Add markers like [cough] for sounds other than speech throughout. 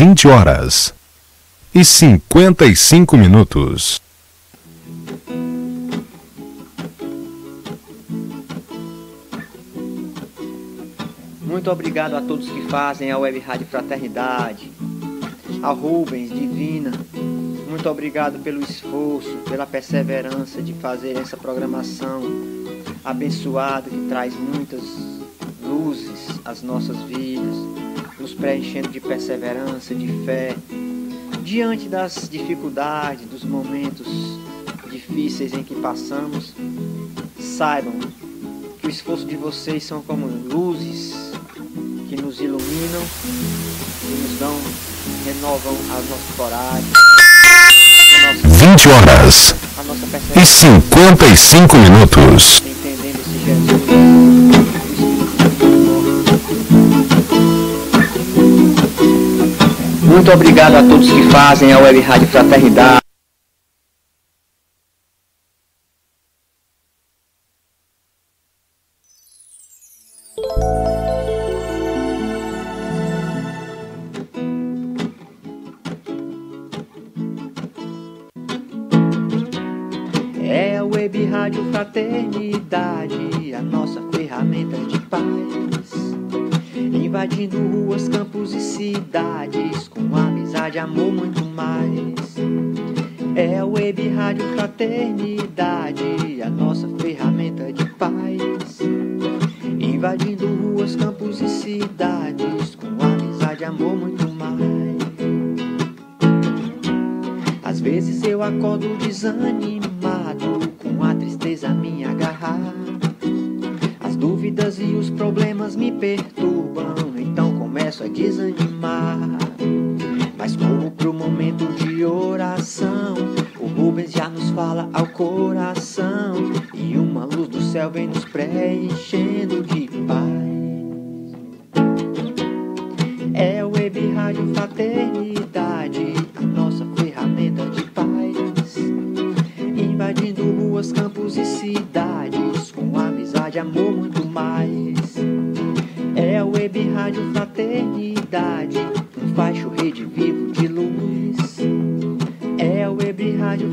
20 horas e 55 minutos. Muito obrigado a todos que fazem a Web Rádio Fraternidade, a Rubens, Divina. Muito obrigado pelo esforço, pela perseverança de fazer essa programação abençoada que traz muitas luzes às nossas vidas, nos preenchendo de perseverança, de fé, diante das dificuldades, dos momentos difíceis em que passamos. Saibam que o esforço de vocês são como luzes que nos iluminam, que nos dão, renovam a nossa coragem. 20 horas e 55 minutos. Entendendo esse Jesus. Muito obrigado a todos que fazem a Web Rádio Fraternidade.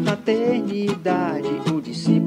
Fraternidade, o discípulo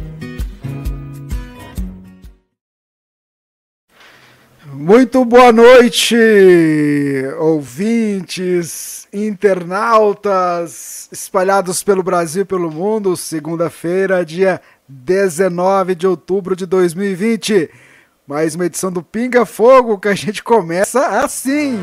Muito boa noite, ouvintes, internautas espalhados pelo Brasil e pelo mundo. Segunda-feira, dia 19 de outubro de 2020. Mais uma edição do Pinga Fogo que a gente começa assim.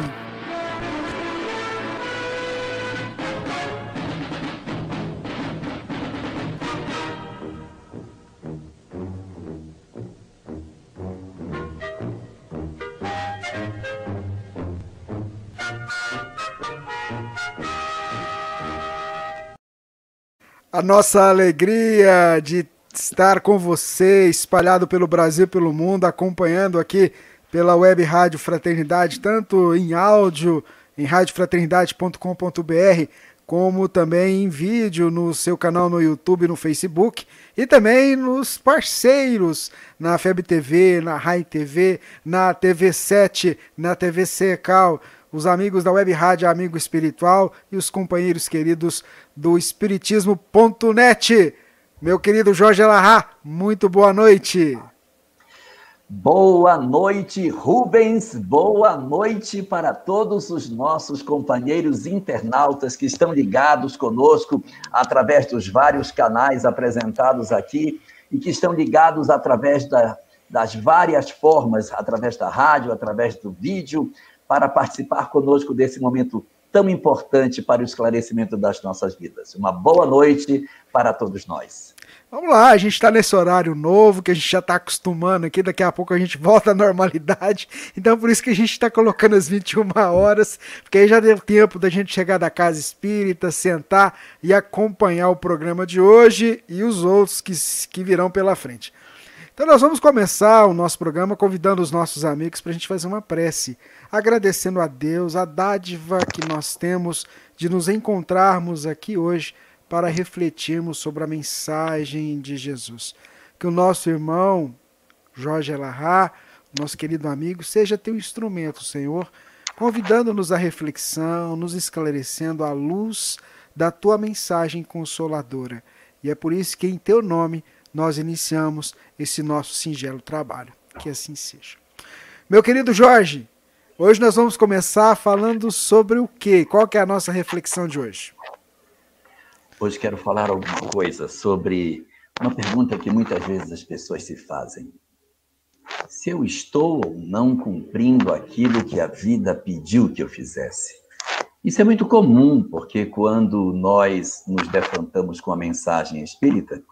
A nossa alegria de estar com você, espalhado pelo Brasil pelo mundo, acompanhando aqui pela web Rádio Fraternidade, tanto em áudio, em radiofraternidade.com.br, como também em vídeo no seu canal no YouTube no Facebook, e também nos parceiros na FEB TV, na Rai TV, na TV7, na TV Secal, os amigos da Web Rádio Amigo Espiritual e os companheiros queridos do Espiritismo.net. Meu querido Jorge Elahá, muito boa noite. Boa noite, Rubens. Boa noite para todos os nossos companheiros internautas que estão ligados conosco através dos vários canais apresentados aqui e que estão ligados através da, das várias formas, através da rádio, através do vídeo, para participar conosco desse momento tão importante para o esclarecimento das nossas vidas. Uma boa noite para todos nós. Vamos lá, a gente está nesse horário novo que a gente já está acostumando aqui, daqui a pouco a gente volta à normalidade. Então por isso que a gente está colocando as 21 horas, porque aí já deu tempo da gente chegar da casa espírita, sentar e acompanhar o programa de hoje e os outros que, que virão pela frente. Então nós vamos começar o nosso programa convidando os nossos amigos para a gente fazer uma prece, agradecendo a Deus a dádiva que nós temos de nos encontrarmos aqui hoje para refletirmos sobre a mensagem de Jesus. Que o nosso irmão Jorge Elahá, nosso querido amigo, seja teu instrumento, Senhor, convidando-nos à reflexão, nos esclarecendo à luz da tua mensagem consoladora. E é por isso que em teu nome nós iniciamos esse nosso singelo trabalho. Que assim seja. Meu querido Jorge, hoje nós vamos começar falando sobre o quê? Qual que é a nossa reflexão de hoje? Hoje quero falar alguma coisa sobre uma pergunta que muitas vezes as pessoas se fazem. Se eu estou ou não cumprindo aquilo que a vida pediu que eu fizesse? Isso é muito comum, porque quando nós nos defrontamos com a mensagem espírita,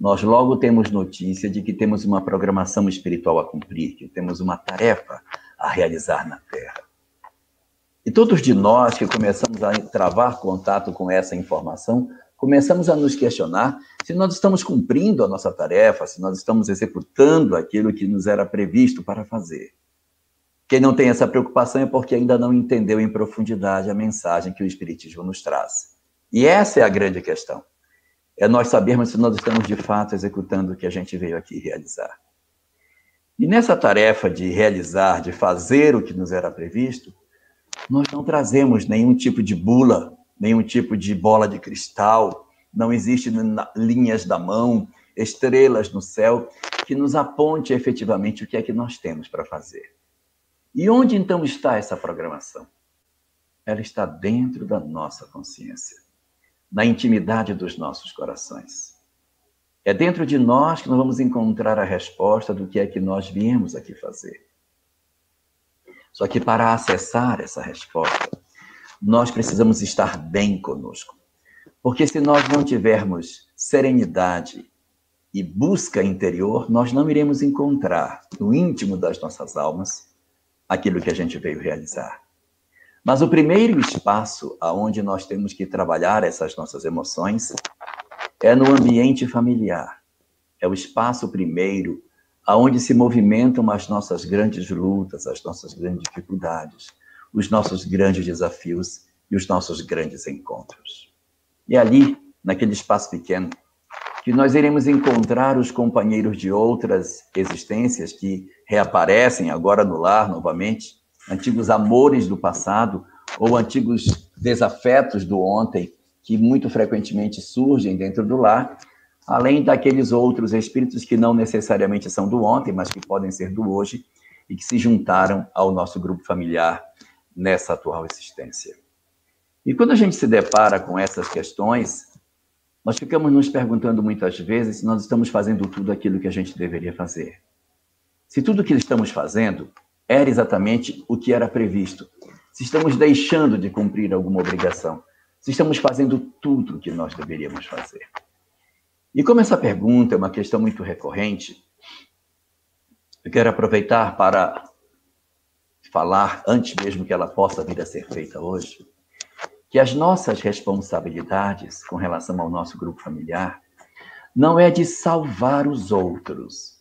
nós logo temos notícia de que temos uma programação espiritual a cumprir, que temos uma tarefa a realizar na Terra. E todos de nós que começamos a travar contato com essa informação, começamos a nos questionar se nós estamos cumprindo a nossa tarefa, se nós estamos executando aquilo que nos era previsto para fazer. Quem não tem essa preocupação é porque ainda não entendeu em profundidade a mensagem que o Espiritismo nos traz. E essa é a grande questão. É nós sabermos se nós estamos de fato executando o que a gente veio aqui realizar. E nessa tarefa de realizar, de fazer o que nos era previsto, nós não trazemos nenhum tipo de bula, nenhum tipo de bola de cristal, não existe linhas da mão, estrelas no céu que nos aponte efetivamente o que é que nós temos para fazer. E onde então está essa programação? Ela está dentro da nossa consciência, na intimidade dos nossos corações. É dentro de nós que nós vamos encontrar a resposta do que é que nós viemos aqui fazer. Só que para acessar essa resposta, nós precisamos estar bem conosco. Porque se nós não tivermos serenidade e busca interior, nós não iremos encontrar no íntimo das nossas almas aquilo que a gente veio realizar. Mas o primeiro espaço aonde nós temos que trabalhar essas nossas emoções é no ambiente familiar. É o espaço primeiro aonde se movimentam as nossas grandes lutas, as nossas grandes dificuldades, os nossos grandes desafios e os nossos grandes encontros. E ali, naquele espaço pequeno, que nós iremos encontrar os companheiros de outras existências que reaparecem agora no lar novamente, antigos amores do passado ou antigos desafetos do ontem que muito frequentemente surgem dentro do lar além daqueles outros espíritos que não necessariamente são do ontem, mas que podem ser do hoje e que se juntaram ao nosso grupo familiar nessa atual existência. E quando a gente se depara com essas questões, nós ficamos nos perguntando muitas vezes se nós estamos fazendo tudo aquilo que a gente deveria fazer. Se tudo que estamos fazendo era exatamente o que era previsto, se estamos deixando de cumprir alguma obrigação, se estamos fazendo tudo o que nós deveríamos fazer. E como essa pergunta é uma questão muito recorrente, eu quero aproveitar para falar, antes mesmo que ela possa vir a ser feita hoje, que as nossas responsabilidades com relação ao nosso grupo familiar não é de salvar os outros,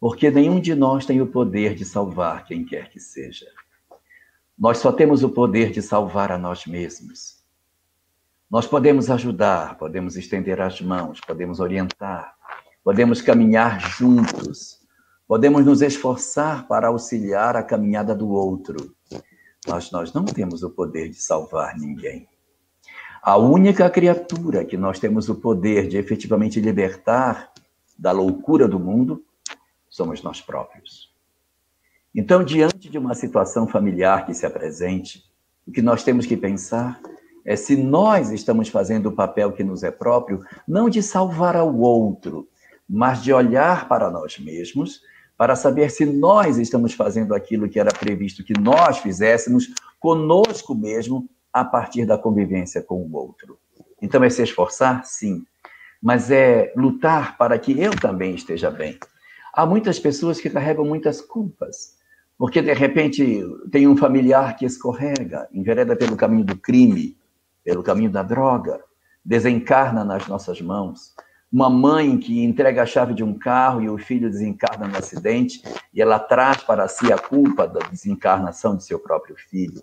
porque nenhum de nós tem o poder de salvar quem quer que seja. Nós só temos o poder de salvar a nós mesmos. Nós podemos ajudar, podemos estender as mãos, podemos orientar, podemos caminhar juntos, podemos nos esforçar para auxiliar a caminhada do outro, mas nós não temos o poder de salvar ninguém. A única criatura que nós temos o poder de efetivamente libertar da loucura do mundo somos nós próprios. Então, diante de uma situação familiar que se apresente, o que nós temos que pensar é se nós estamos fazendo o papel que nos é próprio, não de salvar ao outro, mas de olhar para nós mesmos, para saber se nós estamos fazendo aquilo que era previsto que nós fizéssemos conosco mesmo a partir da convivência com o outro. Então, é se esforçar? Sim. Mas é lutar para que eu também esteja bem. Há muitas pessoas que carregam muitas culpas, porque de repente tem um familiar que escorrega, envereda pelo caminho do crime, pelo caminho da droga, desencarna nas nossas mãos. Uma mãe que entrega a chave de um carro e o filho desencarna no acidente e ela traz para si a culpa da desencarnação de seu próprio filho.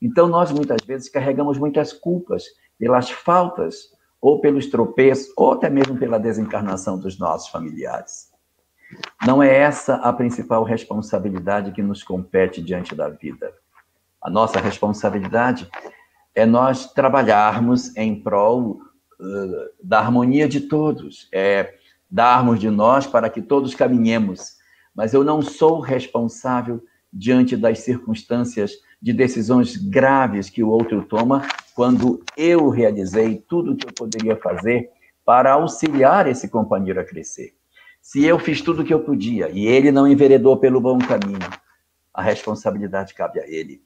Então, nós muitas vezes carregamos muitas culpas pelas faltas, ou pelos tropeços, ou até mesmo pela desencarnação dos nossos familiares. Não é essa a principal responsabilidade que nos compete diante da vida. A nossa responsabilidade é nós trabalharmos em prol uh, da harmonia de todos, é darmos de nós para que todos caminhemos. Mas eu não sou responsável diante das circunstâncias de decisões graves que o outro toma, quando eu realizei tudo o que eu poderia fazer para auxiliar esse companheiro a crescer. Se eu fiz tudo o que eu podia e ele não enveredou pelo bom caminho, a responsabilidade cabe a ele.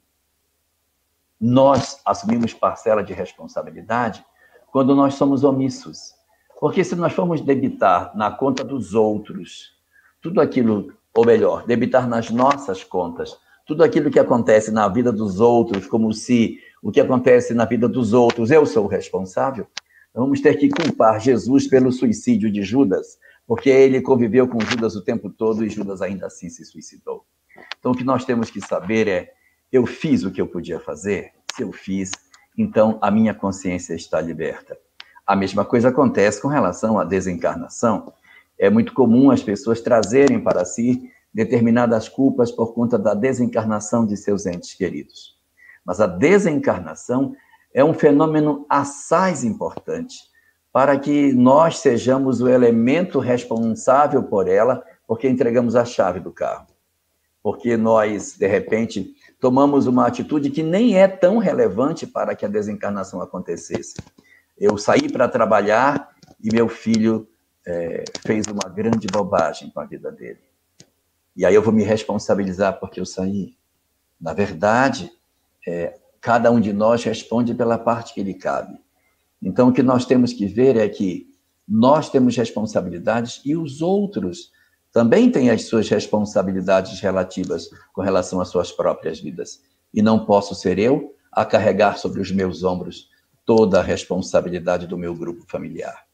Nós assumimos parcela de responsabilidade quando nós somos omissos. Porque se nós formos debitar na conta dos outros tudo aquilo, ou melhor, debitar nas nossas contas tudo aquilo que acontece na vida dos outros, como se o que acontece na vida dos outros eu sou o responsável, vamos ter que culpar Jesus pelo suicídio de Judas, porque ele conviveu com Judas o tempo todo e Judas ainda assim se suicidou. Então, o que nós temos que saber é: eu fiz o que eu podia fazer? Se eu fiz, então a minha consciência está liberta. A mesma coisa acontece com relação à desencarnação. É muito comum as pessoas trazerem para si determinadas culpas por conta da desencarnação de seus entes queridos. Mas a desencarnação é um fenômeno assaz importante para que nós sejamos o elemento responsável por ela, porque entregamos a chave do carro. Porque nós, de repente, tomamos uma atitude que nem é tão relevante para que a desencarnação acontecesse. Eu saí para trabalhar e meu filho é, fez uma grande bobagem com a vida dele. E aí eu vou me responsabilizar porque eu saí. Na verdade, é, cada um de nós responde pela parte que lhe cabe. Então, o que nós temos que ver é que nós temos responsabilidades e os outros também têm as suas responsabilidades relativas com relação às suas próprias vidas. E não posso ser eu a carregar sobre os meus ombros toda a responsabilidade do meu grupo familiar.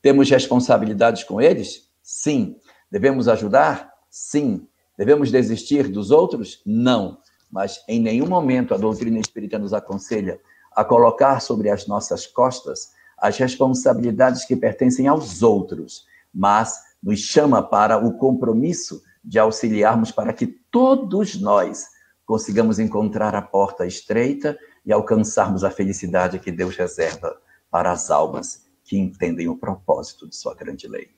Temos responsabilidades com eles? Sim. Devemos ajudar? Sim. Devemos desistir dos outros? Não. Mas em nenhum momento a doutrina espírita nos aconselha a colocar sobre as nossas costas as responsabilidades que pertencem aos outros, mas nos chama para o compromisso de auxiliarmos para que todos nós consigamos encontrar a porta estreita e alcançarmos a felicidade que Deus reserva para as almas que entendem o propósito de sua grande lei.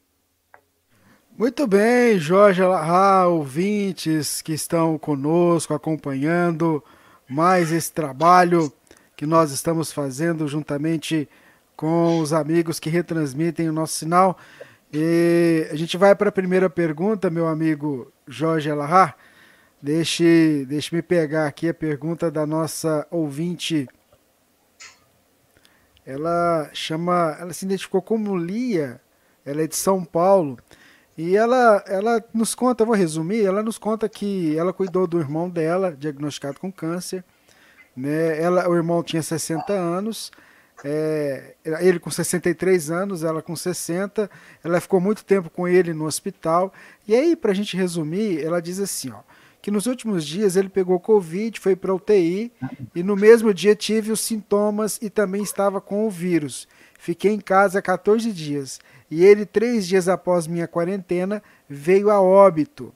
Muito bem, Jorge Alahá, ouvintes que estão conosco, acompanhando mais esse trabalho que nós estamos fazendo juntamente com os amigos que retransmitem o nosso sinal. E a gente vai para a primeira pergunta, meu amigo Jorge Alahá. Deixe, deixe me pegar aqui a pergunta da nossa ouvinte. Ela chama, ela se identificou como Lia, ela é de São Paulo. E ela, ela nos conta, vou resumir, ela nos conta que ela cuidou do irmão dela, diagnosticado com câncer, Né? Ela, o irmão tinha 60 anos, é, ele com 63 anos, ela com 60. Ela ficou muito tempo com ele no hospital. E aí, para a gente resumir, ela diz assim: ó, que nos últimos dias ele pegou Covid, foi para UTI e no mesmo dia tive os sintomas e também estava com o vírus. Fiquei em casa 14 dias e ele, três dias após minha quarentena, veio a óbito.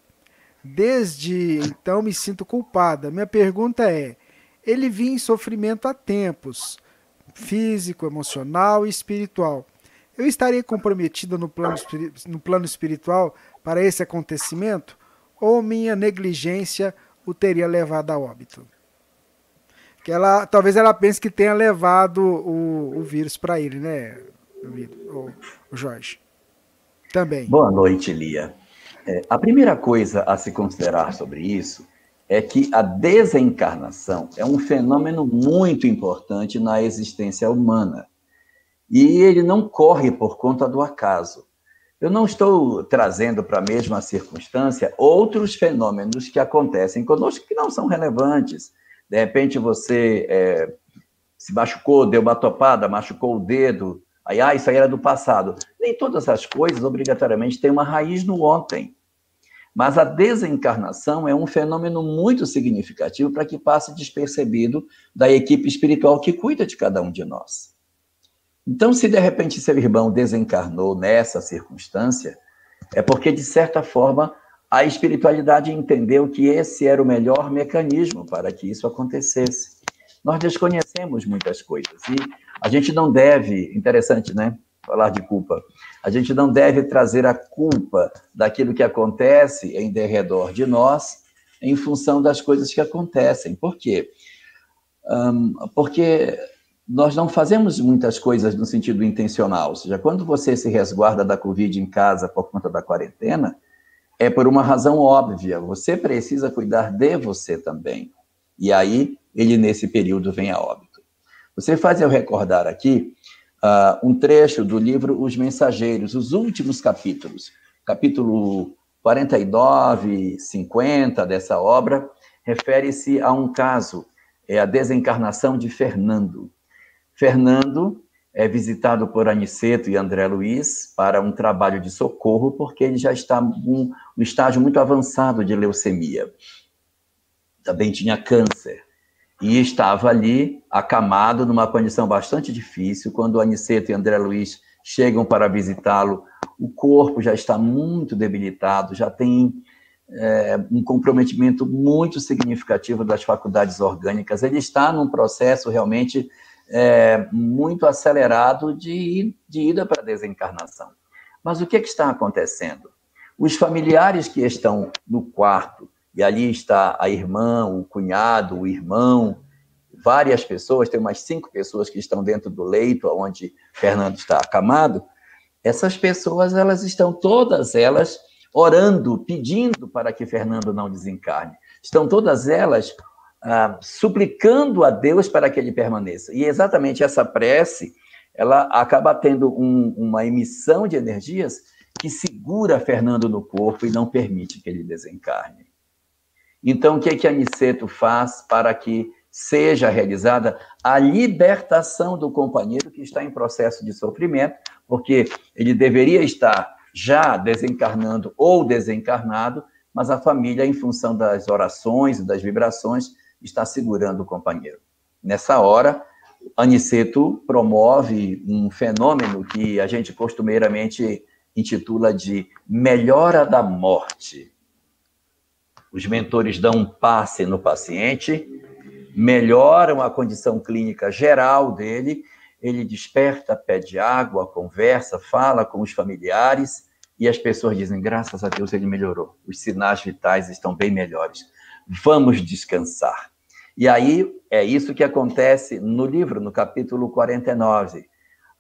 Desde então me sinto culpada. Minha pergunta é: ele vinha em sofrimento há tempos, físico, emocional e espiritual. Eu estaria comprometida no plano, no plano espiritual para esse acontecimento? Ou minha negligência o teria levado a óbito? Que ela, talvez ela pense que tenha levado o, o vírus para ele, né, o, o Jorge? Também. Boa noite, Lia. É, a primeira coisa a se considerar sobre isso é que a desencarnação é um fenômeno muito importante na existência humana. E ele não corre por conta do acaso. Eu não estou trazendo para a mesma circunstância outros fenômenos que acontecem conosco que não são relevantes. De repente você é, se machucou, deu uma topada, machucou o dedo, aí, ah, isso aí era do passado. Nem todas as coisas, obrigatoriamente, têm uma raiz no ontem. Mas a desencarnação é um fenômeno muito significativo para que passe despercebido da equipe espiritual que cuida de cada um de nós. Então, se de repente seu irmão desencarnou nessa circunstância, é porque, de certa forma, a espiritualidade entendeu que esse era o melhor mecanismo para que isso acontecesse. Nós desconhecemos muitas coisas e a gente não deve, interessante, né? Falar de culpa. A gente não deve trazer a culpa daquilo que acontece em derredor de nós em função das coisas que acontecem. Por quê? Um, porque nós não fazemos muitas coisas no sentido intencional. Ou seja, quando você se resguarda da Covid em casa por conta da quarentena, é por uma razão óbvia. Você precisa cuidar de você também. E aí, ele nesse período vem a óbito. Você faz eu recordar aqui uh, um trecho do livro Os Mensageiros, os últimos capítulos, capítulo 49, 50 dessa obra, refere-se a um caso, é a desencarnação de Fernando. Fernando é visitado por Aniceto e André Luiz para um trabalho de socorro, porque ele já está em um estágio muito avançado de leucemia. Também tinha câncer e estava ali acamado numa condição bastante difícil. Quando Aniceto e André Luiz chegam para visitá-lo, o corpo já está muito debilitado, já tem é, um comprometimento muito significativo das faculdades orgânicas. Ele está num processo realmente é, muito acelerado de, de ida para a desencarnação. Mas o que, é que está acontecendo? Os familiares que estão no quarto e ali está a irmã, o cunhado, o irmão, várias pessoas, tem umas cinco pessoas que estão dentro do leito onde Fernando está acamado. Essas pessoas, elas estão todas elas orando, pedindo para que Fernando não desencarne. Estão todas elas ah, suplicando a Deus para que ele permaneça. E exatamente essa prece, ela acaba tendo um, uma emissão de energias que segura Fernando no corpo e não permite que ele desencarne. Então, o que, é que Aniceto faz para que seja realizada a libertação do companheiro que está em processo de sofrimento, porque ele deveria estar já desencarnando ou desencarnado, mas a família, em função das orações e das vibrações, está segurando o companheiro. Nessa hora, Aniceto promove um fenômeno que a gente costumeiramente intitula de melhora da morte. Os mentores dão um passe no paciente, melhoram a condição clínica geral dele, ele desperta, pede água, conversa, fala com os familiares e as pessoas dizem: graças a Deus ele melhorou, os sinais vitais estão bem melhores, vamos descansar. E aí é isso que acontece no livro, no capítulo 49.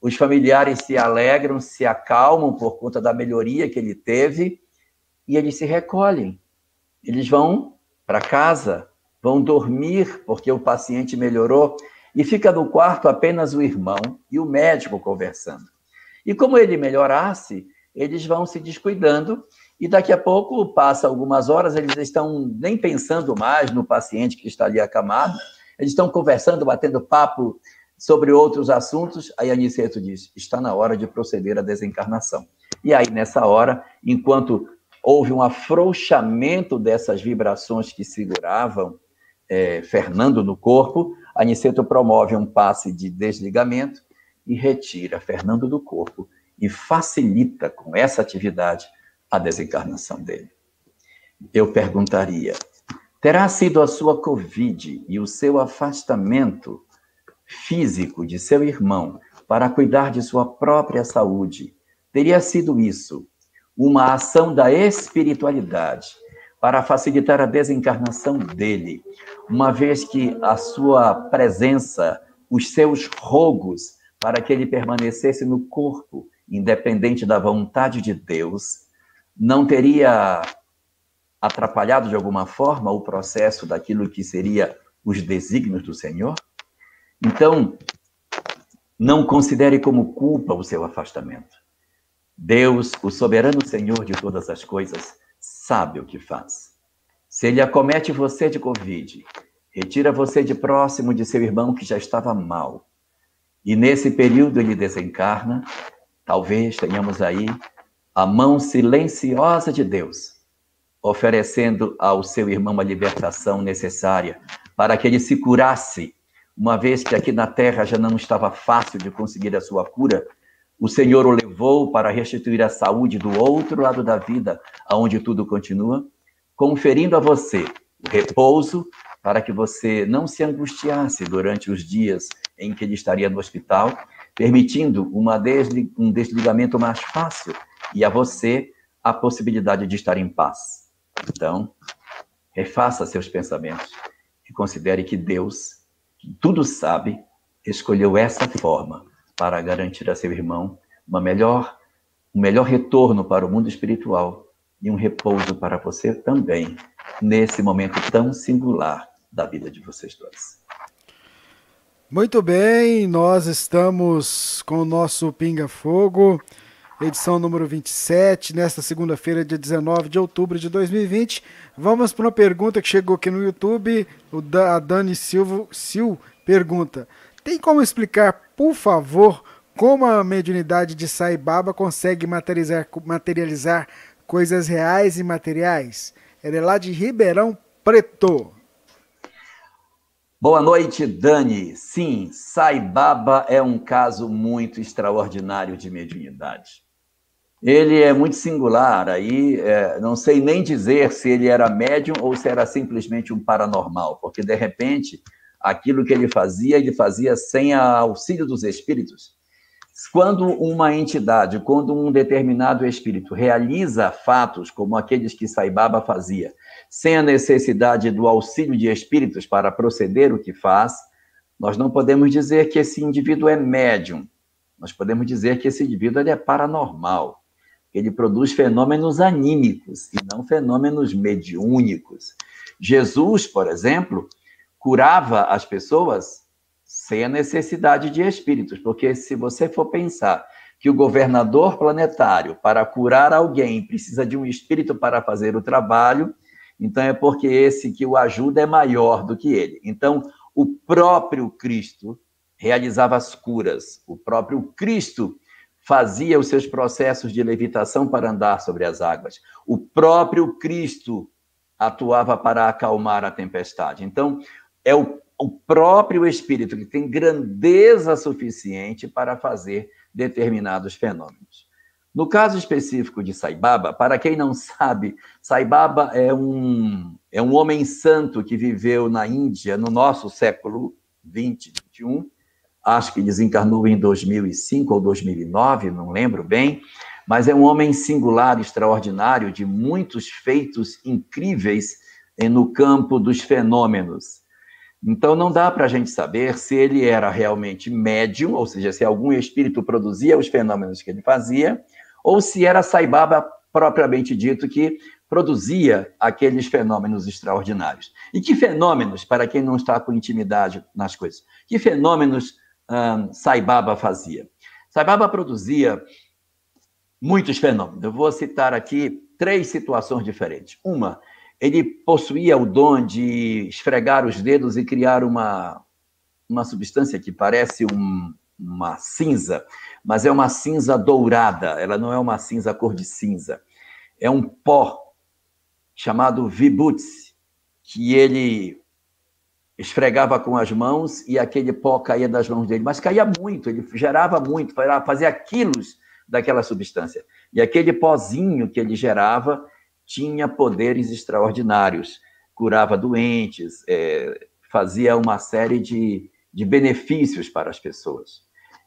Os familiares se alegram, se acalmam por conta da melhoria que ele teve e eles se recolhem eles vão para casa, vão dormir porque o paciente melhorou e fica no quarto apenas o irmão e o médico conversando. E como ele melhorasse, eles vão se descuidando e daqui a pouco, passa algumas horas, eles estão nem pensando mais no paciente que está ali acamado, Eles estão conversando, batendo papo sobre outros assuntos. Aí Aniceto diz: está na hora de proceder à desencarnação. E aí, nessa hora, enquanto houve um afrouxamento dessas vibrações que seguravam é, Fernando no corpo, Aniceto promove um passe de desligamento e retira Fernando do corpo e facilita com essa atividade a desencarnação dele. Eu perguntaria: terá sido a sua Covid e o seu afastamento físico de seu irmão para cuidar de sua própria saúde? Teria sido isso uma ação da espiritualidade para facilitar a desencarnação dele, uma vez que a sua presença, os seus rogos para que ele permanecesse no corpo, independente da vontade de Deus, não teria atrapalhado de alguma forma o processo daquilo que seria os desígnios do Senhor? Então, não considere como culpa o seu afastamento. Deus, o soberano Senhor de todas as coisas, sabe o que faz. Se ele acomete você de Covid, retira você de próximo de seu irmão que já estava mal, e nesse período ele desencarna, talvez tenhamos aí a mão silenciosa de Deus, oferecendo ao seu irmão a libertação necessária para que ele se curasse, uma vez que aqui na terra já não estava fácil de conseguir a sua cura o Senhor o levou para restituir a saúde do outro lado da vida, aonde tudo continua, conferindo a você o repouso para que você não se angustiasse durante os dias em que ele estaria no hospital, permitindo um desligamento mais fácil e a você a possibilidade de estar em paz. Então, refaça seus pensamentos e considere que Deus, que tudo sabe, escolheu essa forma para garantir a seu irmão uma melhor, um melhor retorno para o mundo espiritual e um repouso para você também, nesse momento tão singular da vida de vocês dois. Muito bem, nós estamos com o nosso Pinga Fogo, edição número 27, nesta segunda-feira, dia 19 de outubro de 2020. Vamos para uma pergunta que chegou aqui no YouTube. A Dani Silva Sil pergunta: Tem como explicar, por favor, como a mediunidade de Sai Baba consegue materializar, materializar coisas reais e materiais? Ela é lá de Ribeirão Preto. Boa noite, Dani. Sim, Sai Baba é um caso muito extraordinário de mediunidade. Ele é muito singular, aí é, não sei nem dizer se ele era médium ou se era simplesmente um paranormal, porque de repente aquilo que ele fazia, ele fazia sem auxílio dos espíritos. Quando uma entidade, quando um determinado espírito realiza fatos como aqueles que Saibaba fazia, sem a necessidade do auxílio de espíritos para proceder o que faz, nós não podemos dizer que esse indivíduo é médium. Nós podemos dizer que esse indivíduo ele é paranormal. Ele produz fenômenos anímicos e não fenômenos mediúnicos. Jesus, por exemplo, curava as pessoas sem a necessidade de espíritos, porque se você for pensar que o governador planetário, para curar alguém, precisa de um espírito para fazer o trabalho, então é porque esse que o ajuda é maior do que ele. Então, o próprio Cristo realizava as curas, o próprio Cristo fazia os seus processos de levitação para andar sobre as águas, o próprio Cristo atuava para acalmar a tempestade. Então, é o o próprio espírito que tem grandeza suficiente para fazer determinados fenômenos. No caso específico de Saibaba, para quem não sabe, Saibaba é um, é um homem santo que viveu na Índia no nosso século 20, 21. Acho que desencarnou em 2005 ou 2009, não lembro bem. Mas é um homem singular, extraordinário, de muitos feitos incríveis no campo dos fenômenos. Então, não dá para a gente saber se ele era realmente médium, ou seja, se algum espírito produzia os fenômenos que ele fazia, ou se era Saibaba propriamente dito que produzia aqueles fenômenos extraordinários. E que fenômenos, para quem não está com intimidade nas coisas, que fenômenos um, Saibaba fazia? Saibaba produzia muitos fenômenos. Eu vou citar aqui três situações diferentes. Uma, ele possuía o dom de esfregar os dedos e criar uma, uma substância que parece um, uma cinza, mas é uma cinza dourada, ela não é uma cinza cor de cinza. É um pó chamado vibutz, que ele esfregava com as mãos e aquele pó caía das mãos dele, mas caía muito, ele gerava muito, fazia quilos daquela substância. E aquele pozinho que ele gerava tinha poderes extraordinários, curava doentes, é, fazia uma série de, de benefícios para as pessoas.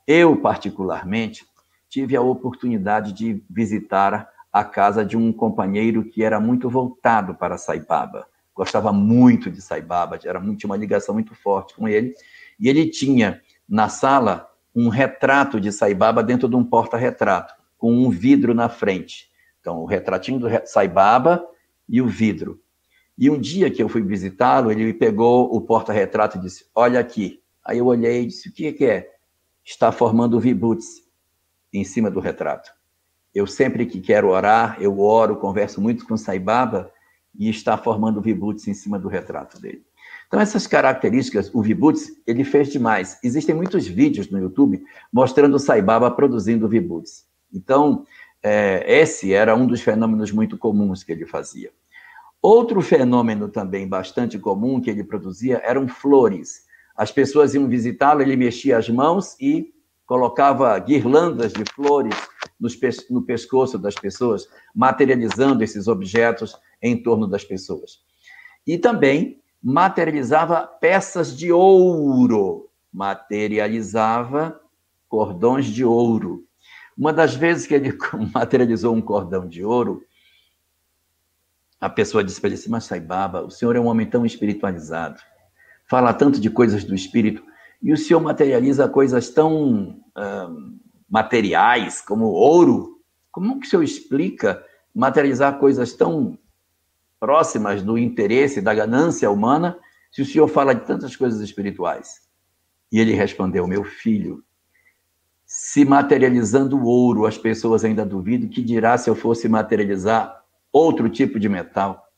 Eu, particularmente, tive a oportunidade de visitar a casa de um companheiro que era muito voltado para Saibaba. Gostava muito de Saibaba, era muito, tinha uma ligação muito forte com ele. E ele tinha na sala um retrato de Saibaba dentro de um porta-retrato, com um vidro na frente. Então, o retratinho do Saibaba e o vidro. E um dia que eu fui visitá-lo, ele me pegou o porta-retrato e disse: Olha aqui. Aí eu olhei e disse: O que é? está formando vibuts em cima do retrato. Eu sempre que quero orar, eu oro, converso muito com Saibaba e está formando vibuts em cima do retrato dele. Então, essas características, o vibuts, ele fez demais. Existem muitos vídeos no YouTube mostrando o Saibaba produzindo vibuts. Então, é, esse era um dos fenômenos muito comuns que ele fazia. Outro fenômeno também bastante comum que ele produzia eram flores. As pessoas iam visitá-lo, ele mexia as mãos e colocava guirlandas de flores no pescoço das pessoas, materializando esses objetos em torno das pessoas. E também materializava peças de ouro, materializava cordões de ouro. Uma das vezes que ele [laughs] materializou um cordão de ouro, a pessoa disse para ele assim, mas Saibaba, o senhor é um homem tão espiritualizado fala tanto de coisas do espírito, e o senhor materializa coisas tão uh, materiais como ouro. Como que o senhor explica materializar coisas tão próximas do interesse, da ganância humana, se o senhor fala de tantas coisas espirituais? E ele respondeu: Meu filho, se materializando o ouro, as pessoas ainda duvidam, que dirá se eu fosse materializar outro tipo de metal?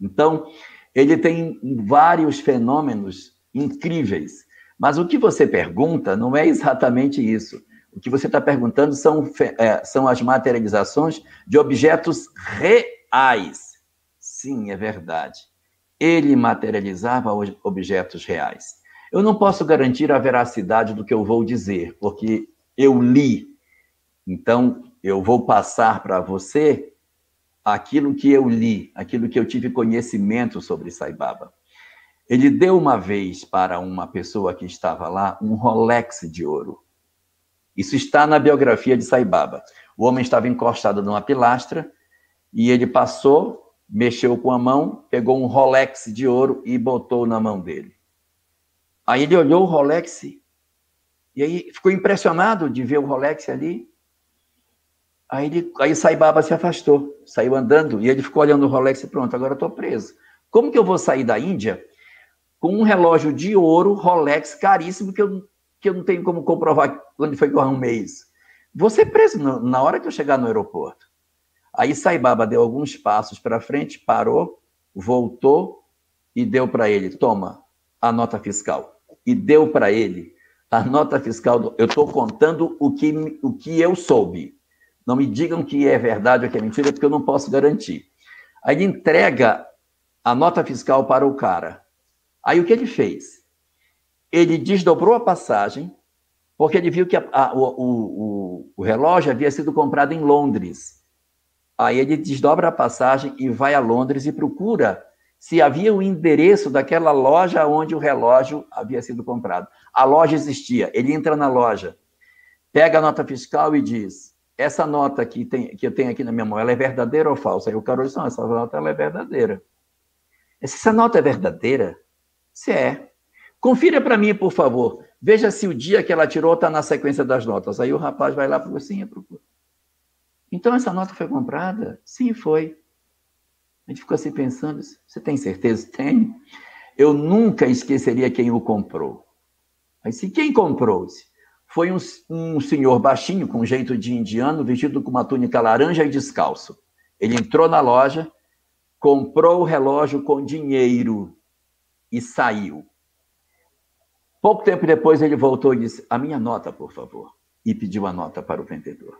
Então, ele tem vários fenômenos incríveis. Mas o que você pergunta não é exatamente isso. O que você está perguntando são, é, são as materializações de objetos reais. Sim, é verdade. Ele materializava objetos reais. Eu não posso garantir a veracidade do que eu vou dizer, porque eu li. Então, eu vou passar para você aquilo que eu li, aquilo que eu tive conhecimento sobre Saibaba. Ele deu uma vez para uma pessoa que estava lá um Rolex de ouro. Isso está na biografia de Saibaba. O homem estava encostado numa pilastra e ele passou, mexeu com a mão, pegou um Rolex de ouro e botou na mão dele. Aí ele olhou o Rolex e aí ficou impressionado de ver o Rolex ali Aí, ele, aí Saibaba se afastou, saiu andando, e ele ficou olhando o Rolex e pronto, agora estou preso. Como que eu vou sair da Índia com um relógio de ouro Rolex caríssimo que eu, que eu não tenho como comprovar onde foi que eu arrumei isso? Vou ser preso na hora que eu chegar no aeroporto. Aí Saibaba deu alguns passos para frente, parou, voltou e deu para ele, toma a nota fiscal. E deu para ele a nota fiscal. Do... Eu estou contando o que, o que eu soube. Não me digam que é verdade ou que é mentira, porque eu não posso garantir. Aí ele entrega a nota fiscal para o cara. Aí o que ele fez? Ele desdobrou a passagem, porque ele viu que a, a, o, o, o relógio havia sido comprado em Londres. Aí ele desdobra a passagem e vai a Londres e procura se havia o endereço daquela loja onde o relógio havia sido comprado. A loja existia. Ele entra na loja, pega a nota fiscal e diz: essa nota que, tem, que eu tenho aqui na minha mão, ela é verdadeira ou falsa? Aí o cara disse, não, essa nota é verdadeira. Se essa nota é verdadeira, se é. Confira para mim, por favor. Veja se o dia que ela tirou está na sequência das notas. Aí o rapaz vai lá para sim, é procura. Então essa nota foi comprada? Sim, foi. A gente ficou assim pensando, você tem certeza? Tenho. Eu nunca esqueceria quem o comprou. Aí se quem comprou? -se? foi um, um senhor baixinho, com jeito de indiano, vestido com uma túnica laranja e descalço. Ele entrou na loja, comprou o relógio com dinheiro e saiu. Pouco tempo depois ele voltou e disse: A minha nota, por favor. E pediu a nota para o vendedor.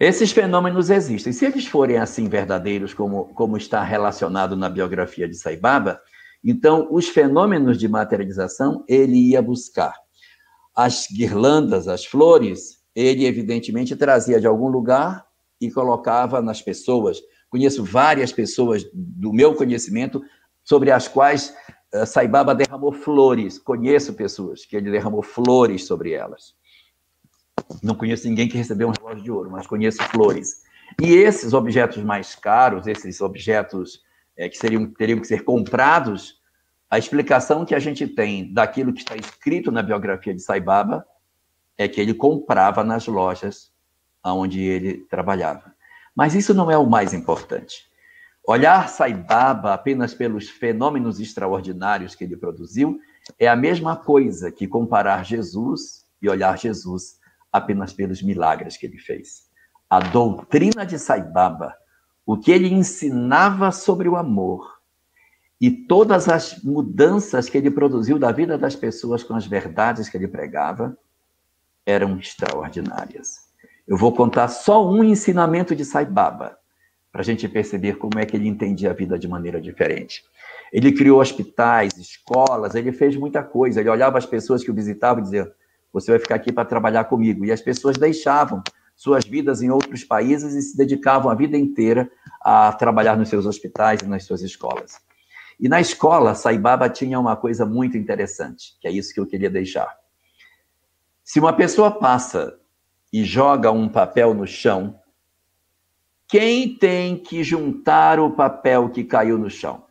Esses fenômenos existem. Se eles forem assim verdadeiros, como, como está relacionado na biografia de Saibaba, então os fenômenos de materialização ele ia buscar. As guirlandas, as flores, ele evidentemente trazia de algum lugar e colocava nas pessoas. Conheço várias pessoas do meu conhecimento sobre as quais uh, Saibaba derramou flores. Conheço pessoas que ele derramou flores sobre elas. Não conheço ninguém que recebeu um relógio de ouro, mas conheço flores. E esses objetos mais caros, esses objetos é, que seriam, teriam que ser comprados, a explicação que a gente tem daquilo que está escrito na biografia de Saibaba é que ele comprava nas lojas onde ele trabalhava. Mas isso não é o mais importante. Olhar Saibaba apenas pelos fenômenos extraordinários que ele produziu é a mesma coisa que comparar Jesus e olhar Jesus apenas pelos milagres que ele fez. A doutrina de Saibaba, o que ele ensinava sobre o amor e todas as mudanças que ele produziu da vida das pessoas com as verdades que ele pregava eram extraordinárias. Eu vou contar só um ensinamento de Saibaba, para a gente perceber como é que ele entendia a vida de maneira diferente. Ele criou hospitais, escolas, ele fez muita coisa. Ele olhava as pessoas que o visitavam e dizia: você vai ficar aqui para trabalhar comigo. E as pessoas deixavam suas vidas em outros países e se dedicavam a vida inteira a trabalhar nos seus hospitais e nas suas escolas. E na escola, Saibaba tinha uma coisa muito interessante, que é isso que eu queria deixar. Se uma pessoa passa e joga um papel no chão, quem tem que juntar o papel que caiu no chão?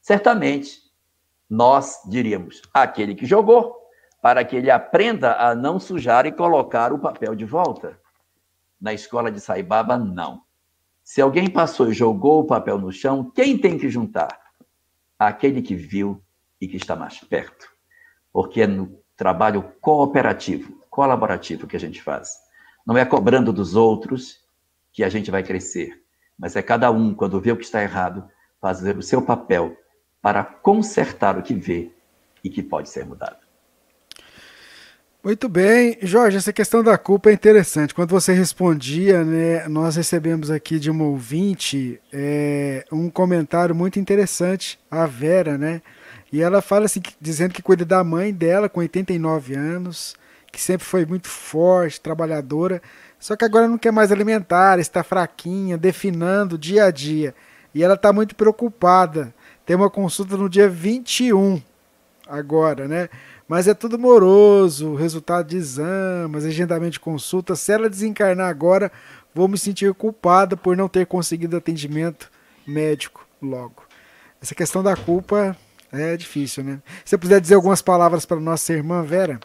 Certamente, nós diríamos, aquele que jogou para que ele aprenda a não sujar e colocar o papel de volta. Na escola de Saibaba, não. Se alguém passou e jogou o papel no chão, quem tem que juntar? Aquele que viu e que está mais perto. Porque é no trabalho cooperativo, colaborativo que a gente faz. Não é cobrando dos outros que a gente vai crescer, mas é cada um, quando vê o que está errado, fazer o seu papel para consertar o que vê e que pode ser mudado. Muito bem, Jorge, essa questão da culpa é interessante. Quando você respondia, né, nós recebemos aqui de um ouvinte é, um comentário muito interessante, a Vera, né? E ela fala assim, dizendo que cuida da mãe dela com 89 anos, que sempre foi muito forte, trabalhadora, só que agora não quer mais alimentar, está fraquinha, definando dia a dia. E ela está muito preocupada. Tem uma consulta no dia 21 agora, né? Mas é tudo moroso, resultado de exames, agendamento de consulta. Se ela desencarnar agora, vou me sentir culpada por não ter conseguido atendimento médico logo. Essa questão da culpa é difícil, né? Se você puder dizer algumas palavras para nossa irmã Vera.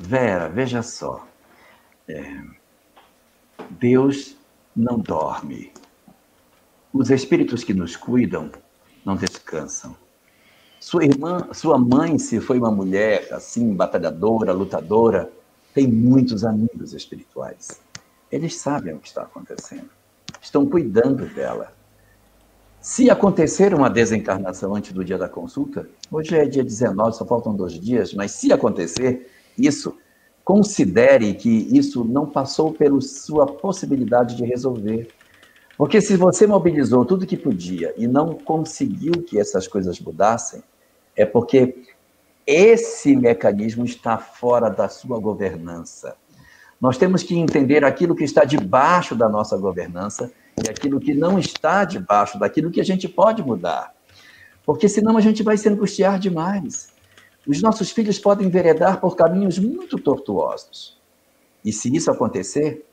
Vera, veja só. É... Deus não dorme. Os espíritos que nos cuidam não descansam. Sua irmã, sua mãe, se foi uma mulher assim, batalhadora, lutadora, tem muitos amigos espirituais. Eles sabem o que está acontecendo. Estão cuidando dela. Se acontecer uma desencarnação antes do dia da consulta, hoje é dia 19, só faltam dois dias, mas se acontecer isso, considere que isso não passou pela sua possibilidade de resolver. Porque se você mobilizou tudo que podia e não conseguiu que essas coisas mudassem, é porque esse mecanismo está fora da sua governança. Nós temos que entender aquilo que está debaixo da nossa governança e aquilo que não está debaixo daquilo que a gente pode mudar. Porque senão a gente vai se angustiar demais. Os nossos filhos podem enveredar por caminhos muito tortuosos. E se isso acontecer,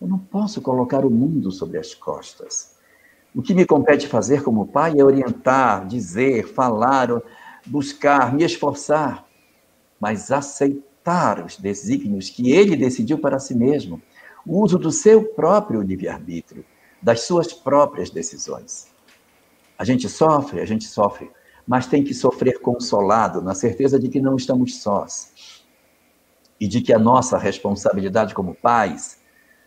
eu não posso colocar o mundo sobre as costas. O que me compete fazer como pai é orientar, dizer, falar, buscar, me esforçar, mas aceitar os desígnios que ele decidiu para si mesmo, o uso do seu próprio livre-arbítrio, das suas próprias decisões. A gente sofre, a gente sofre, mas tem que sofrer consolado, na certeza de que não estamos sós. E de que a nossa responsabilidade como pais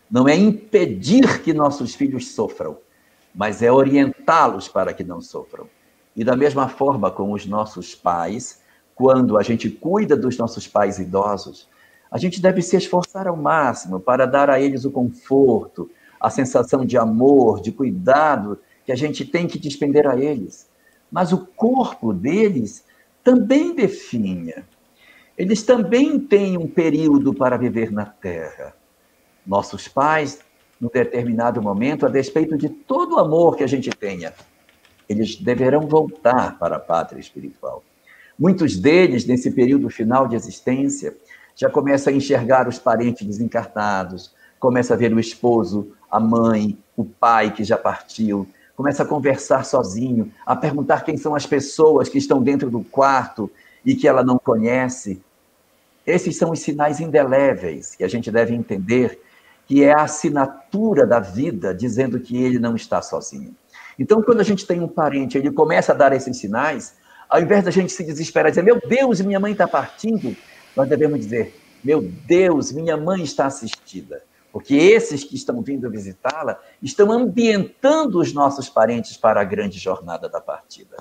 não é impedir que nossos filhos sofram, mas é orientá-los para que não sofram. E da mesma forma com os nossos pais, quando a gente cuida dos nossos pais idosos, a gente deve se esforçar ao máximo para dar a eles o conforto, a sensação de amor, de cuidado que a gente tem que despender a eles. Mas o corpo deles também definha. Eles também têm um período para viver na Terra. Nossos pais, num determinado momento, a despeito de todo o amor que a gente tenha, eles deverão voltar para a pátria espiritual. Muitos deles, nesse período final de existência, já começam a enxergar os parentes desencarnados, começa a ver o esposo, a mãe, o pai que já partiu, começa a conversar sozinho, a perguntar quem são as pessoas que estão dentro do quarto e que ela não conhece. Esses são os sinais indeléveis que a gente deve entender que é a assinatura da vida dizendo que ele não está sozinho. Então, quando a gente tem um parente, ele começa a dar esses sinais, ao invés da gente se desesperar e dizer, meu Deus, minha mãe está partindo, nós devemos dizer, meu Deus, minha mãe está assistida. Porque esses que estão vindo visitá-la estão ambientando os nossos parentes para a grande jornada da partida.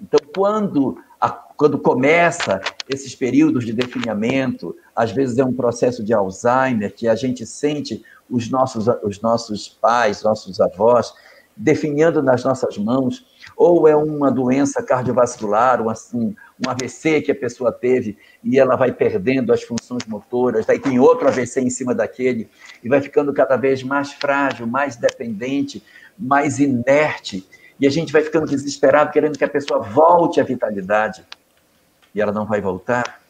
Então, quando, a, quando começa esses períodos de definhamento, às vezes é um processo de Alzheimer, que a gente sente os nossos, os nossos pais, nossos avós, definhando nas nossas mãos, ou é uma doença cardiovascular, um, um AVC que a pessoa teve e ela vai perdendo as funções motoras, daí tem outro AVC em cima daquele, e vai ficando cada vez mais frágil, mais dependente, mais inerte, e a gente vai ficando desesperado, querendo que a pessoa volte à vitalidade, e ela não vai voltar.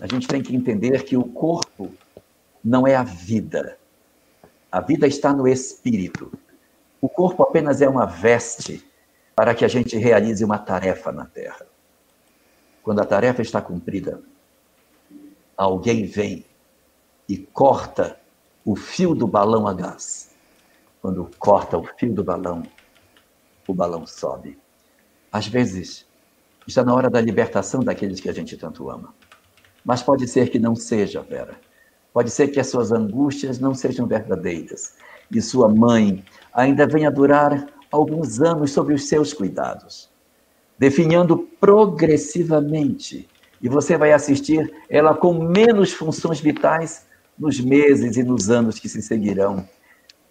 A gente tem que entender que o corpo não é a vida. A vida está no espírito. O corpo apenas é uma veste para que a gente realize uma tarefa na Terra. Quando a tarefa está cumprida, alguém vem e corta o fio do balão a gás. Quando corta o fio do balão, o balão sobe. Às vezes, está na hora da libertação daqueles que a gente tanto ama. Mas pode ser que não seja, Vera. Pode ser que as suas angústias não sejam verdadeiras e sua mãe ainda venha durar alguns anos sobre os seus cuidados, definhando progressivamente. E você vai assistir ela com menos funções vitais nos meses e nos anos que se seguirão.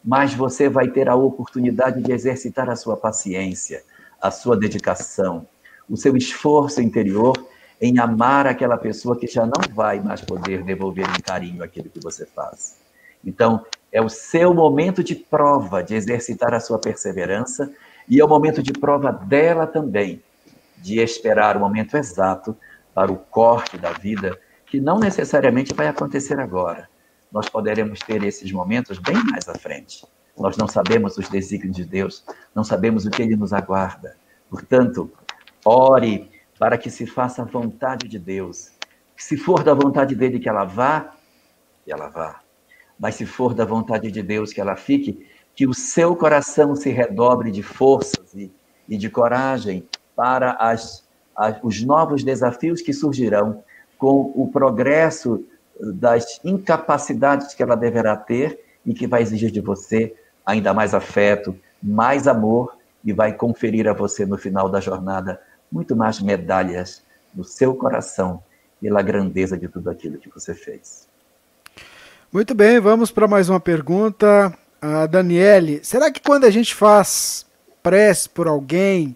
Mas você vai ter a oportunidade de exercitar a sua paciência, a sua dedicação, o seu esforço interior em amar aquela pessoa que já não vai mais poder devolver em carinho aquilo que você faz. Então, é o seu momento de prova, de exercitar a sua perseverança, e é o momento de prova dela também, de esperar o momento exato para o corte da vida, que não necessariamente vai acontecer agora. Nós poderemos ter esses momentos bem mais à frente. Nós não sabemos os desígnios de Deus, não sabemos o que ele nos aguarda. Portanto, ore para que se faça a vontade de Deus. Se for da vontade dele que ela vá, ela vá mas se for da vontade de Deus que ela fique, que o seu coração se redobre de forças e, e de coragem para as, as, os novos desafios que surgirão com o progresso das incapacidades que ela deverá ter e que vai exigir de você ainda mais afeto, mais amor e vai conferir a você no final da jornada muito mais medalhas no seu coração pela grandeza de tudo aquilo que você fez. Muito bem, vamos para mais uma pergunta. A Daniele, será que quando a gente faz prece por alguém,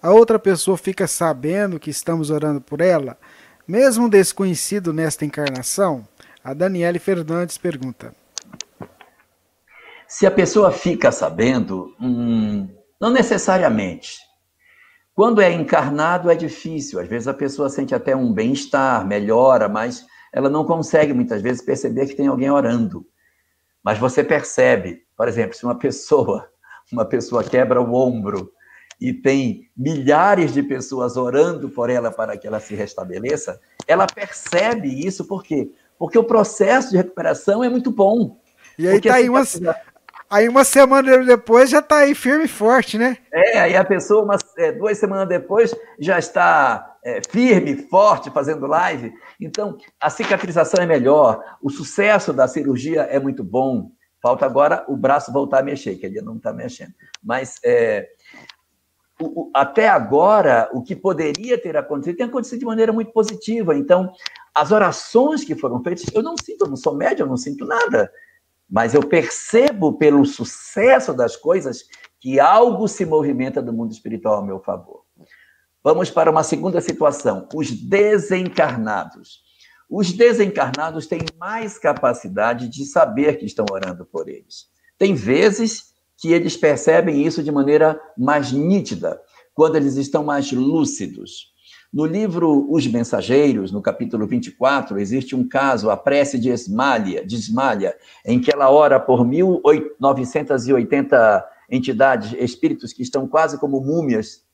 a outra pessoa fica sabendo que estamos orando por ela, mesmo desconhecido nesta encarnação? A Daniele Fernandes pergunta. Se a pessoa fica sabendo, hum, não necessariamente. Quando é encarnado é difícil, às vezes a pessoa sente até um bem-estar, melhora, mas ela não consegue muitas vezes perceber que tem alguém orando. Mas você percebe, por exemplo, se uma pessoa, [laughs] uma pessoa quebra o ombro e tem milhares de pessoas orando por ela para que ela se restabeleça, ela percebe isso por quê? Porque o processo de recuperação é muito bom. E aí tá aí umas, Aí uma semana depois já está aí firme e forte, né? É, aí a pessoa, umas, é, duas semanas depois, já está é, firme, forte, fazendo live. Então, a cicatrização é melhor, o sucesso da cirurgia é muito bom. Falta agora o braço voltar a mexer, que ele não está mexendo. Mas é, o, o, até agora, o que poderia ter acontecido tem acontecido de maneira muito positiva. Então, as orações que foram feitas, eu não sinto, eu não sou médium, eu não sinto nada. Mas eu percebo pelo sucesso das coisas que algo se movimenta do mundo espiritual a meu favor. Vamos para uma segunda situação: os desencarnados. Os desencarnados têm mais capacidade de saber que estão orando por eles. Tem vezes que eles percebem isso de maneira mais nítida, quando eles estão mais lúcidos. No livro Os Mensageiros, no capítulo 24, existe um caso, a prece de Esmalha, de Esmalha em que ela ora por 1980 entidades, espíritos que estão quase como múmias,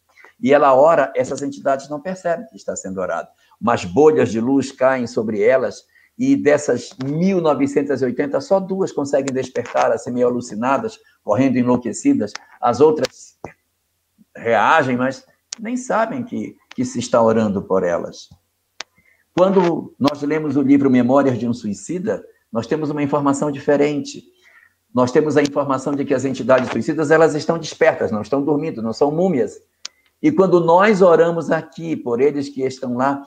e ela ora, essas entidades não percebem que está sendo orado umas bolhas de luz caem sobre elas, e dessas 1980, só duas conseguem despertar, assim, meio alucinadas, correndo enlouquecidas. As outras reagem, mas nem sabem que, que se está orando por elas. Quando nós lemos o livro Memórias de um Suicida, nós temos uma informação diferente. Nós temos a informação de que as entidades suicidas elas estão despertas, não estão dormindo, não são múmias. E quando nós oramos aqui por eles que estão lá,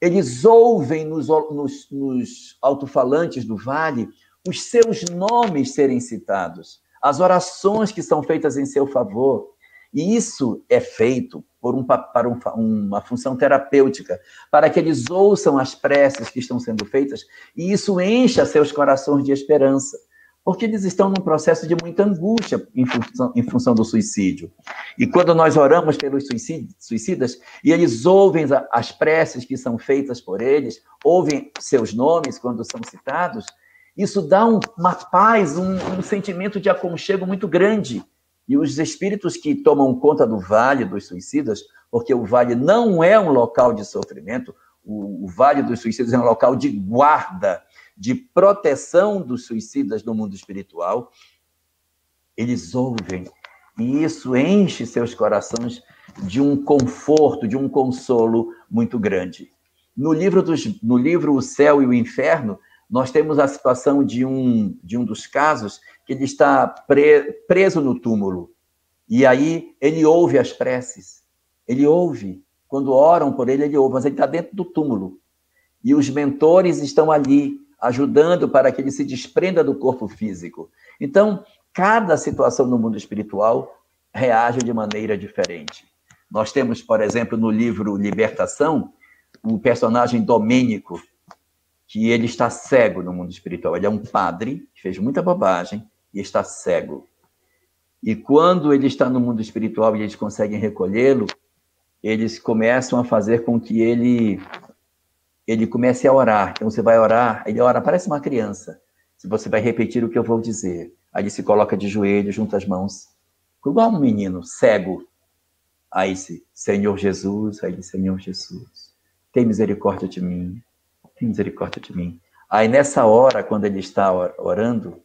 eles ouvem nos, nos, nos alto-falantes do vale os seus nomes serem citados, as orações que são feitas em seu favor. E isso é feito por um, para um, uma função terapêutica, para que eles ouçam as preces que estão sendo feitas e isso encha seus corações de esperança porque eles estão num processo de muita angústia em função, em função do suicídio. E quando nós oramos pelos suicidas, e eles ouvem as preces que são feitas por eles, ouvem seus nomes quando são citados, isso dá um, uma paz, um, um sentimento de aconchego muito grande. E os espíritos que tomam conta do vale dos suicidas, porque o vale não é um local de sofrimento, o, vale dos suicidas é um local de guarda de proteção dos suicidas no mundo espiritual, eles ouvem e isso enche seus corações de um conforto, de um consolo muito grande. No livro, dos, no livro O Céu e o Inferno, nós temos a situação de um, de um dos casos que ele está pre, preso no túmulo. E aí ele ouve as preces. Ele ouve. Quando oram por ele, ele ouve, mas ele está dentro do túmulo. E os mentores estão ali ajudando para que ele se desprenda do corpo físico. Então, cada situação no mundo espiritual reage de maneira diferente. Nós temos, por exemplo, no livro Libertação, o personagem Domênico, que ele está cego no mundo espiritual. Ele é um padre que fez muita bobagem e está cego. E quando ele está no mundo espiritual e eles conseguem recolhê-lo, eles começam a fazer com que ele ele comece a orar. Então você vai orar, ele ora, parece uma criança. Se você vai repetir o que eu vou dizer. Aí ele se coloca de joelho, junta as mãos, igual um menino cego. Aí se, Senhor Jesus, aí Senhor Jesus, tem misericórdia de mim, tem misericórdia de mim. Aí nessa hora, quando ele está orando,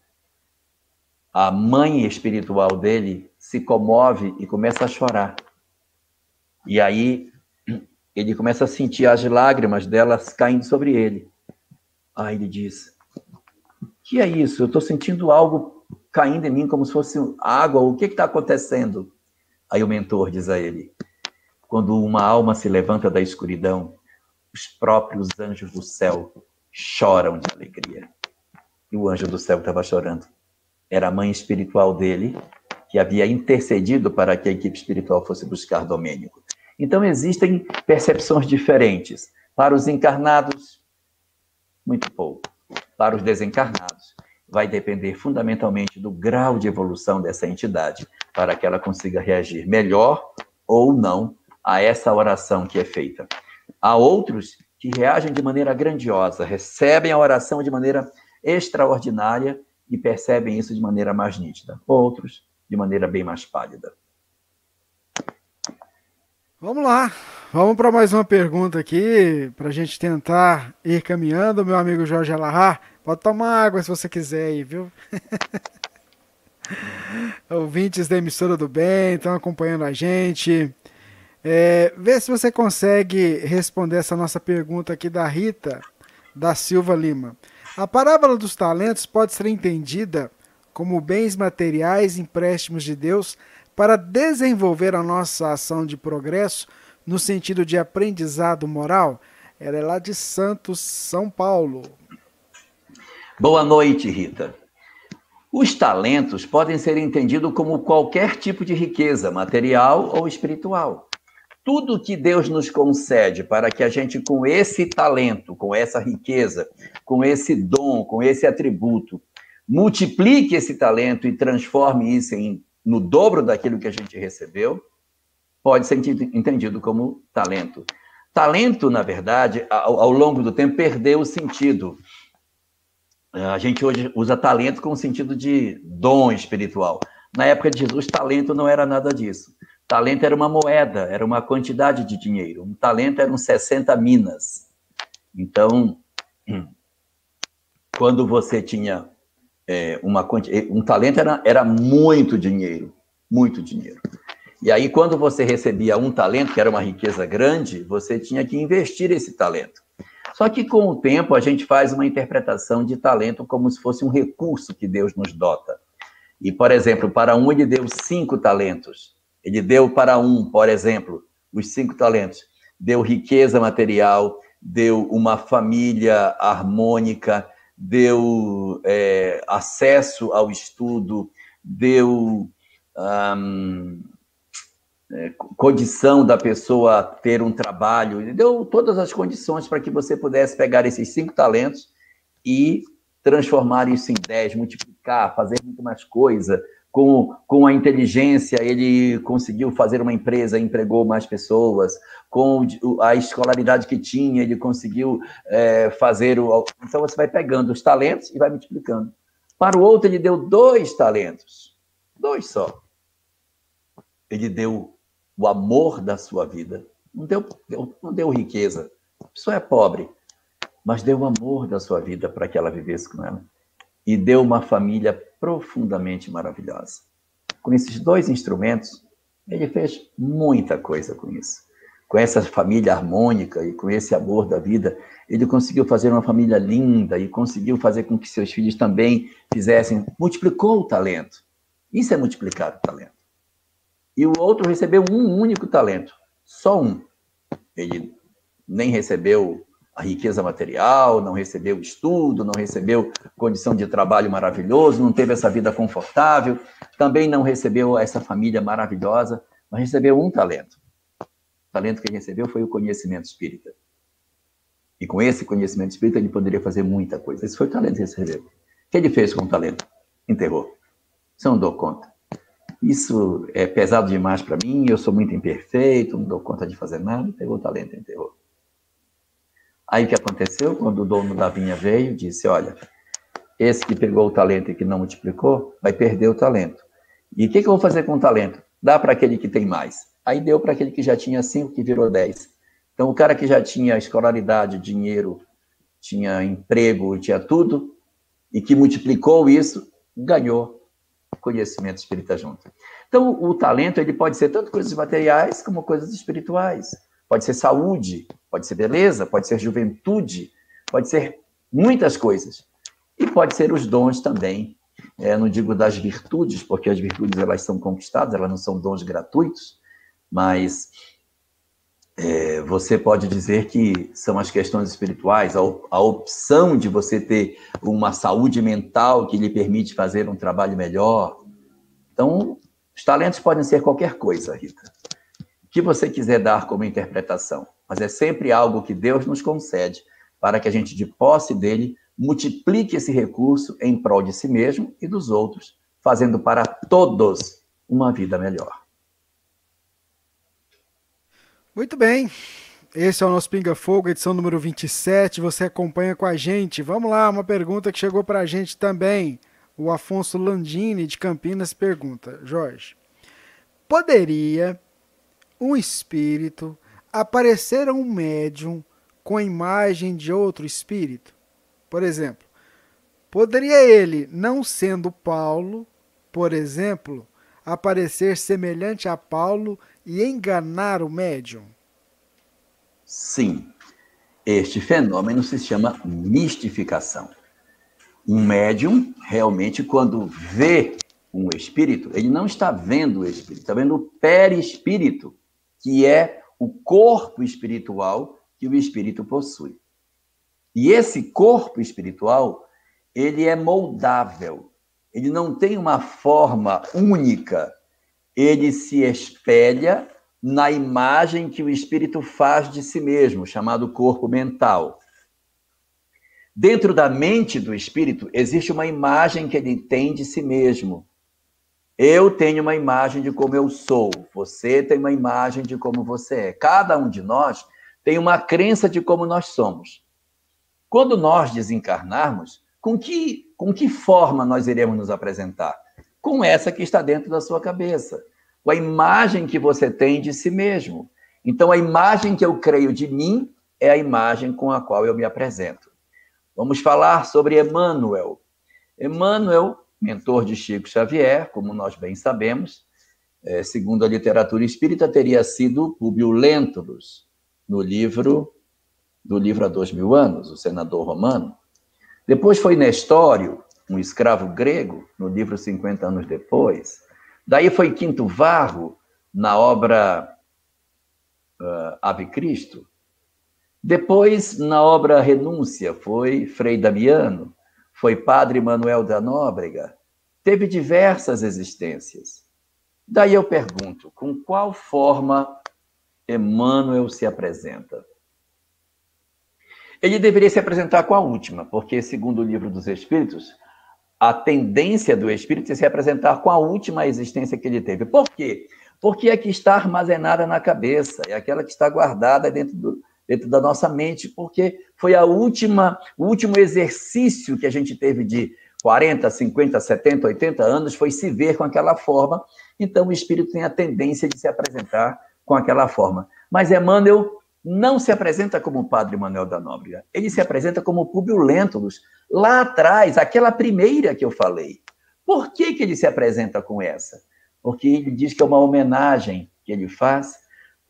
a mãe espiritual dele se comove e começa a chorar. E aí ele começa a sentir as lágrimas delas caindo sobre ele. Aí ele diz: que é isso? Eu estou sentindo algo caindo em mim como se fosse água. O que está acontecendo? Aí o mentor diz a ele: quando uma alma se levanta da escuridão, os próprios anjos do céu choram de alegria. E o anjo do céu estava chorando. Era a mãe espiritual dele que havia intercedido para que a equipe espiritual fosse buscar Domênico. Então, existem percepções diferentes. Para os encarnados, muito pouco. Para os desencarnados, vai depender fundamentalmente do grau de evolução dessa entidade, para que ela consiga reagir melhor ou não a essa oração que é feita. Há outros que reagem de maneira grandiosa, recebem a oração de maneira extraordinária e percebem isso de maneira mais nítida. Outros, de maneira bem mais pálida. Vamos lá, vamos para mais uma pergunta aqui, para a gente tentar ir caminhando. Meu amigo Jorge Alahá, pode tomar água se você quiser aí, viu? [laughs] Ouvintes da emissora do bem estão acompanhando a gente. É, vê se você consegue responder essa nossa pergunta aqui da Rita da Silva Lima. A parábola dos talentos pode ser entendida como bens materiais, empréstimos de Deus, para desenvolver a nossa ação de progresso no sentido de aprendizado moral? Ela é lá de Santos, São Paulo. Boa noite, Rita. Os talentos podem ser entendidos como qualquer tipo de riqueza, material ou espiritual. Tudo que Deus nos concede para que a gente, com esse talento, com essa riqueza, com esse dom, com esse atributo, multiplique esse talento e transforme isso em, no dobro daquilo que a gente recebeu, pode ser entendido como talento. Talento, na verdade, ao, ao longo do tempo, perdeu o sentido. A gente hoje usa talento com o sentido de dom espiritual. Na época de Jesus, talento não era nada disso. Talento era uma moeda, era uma quantidade de dinheiro. Um talento eram 60 minas. Então, [clears throat] quando você tinha é, uma um talento era, era muito dinheiro, muito dinheiro. E aí, quando você recebia um talento, que era uma riqueza grande, você tinha que investir esse talento. Só que com o tempo a gente faz uma interpretação de talento como se fosse um recurso que Deus nos dota. E, por exemplo, para um ele deu cinco talentos. Ele deu para um, por exemplo, os cinco talentos. Deu riqueza material, deu uma família harmônica, deu é, acesso ao estudo, deu é, condição da pessoa ter um trabalho, deu todas as condições para que você pudesse pegar esses cinco talentos e transformar isso em dez, multiplicar, fazer muito mais coisa. Com, com a inteligência, ele conseguiu fazer uma empresa, empregou mais pessoas. Com a escolaridade que tinha, ele conseguiu é, fazer o. Então, você vai pegando os talentos e vai multiplicando. Para o outro, ele deu dois talentos. Dois só. Ele deu o amor da sua vida. Não deu, não deu riqueza. A pessoa é pobre, mas deu o amor da sua vida para que ela vivesse com ela. E deu uma família profundamente maravilhosa. Com esses dois instrumentos, ele fez muita coisa com isso. Com essa família harmônica e com esse amor da vida, ele conseguiu fazer uma família linda e conseguiu fazer com que seus filhos também fizessem, multiplicou o talento. Isso é multiplicar o talento e o outro recebeu um único talento, só um. Ele nem recebeu a riqueza material, não recebeu estudo, não recebeu condição de trabalho maravilhoso, não teve essa vida confortável, também não recebeu essa família maravilhosa, mas recebeu um talento. O talento que recebeu foi o conhecimento espírita. E com esse conhecimento espírita ele poderia fazer muita coisa. Esse foi o talento que ele recebeu. O que ele fez com o talento? Enterrou. Você não dou conta. Isso é pesado demais para mim, eu sou muito imperfeito, não dou conta de fazer nada, pegou o talento e enterrou. Aí o que aconteceu? Quando o dono da vinha veio, disse: Olha, esse que pegou o talento e que não multiplicou, vai perder o talento. E o que, que eu vou fazer com o talento? Dá para aquele que tem mais. Aí deu para aquele que já tinha cinco, que virou dez. Então, o cara que já tinha escolaridade, dinheiro, tinha emprego, tinha tudo, e que multiplicou isso, ganhou conhecimento espírita junto. Então, o talento ele pode ser tanto coisas materiais como coisas espirituais. Pode ser saúde, pode ser beleza, pode ser juventude, pode ser muitas coisas. E pode ser os dons também. É, não digo das virtudes, porque as virtudes elas são conquistadas, elas não são dons gratuitos, mas é, você pode dizer que são as questões espirituais, a, a, opção de você ter uma saúde mental que lhe permite fazer um trabalho melhor. Então, os talentos podem ser qualquer coisa, Rita. Que você quiser dar como interpretação, mas é sempre algo que Deus nos concede para que a gente, de posse dele, multiplique esse recurso em prol de si mesmo e dos outros, fazendo para todos uma vida melhor. Muito bem. Esse é o nosso Pinga Fogo, edição número 27. Você acompanha com a gente. Vamos lá, uma pergunta que chegou para a gente também. O Afonso Landini, de Campinas, pergunta: Jorge, poderia um espírito aparecer a um médium com a imagem de outro espírito? Por exemplo, poderia ele, não sendo Paulo, por exemplo, aparecer semelhante a Paulo e enganar o médium? Sim. Este fenômeno se chama mistificação. Um médium, realmente, quando vê um espírito, ele não está vendo o espírito, está vendo o perispírito, que é o corpo espiritual que o espírito possui. E esse corpo espiritual, ele é moldável. Ele não tem uma forma única. Ele se espelha na imagem que o espírito faz de si mesmo, chamado corpo mental. Dentro da mente do espírito existe uma imagem que ele tem de si mesmo. Eu tenho uma imagem de como eu sou, você tem uma imagem de como você é. Cada um de nós tem uma crença de como nós somos. Quando nós desencarnarmos, com que, com que forma nós iremos nos apresentar? Com essa que está dentro da sua cabeça, com a imagem que você tem de si mesmo. Então, a imagem que eu creio de mim é a imagem com a qual eu me apresento. Vamos falar sobre Emmanuel. Emmanuel, mentor de Chico Xavier, como nós bem sabemos, é, segundo a literatura espírita, teria sido Publio Lentulus, no livro do livro há dois mil anos, o senador romano. Depois foi Nestório, um escravo grego, no livro 50 anos depois. Daí foi Quinto Varro, na obra uh, Ave Cristo. Depois, na obra Renúncia, foi Frei Damiano, foi Padre Manuel da Nóbrega. Teve diversas existências. Daí eu pergunto, com qual forma Emmanuel se apresenta? Ele deveria se apresentar com a última, porque, segundo o livro dos Espíritos, a tendência do espírito é se apresentar com a última existência que ele teve. Por quê? Porque é que está armazenada na cabeça, é aquela que está guardada dentro, do, dentro da nossa mente, porque foi a última, o último exercício que a gente teve de 40, 50, 70, 80 anos foi se ver com aquela forma. Então o espírito tem a tendência de se apresentar com aquela forma. Mas Emmanuel não se apresenta como o padre Manuel da Nóbrega, ele se apresenta como Públio Lentulus, lá atrás, aquela primeira que eu falei. Por que, que ele se apresenta com essa? Porque ele diz que é uma homenagem que ele faz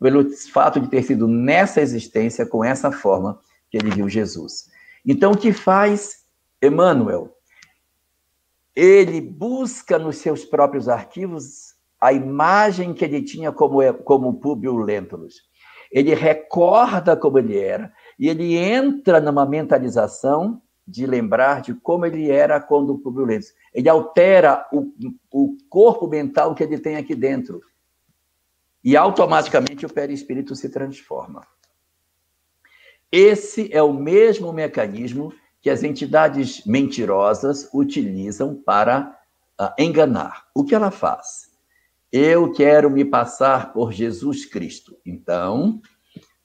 pelo fato de ter sido nessa existência, com essa forma, que ele viu Jesus. Então, o que faz Emmanuel? Ele busca nos seus próprios arquivos a imagem que ele tinha como, como Públio Lentulus ele recorda como ele era e ele entra numa mentalização de lembrar de como ele era quando Publio Lentulus. Ele altera o, o corpo mental que ele tem aqui dentro. E automaticamente o perispírito se transforma. Esse é o mesmo mecanismo que as entidades mentirosas utilizam para uh, enganar. O que ela faz? Eu quero me passar por Jesus Cristo. Então,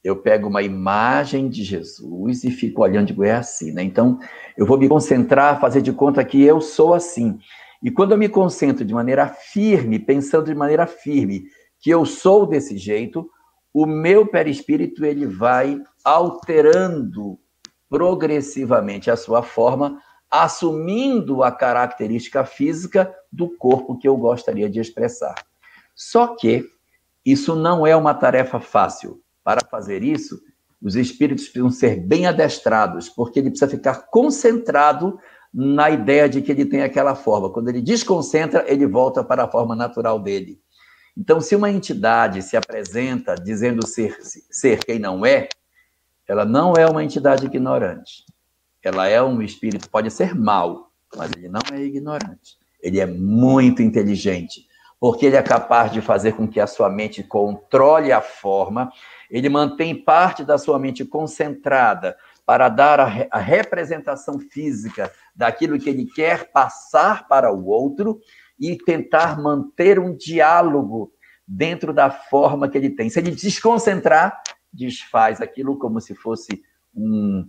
eu pego uma imagem de Jesus e fico olhando, digo, é assim, né? Então, eu vou me concentrar, fazer de conta que eu sou assim. E quando eu me concentro de maneira firme, pensando de maneira firme que eu sou desse jeito, o meu perispírito ele vai alterando progressivamente a sua forma, assumindo a característica física do corpo que eu gostaria de expressar. Só que isso não é uma tarefa fácil. Para fazer isso, os espíritos precisam ser bem adestrados, porque ele precisa ficar concentrado na ideia de que ele tem aquela forma. Quando ele desconcentra, ele volta para a forma natural dele. Então, se uma entidade se apresenta dizendo ser, ser quem não é, ela não é uma entidade ignorante. Ela é um espírito, pode ser mau, mas ele não é ignorante. Ele é muito inteligente porque ele é capaz de fazer com que a sua mente controle a forma, ele mantém parte da sua mente concentrada para dar a, a representação física daquilo que ele quer passar para o outro e tentar manter um diálogo dentro da forma que ele tem. Se ele desconcentrar, desfaz aquilo como se fosse um,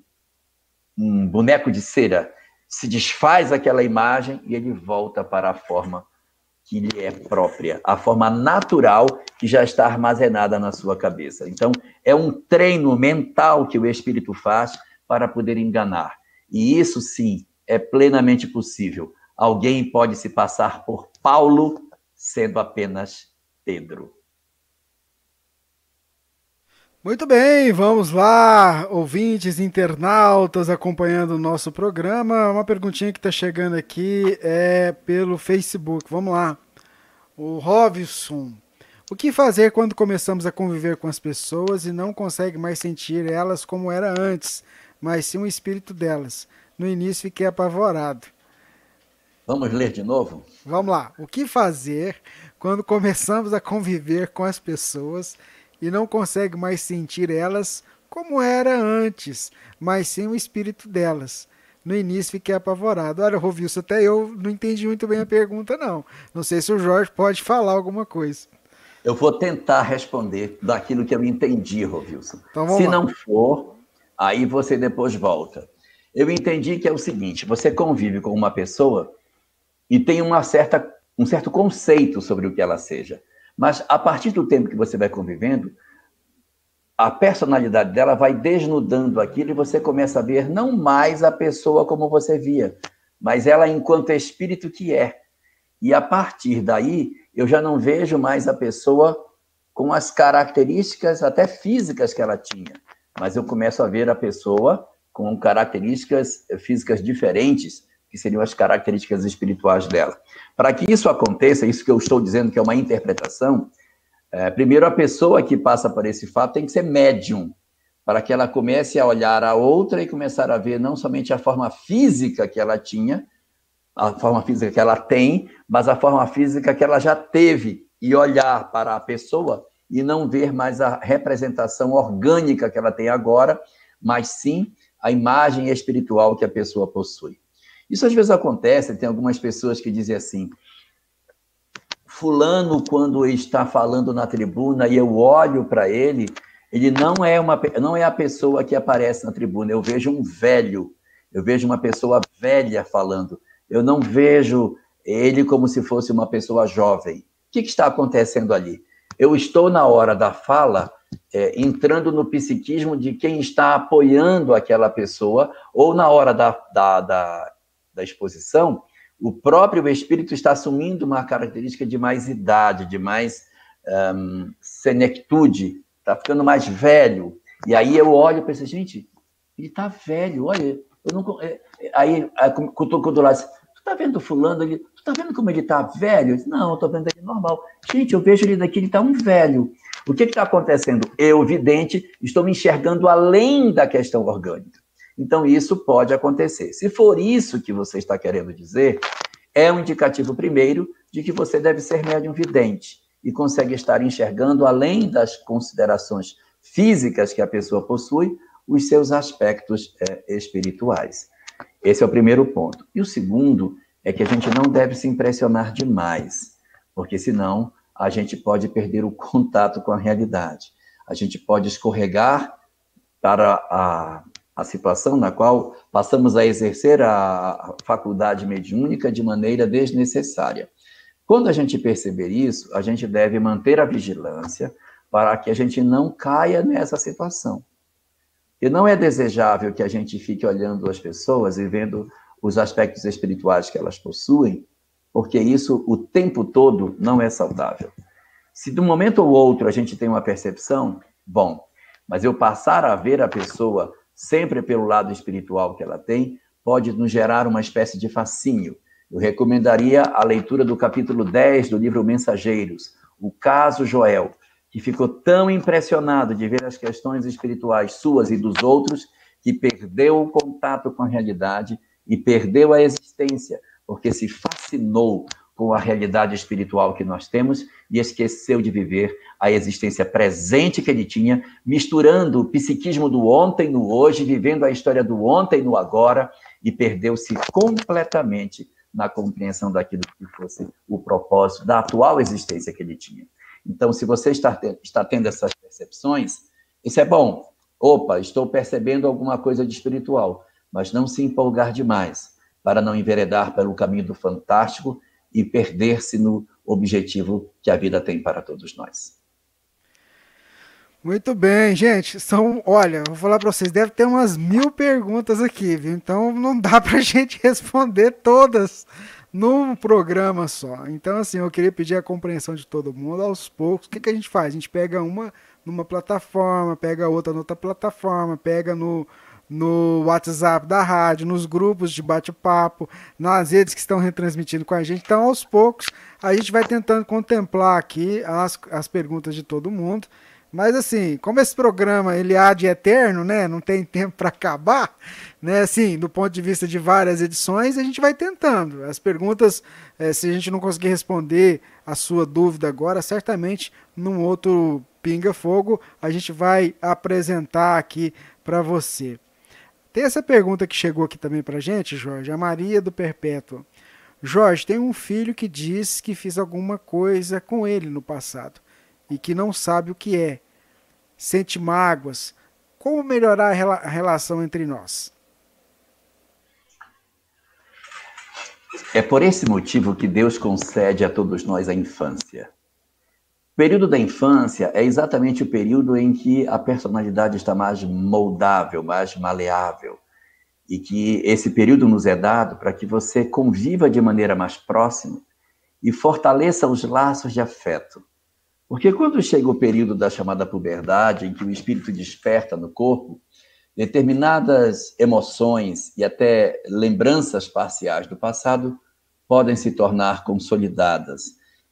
um boneco de cera. Se desfaz aquela imagem e ele volta para a forma que lhe é própria, a forma natural que já está armazenada na sua cabeça. Então, é um treino mental que o espírito faz para poder enganar. E isso sim é plenamente possível. Alguém pode se passar por Paulo sendo apenas Pedro. Muito bem, vamos lá, ouvintes, internautas acompanhando o nosso programa. Uma perguntinha que está chegando aqui é pelo Facebook. Vamos lá. O Robson. O que fazer quando começamos a conviver com as pessoas e não consegue mais sentir elas como era antes, mas sim o espírito delas? No início fiquei apavorado. Vamos ler de novo? Vamos lá. O que fazer quando começamos a conviver com as pessoas e não consegue mais sentir elas como era antes, mas sim o espírito delas. No início fiquei apavorado. Olha, Rovilson, até eu não entendi muito bem a pergunta, não. Não sei se o Jorge pode falar alguma coisa. Eu vou tentar responder daquilo que eu entendi, Rovilson. Então, se lá. não for, aí você depois volta. Eu entendi que é o seguinte: você convive com uma pessoa e tem uma certa, um certo conceito sobre o que ela seja. Mas a partir do tempo que você vai convivendo, a personalidade dela vai desnudando aquilo e você começa a ver não mais a pessoa como você via, mas ela enquanto espírito que é. E a partir daí, eu já não vejo mais a pessoa com as características até físicas que ela tinha, mas eu começo a ver a pessoa com características físicas diferentes, que seriam as características espirituais dela. Para que isso aconteça, isso que eu estou dizendo que é uma interpretação, é, primeiro a pessoa que passa por esse fato tem que ser médium, para que ela comece a olhar a outra e começar a ver não somente a forma física que ela tinha, a forma física que ela tem, mas a forma física que ela já teve, e olhar para a pessoa e não ver mais a representação orgânica que ela tem agora, mas sim a imagem espiritual que a pessoa possui. Isso às vezes acontece, tem algumas pessoas que dizem assim: Fulano, quando está falando na tribuna e eu olho para ele, ele não é, uma, não é a pessoa que aparece na tribuna, eu vejo um velho, eu vejo uma pessoa velha falando, eu não vejo ele como se fosse uma pessoa jovem. O que, que está acontecendo ali? Eu estou na hora da fala é, entrando no psiquismo de quem está apoiando aquela pessoa, ou na hora da, da, da da exposição, o próprio espírito está assumindo uma característica de mais idade, de mais um, senectude, está ficando mais velho. E aí eu olho e penso, gente, ele está velho, olha, eu não. É, aí, aí cutuco do lado, tu está vendo fulano, ele, tu está vendo como ele está velho? Disse, não, eu estou vendo ele normal. Gente, eu vejo ele daqui, ele está um velho. O que está acontecendo? Eu, vidente, estou me enxergando além da questão orgânica. Então, isso pode acontecer. Se for isso que você está querendo dizer, é um indicativo, primeiro, de que você deve ser médium vidente e consegue estar enxergando, além das considerações físicas que a pessoa possui, os seus aspectos é, espirituais. Esse é o primeiro ponto. E o segundo é que a gente não deve se impressionar demais, porque senão a gente pode perder o contato com a realidade. A gente pode escorregar para a a situação na qual passamos a exercer a faculdade mediúnica de maneira desnecessária. Quando a gente perceber isso, a gente deve manter a vigilância para que a gente não caia nessa situação. E não é desejável que a gente fique olhando as pessoas e vendo os aspectos espirituais que elas possuem, porque isso o tempo todo não é saudável. Se de um momento ou outro a gente tem uma percepção, bom, mas eu passar a ver a pessoa sempre pelo lado espiritual que ela tem, pode nos gerar uma espécie de fascínio. Eu recomendaria a leitura do capítulo 10 do livro Mensageiros, o caso Joel, que ficou tão impressionado de ver as questões espirituais suas e dos outros, que perdeu o contato com a realidade e perdeu a existência, porque se fascinou com a realidade espiritual que nós temos e esqueceu de viver a existência presente que ele tinha, misturando o psiquismo do ontem no hoje, vivendo a história do ontem no agora e perdeu-se completamente na compreensão daquilo que fosse o propósito da atual existência que ele tinha. Então, se você está, está tendo essas percepções, isso é bom. Opa, estou percebendo alguma coisa de espiritual, mas não se empolgar demais para não enveredar pelo caminho do fantástico e perder-se no objetivo que a vida tem para todos nós. Muito bem, gente. São, olha, vou falar para vocês, deve ter umas mil perguntas aqui, viu? Então não dá para a [laughs] gente responder todas num programa só. Então, assim, eu queria pedir a compreensão de todo mundo aos poucos. O que, que a gente faz? A gente pega uma numa plataforma, pega outra noutra plataforma, pega no, no WhatsApp da rádio, nos grupos de bate-papo, nas redes que estão retransmitindo com a gente. Então, aos poucos, a gente vai tentando contemplar aqui as, as perguntas de todo mundo. Mas assim, como esse programa ele há de eterno, né? Não tem [laughs] tempo para acabar, né? Assim, do ponto de vista de várias edições, a gente vai tentando. As perguntas, é, se a gente não conseguir responder a sua dúvida agora, certamente num outro pinga fogo a gente vai apresentar aqui para você. Tem essa pergunta que chegou aqui também para gente, Jorge, a Maria do Perpétuo. Jorge, tem um filho que diz que fiz alguma coisa com ele no passado e que não sabe o que é. Sente mágoas. Como melhorar a relação entre nós? É por esse motivo que Deus concede a todos nós a infância. Período da infância é exatamente o período em que a personalidade está mais moldável, mais maleável. E que esse período nos é dado para que você conviva de maneira mais próxima e fortaleça os laços de afeto. Porque quando chega o período da chamada puberdade, em que o espírito desperta no corpo, determinadas emoções e até lembranças parciais do passado podem se tornar consolidadas.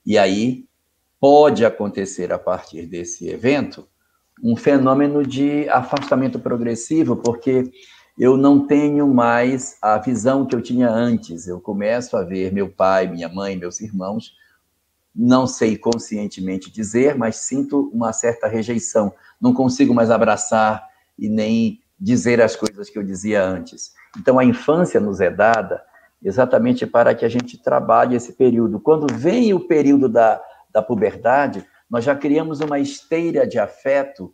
E aí pode acontecer, a partir desse evento, um fenômeno de afastamento progressivo, porque eu não tenho mais a visão que eu tinha antes. Eu começo a ver meu pai, minha mãe, meus irmãos não sei conscientemente dizer, mas sinto uma certa rejeição. Não consigo mais abraçar e nem dizer as coisas que eu dizia antes. Então, a infância nos é dada exatamente para que a gente trabalhe esse período. Quando vem o período da, da puberdade, nós já criamos uma esteira de afeto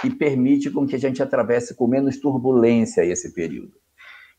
que permite com que a gente atravesse com menos turbulência esse período.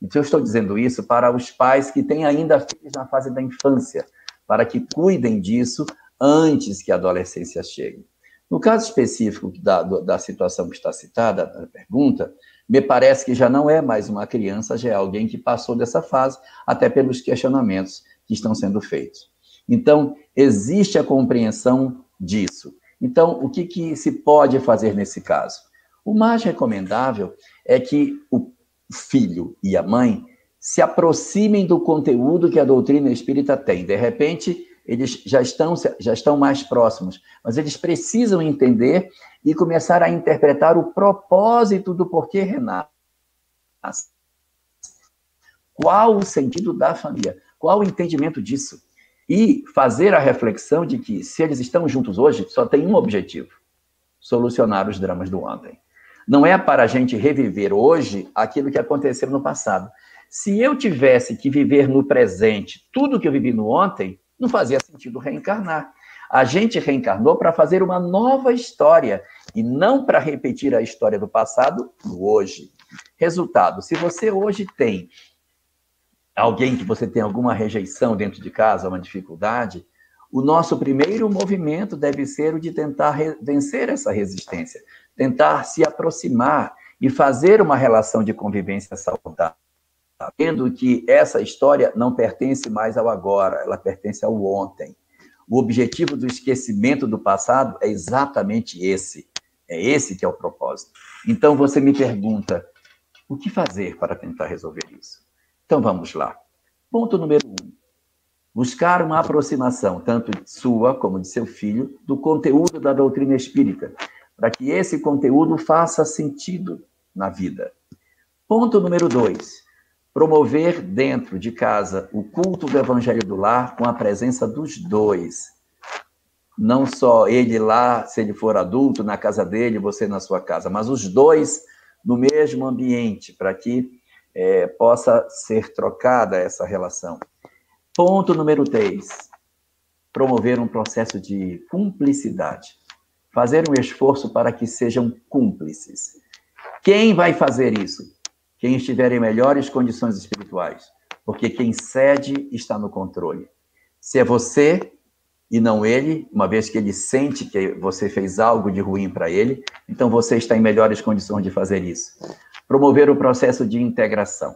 Então, eu estou dizendo isso para os pais que têm ainda filhos na fase da infância, para que cuidem disso antes que a adolescência chegue. No caso específico da, da situação que está citada na pergunta, me parece que já não é mais uma criança, já é alguém que passou dessa fase, até pelos questionamentos que estão sendo feitos. Então, existe a compreensão disso. Então, o que, que se pode fazer nesse caso? O mais recomendável é que o filho e a mãe se aproximem do conteúdo que a doutrina espírita tem. De repente, eles já estão, já estão mais próximos, mas eles precisam entender e começar a interpretar o propósito do porquê renasce. Qual o sentido da família? Qual o entendimento disso? E fazer a reflexão de que, se eles estão juntos hoje, só tem um objetivo: solucionar os dramas do ontem. Não é para a gente reviver hoje aquilo que aconteceu no passado, se eu tivesse que viver no presente tudo que eu vivi no ontem, não fazia sentido reencarnar. A gente reencarnou para fazer uma nova história e não para repetir a história do passado no hoje. Resultado: se você hoje tem alguém que você tem alguma rejeição dentro de casa, uma dificuldade, o nosso primeiro movimento deve ser o de tentar vencer essa resistência, tentar se aproximar e fazer uma relação de convivência saudável sabendo que essa história não pertence mais ao agora, ela pertence ao ontem. O objetivo do esquecimento do passado é exatamente esse. É esse que é o propósito. Então você me pergunta, o que fazer para tentar resolver isso? Então vamos lá. Ponto número um. Buscar uma aproximação, tanto sua como de seu filho, do conteúdo da doutrina espírita, para que esse conteúdo faça sentido na vida. Ponto número dois promover dentro de casa o culto do evangelho do lar com a presença dos dois. Não só ele lá, se ele for adulto, na casa dele, você na sua casa, mas os dois no mesmo ambiente, para que é, possa ser trocada essa relação. Ponto número três: promover um processo de cumplicidade. Fazer um esforço para que sejam cúmplices. Quem vai fazer isso? quem estiver em melhores condições espirituais, porque quem cede está no controle. Se é você e não ele, uma vez que ele sente que você fez algo de ruim para ele, então você está em melhores condições de fazer isso. Promover o processo de integração.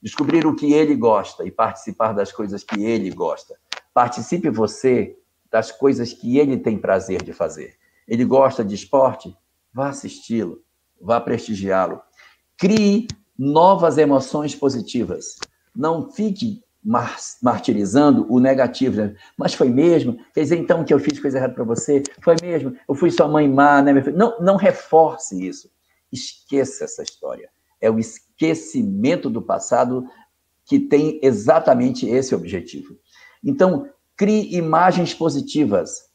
Descobrir o que ele gosta e participar das coisas que ele gosta. Participe você das coisas que ele tem prazer de fazer. Ele gosta de esporte? vá assisti-lo, vá prestigiá-lo. Crie novas emoções positivas. Não fique martirizando o negativo. Né? Mas foi mesmo? Quer dizer, então, que eu fiz coisa errada para você? Foi mesmo? Eu fui sua mãe má, né? Não, não reforce isso. Esqueça essa história. É o esquecimento do passado que tem exatamente esse objetivo. Então, crie imagens positivas.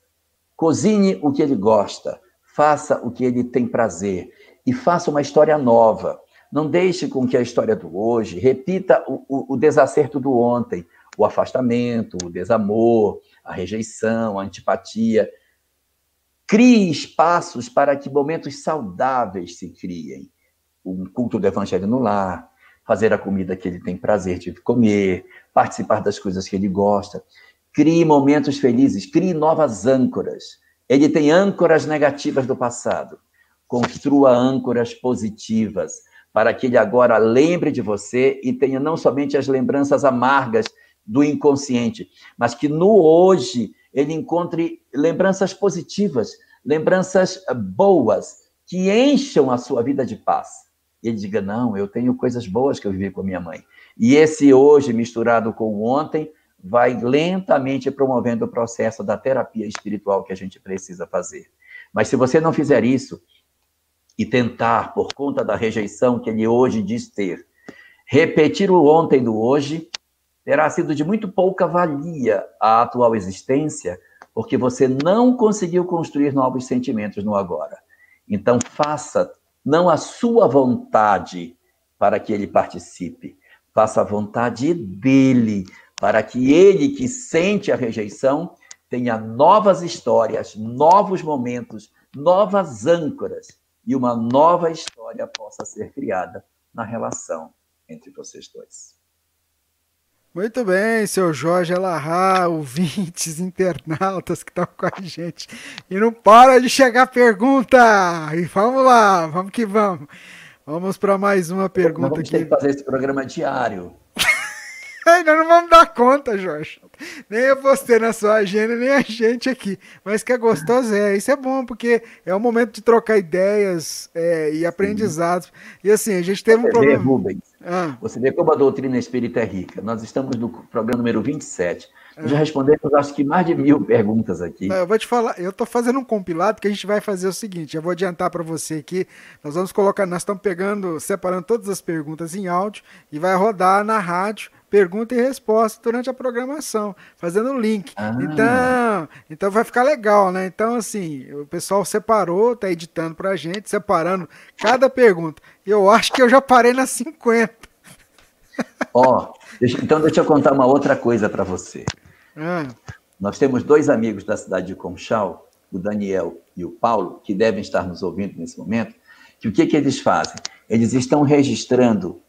Cozinhe o que ele gosta. Faça o que ele tem prazer. E faça uma história nova. Não deixe com que a história do hoje repita o, o, o desacerto do ontem, o afastamento, o desamor, a rejeição, a antipatia. Crie espaços para que momentos saudáveis se criem. Um culto do evangelho no lar, fazer a comida que ele tem prazer de comer, participar das coisas que ele gosta. Crie momentos felizes, crie novas âncoras. Ele tem âncoras negativas do passado. Construa âncoras positivas para que ele agora lembre de você e tenha não somente as lembranças amargas do inconsciente, mas que no hoje ele encontre lembranças positivas, lembranças boas, que encham a sua vida de paz. E ele diga: Não, eu tenho coisas boas que eu vivi com minha mãe. E esse hoje, misturado com o ontem, vai lentamente promovendo o processo da terapia espiritual que a gente precisa fazer. Mas se você não fizer isso, e tentar, por conta da rejeição que ele hoje diz ter, repetir o ontem do hoje, terá sido de muito pouca valia a atual existência, porque você não conseguiu construir novos sentimentos no agora. Então, faça não a sua vontade para que ele participe, faça a vontade dele, para que ele que sente a rejeição tenha novas histórias, novos momentos, novas âncoras e uma nova história possa ser criada na relação entre vocês dois. Muito bem, seu Jorge Alahá, ouvintes, internautas que estão com a gente. E não para de chegar pergunta! E vamos lá, vamos que vamos. Vamos para mais uma pergunta vamos aqui. Vamos ter que fazer esse programa diário. [laughs] Ainda não vamos dar conta, Jorge. Nem eu postei na sua agenda, nem a gente aqui. Mas que é gostoso, é. Isso é bom, porque é o momento de trocar ideias é, e aprendizados. E assim, a gente teve Você um problema. Vê, Rubens, ah. Você vê como a doutrina espírita é rica. Nós estamos no programa número 27. Nós já respondemos, acho que mais de mil perguntas aqui. Não, eu vou te falar, eu estou fazendo um compilado que a gente vai fazer o seguinte: eu vou adiantar para você aqui. Nós vamos colocar, nós estamos pegando, separando todas as perguntas em áudio e vai rodar na rádio pergunta e resposta durante a programação, fazendo o link. Ah. Então, então vai ficar legal, né? Então, assim, o pessoal separou, tá editando pra gente, separando cada pergunta. Eu acho que eu já parei nas [laughs] 50. Ó, oh, então deixa eu contar uma outra coisa para você. Ah. Nós temos dois amigos da cidade de Conchal, o Daniel e o Paulo, que devem estar nos ouvindo nesse momento, que o que, que eles fazem? Eles estão registrando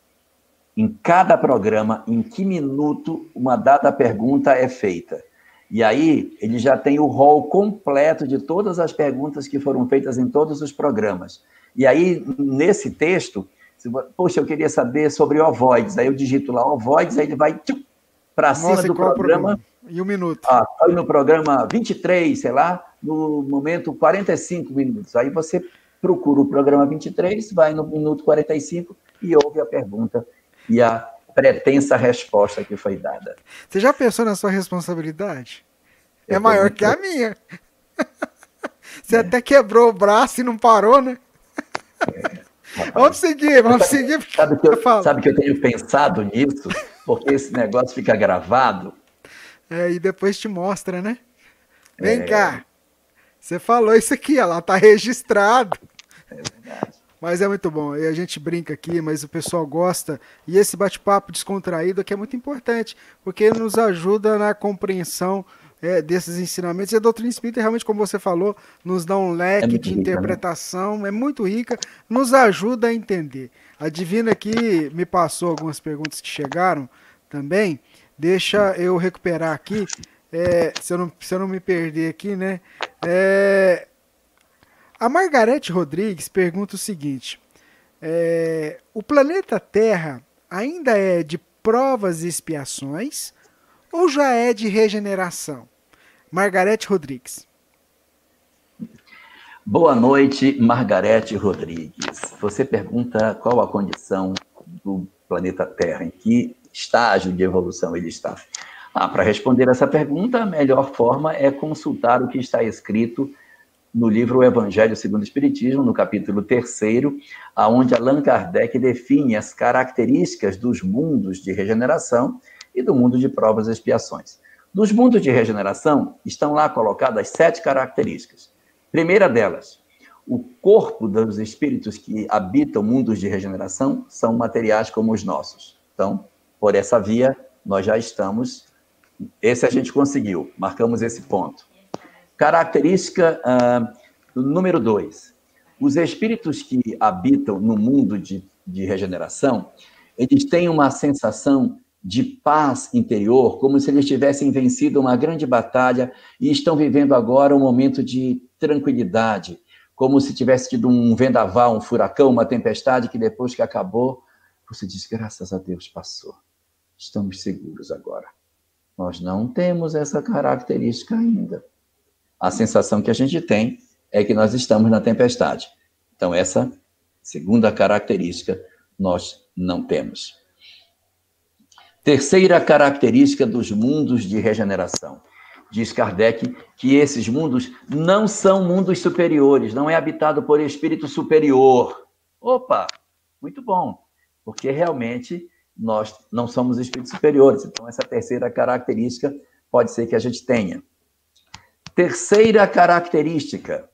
em cada programa, em que minuto uma dada pergunta é feita. E aí ele já tem o rol completo de todas as perguntas que foram feitas em todos os programas. E aí, nesse texto, se, poxa, eu queria saber sobre ovoides. Aí eu digito lá ovoides, aí ele vai para cima do programa. programa. E um minuto. Ah, foi no programa 23, sei lá, no momento 45 minutos. Aí você procura o programa 23, vai no minuto 45 e ouve a pergunta e a pretensa resposta que foi dada. Você já pensou na sua responsabilidade? É maior que a minha. [laughs] Você é. até quebrou o braço e não parou, né? É. Vamos seguir, vamos sabe, seguir. Sabe que, eu, sabe que eu tenho pensado nisso? Porque esse negócio fica gravado. É, e depois te mostra, né? Vem é... cá. Você falou isso aqui, ela tá registrado. É verdade. Mas é muito bom. E a gente brinca aqui, mas o pessoal gosta. E esse bate-papo descontraído aqui é muito importante, porque ele nos ajuda na compreensão é, desses ensinamentos. E a doutrina espírita, realmente, como você falou, nos dá um leque é de rica, né? interpretação, né? é muito rica, nos ajuda a entender. A Divina aqui me passou algumas perguntas que chegaram também. Deixa eu recuperar aqui, é, se, eu não, se eu não me perder aqui, né? É, a Margarete Rodrigues pergunta o seguinte: é, o planeta Terra ainda é de provas e expiações ou já é de regeneração? Margarete Rodrigues. Boa noite, Margarete Rodrigues. Você pergunta qual a condição do planeta Terra, em que estágio de evolução ele está. Ah, Para responder essa pergunta, a melhor forma é consultar o que está escrito no livro O Evangelho segundo o Espiritismo, no capítulo 3, aonde Allan Kardec define as características dos mundos de regeneração e do mundo de provas e expiações. Dos mundos de regeneração estão lá colocadas sete características. Primeira delas, o corpo dos espíritos que habitam mundos de regeneração são materiais como os nossos. Então, por essa via, nós já estamos. Esse a gente conseguiu, marcamos esse ponto. Característica uh, número dois: os espíritos que habitam no mundo de, de regeneração, eles têm uma sensação de paz interior, como se eles tivessem vencido uma grande batalha e estão vivendo agora um momento de tranquilidade, como se tivesse tido um vendaval, um furacão, uma tempestade que depois que acabou, você diz: graças a Deus passou. Estamos seguros agora. Nós não temos essa característica ainda. A sensação que a gente tem é que nós estamos na tempestade. Então, essa segunda característica nós não temos. Terceira característica dos mundos de regeneração. Diz Kardec que esses mundos não são mundos superiores, não é habitado por espírito superior. Opa, muito bom, porque realmente nós não somos espíritos superiores. Então, essa terceira característica pode ser que a gente tenha. Terceira característica: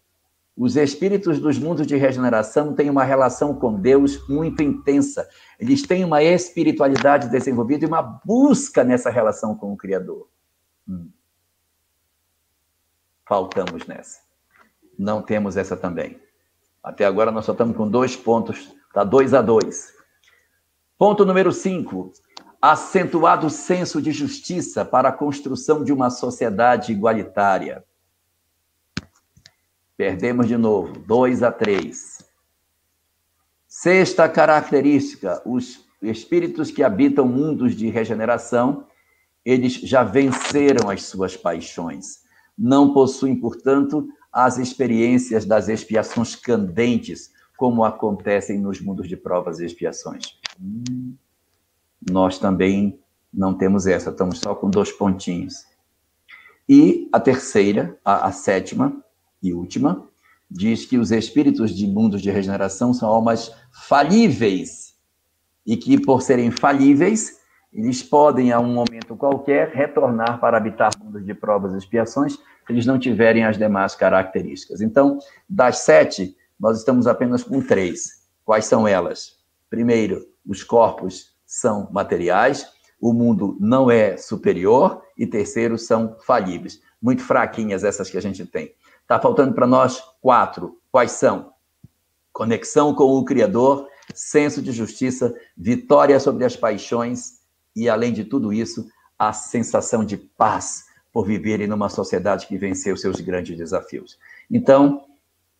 os espíritos dos mundos de regeneração têm uma relação com Deus muito intensa. Eles têm uma espiritualidade desenvolvida e uma busca nessa relação com o Criador. Hum. Faltamos nessa. Não temos essa também. Até agora nós só estamos com dois pontos, tá dois a dois. Ponto número cinco: acentuado senso de justiça para a construção de uma sociedade igualitária. Perdemos de novo, 2 a 3. Sexta característica: os espíritos que habitam mundos de regeneração, eles já venceram as suas paixões. Não possuem, portanto, as experiências das expiações candentes, como acontecem nos mundos de provas e expiações. Nós também não temos essa, estamos só com dois pontinhos. E a terceira, a, a sétima, e última, diz que os espíritos de mundos de regeneração são almas falíveis e que, por serem falíveis, eles podem, a um momento qualquer, retornar para habitar mundos de provas e expiações se eles não tiverem as demais características. Então, das sete, nós estamos apenas com três. Quais são elas? Primeiro, os corpos são materiais, o mundo não é superior, e terceiro, são falíveis. Muito fraquinhas essas que a gente tem. Está faltando para nós quatro. Quais são? Conexão com o Criador, senso de justiça, vitória sobre as paixões e, além de tudo isso, a sensação de paz por viverem numa sociedade que venceu seus grandes desafios. Então,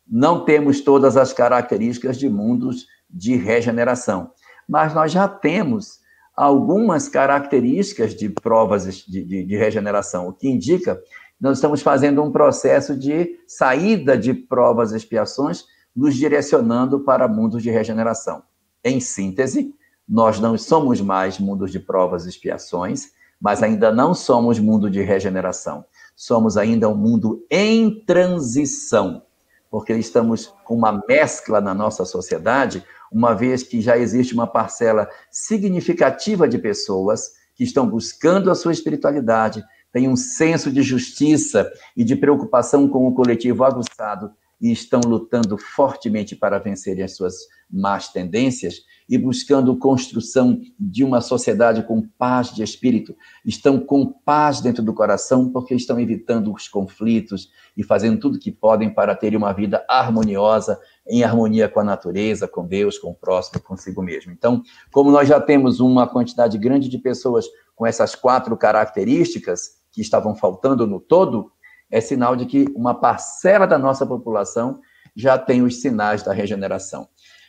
não temos todas as características de mundos de regeneração, mas nós já temos algumas características de provas de, de, de regeneração, o que indica nós estamos fazendo um processo de saída de provas e expiações, nos direcionando para mundos de regeneração. Em síntese, nós não somos mais mundos de provas e expiações, mas ainda não somos mundo de regeneração. Somos ainda um mundo em transição, porque estamos com uma mescla na nossa sociedade, uma vez que já existe uma parcela significativa de pessoas que estão buscando a sua espiritualidade, têm um senso de justiça e de preocupação com o coletivo aguçado e estão lutando fortemente para vencerem as suas más tendências e buscando construção de uma sociedade com paz de espírito. Estão com paz dentro do coração porque estão evitando os conflitos e fazendo tudo que podem para terem uma vida harmoniosa, em harmonia com a natureza, com Deus, com o próximo, consigo mesmo. Então, como nós já temos uma quantidade grande de pessoas com essas quatro características, que estavam faltando no todo, é sinal de que uma parcela da nossa população já tem os sinais da regeneração.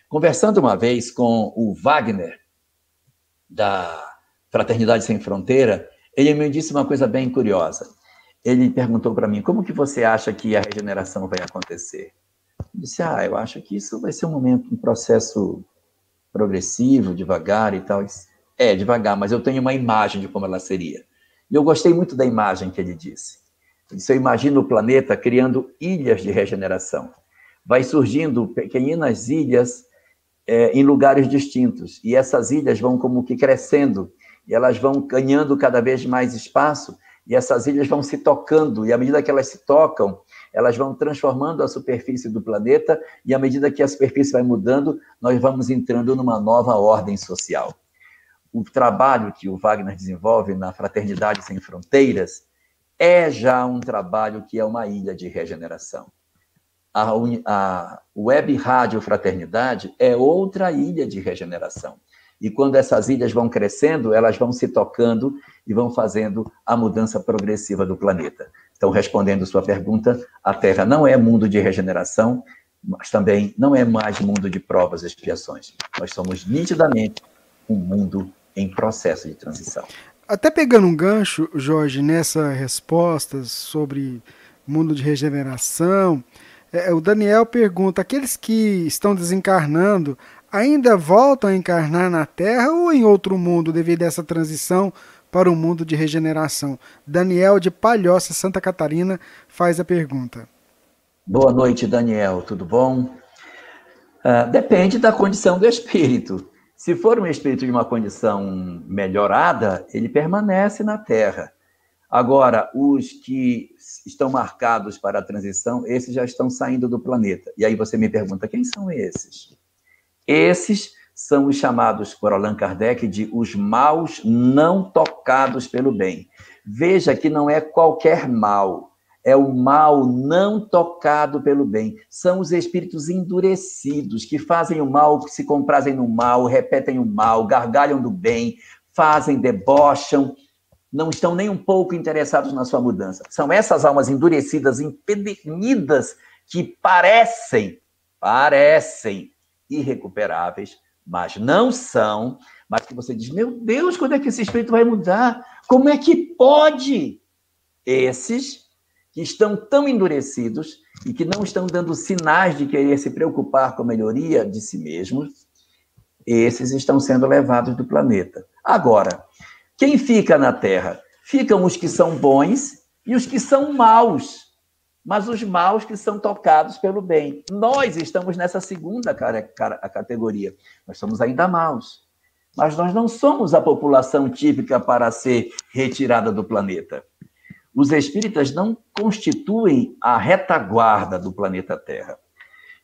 Conversando uma vez com o Wagner, da Fraternidade Sem Fronteira, ele me disse uma coisa bem curiosa. Ele perguntou para mim: como que você acha que a regeneração vai acontecer? disse, ah, eu acho que isso vai ser um momento, um processo progressivo, devagar e tal. Disse, é, devagar, mas eu tenho uma imagem de como ela seria. E eu gostei muito da imagem que ele disse. Ele disse, eu imagino o planeta criando ilhas de regeneração. Vai surgindo pequenas ilhas é, em lugares distintos. E essas ilhas vão como que crescendo, e elas vão ganhando cada vez mais espaço, e essas ilhas vão se tocando, e à medida que elas se tocam, elas vão transformando a superfície do planeta, e à medida que a superfície vai mudando, nós vamos entrando numa nova ordem social. O trabalho que o Wagner desenvolve na Fraternidade Sem Fronteiras é já um trabalho que é uma ilha de regeneração. A, a Web Rádio Fraternidade é outra ilha de regeneração. E quando essas ilhas vão crescendo, elas vão se tocando e vão fazendo a mudança progressiva do planeta. Então, respondendo sua pergunta, a Terra não é mundo de regeneração, mas também não é mais mundo de provas e expiações. Nós somos nitidamente um mundo em processo de transição. Até pegando um gancho, Jorge, nessa resposta sobre mundo de regeneração, é, o Daniel pergunta: aqueles que estão desencarnando ainda voltam a encarnar na Terra ou em outro mundo devido a essa transição para o mundo de regeneração? Daniel de Palhoça, Santa Catarina, faz a pergunta. Boa noite, Daniel, tudo bom? Uh, depende da condição do espírito. Se for um espírito de uma condição melhorada, ele permanece na Terra. Agora, os que estão marcados para a transição, esses já estão saindo do planeta. E aí você me pergunta, quem são esses? Esses são os chamados por Allan Kardec de os maus não tocados pelo bem. Veja que não é qualquer mal, é o mal não tocado pelo bem. São os espíritos endurecidos que fazem o mal, que se comprazem no mal, repetem o mal, gargalham do bem, fazem, debocham, não estão nem um pouco interessados na sua mudança. São essas almas endurecidas, empedernidas, que parecem, parecem irrecuperáveis, mas não são, mas que você diz, meu Deus, quando é que esse espírito vai mudar? Como é que pode? Esses que estão tão endurecidos e que não estão dando sinais de querer se preocupar com a melhoria de si mesmos, esses estão sendo levados do planeta. Agora, quem fica na Terra? Ficam os que são bons e os que são maus mas os maus que são tocados pelo bem. Nós estamos nessa segunda categoria. Nós somos ainda maus. Mas nós não somos a população típica para ser retirada do planeta. Os espíritas não constituem a retaguarda do planeta Terra.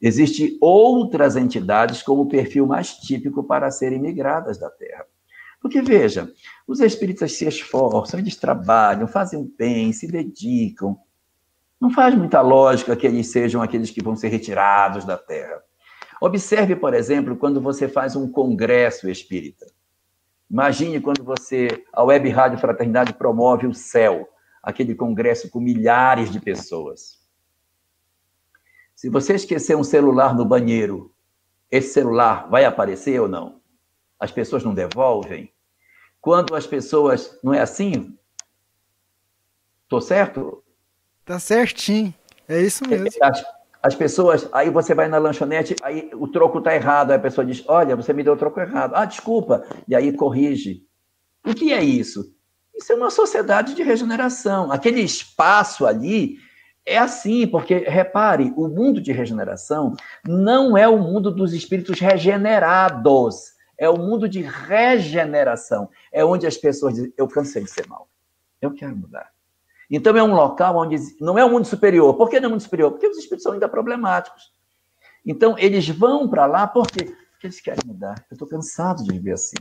Existem outras entidades com o perfil mais típico para serem migradas da Terra. Porque, veja, os espíritas se esforçam, eles trabalham, fazem bem, se dedicam, não faz muita lógica que eles sejam aqueles que vão ser retirados da Terra. Observe, por exemplo, quando você faz um congresso espírita. Imagine quando você, a Web Rádio Fraternidade promove o céu, aquele congresso com milhares de pessoas. Se você esquecer um celular no banheiro, esse celular vai aparecer ou não? As pessoas não devolvem? Quando as pessoas. Não é assim? Estou certo? Tá certinho. É isso mesmo. As, as, pessoas, aí você vai na lanchonete, aí o troco tá errado, aí a pessoa diz: Olha, você me deu o troco errado. Ah, desculpa. E aí corrige. O que é isso? Isso é uma sociedade de regeneração. Aquele espaço ali é assim, porque repare, o mundo de regeneração não é o mundo dos espíritos regenerados, é o mundo de regeneração. É onde as pessoas dizem: Eu cansei de ser mal, eu quero mudar. Então é um local onde não é um mundo superior. Por que não é um mundo superior? Porque os espíritos são ainda problemáticos. Então eles vão para lá porque, porque eles querem mudar. Eu estou cansado de viver assim.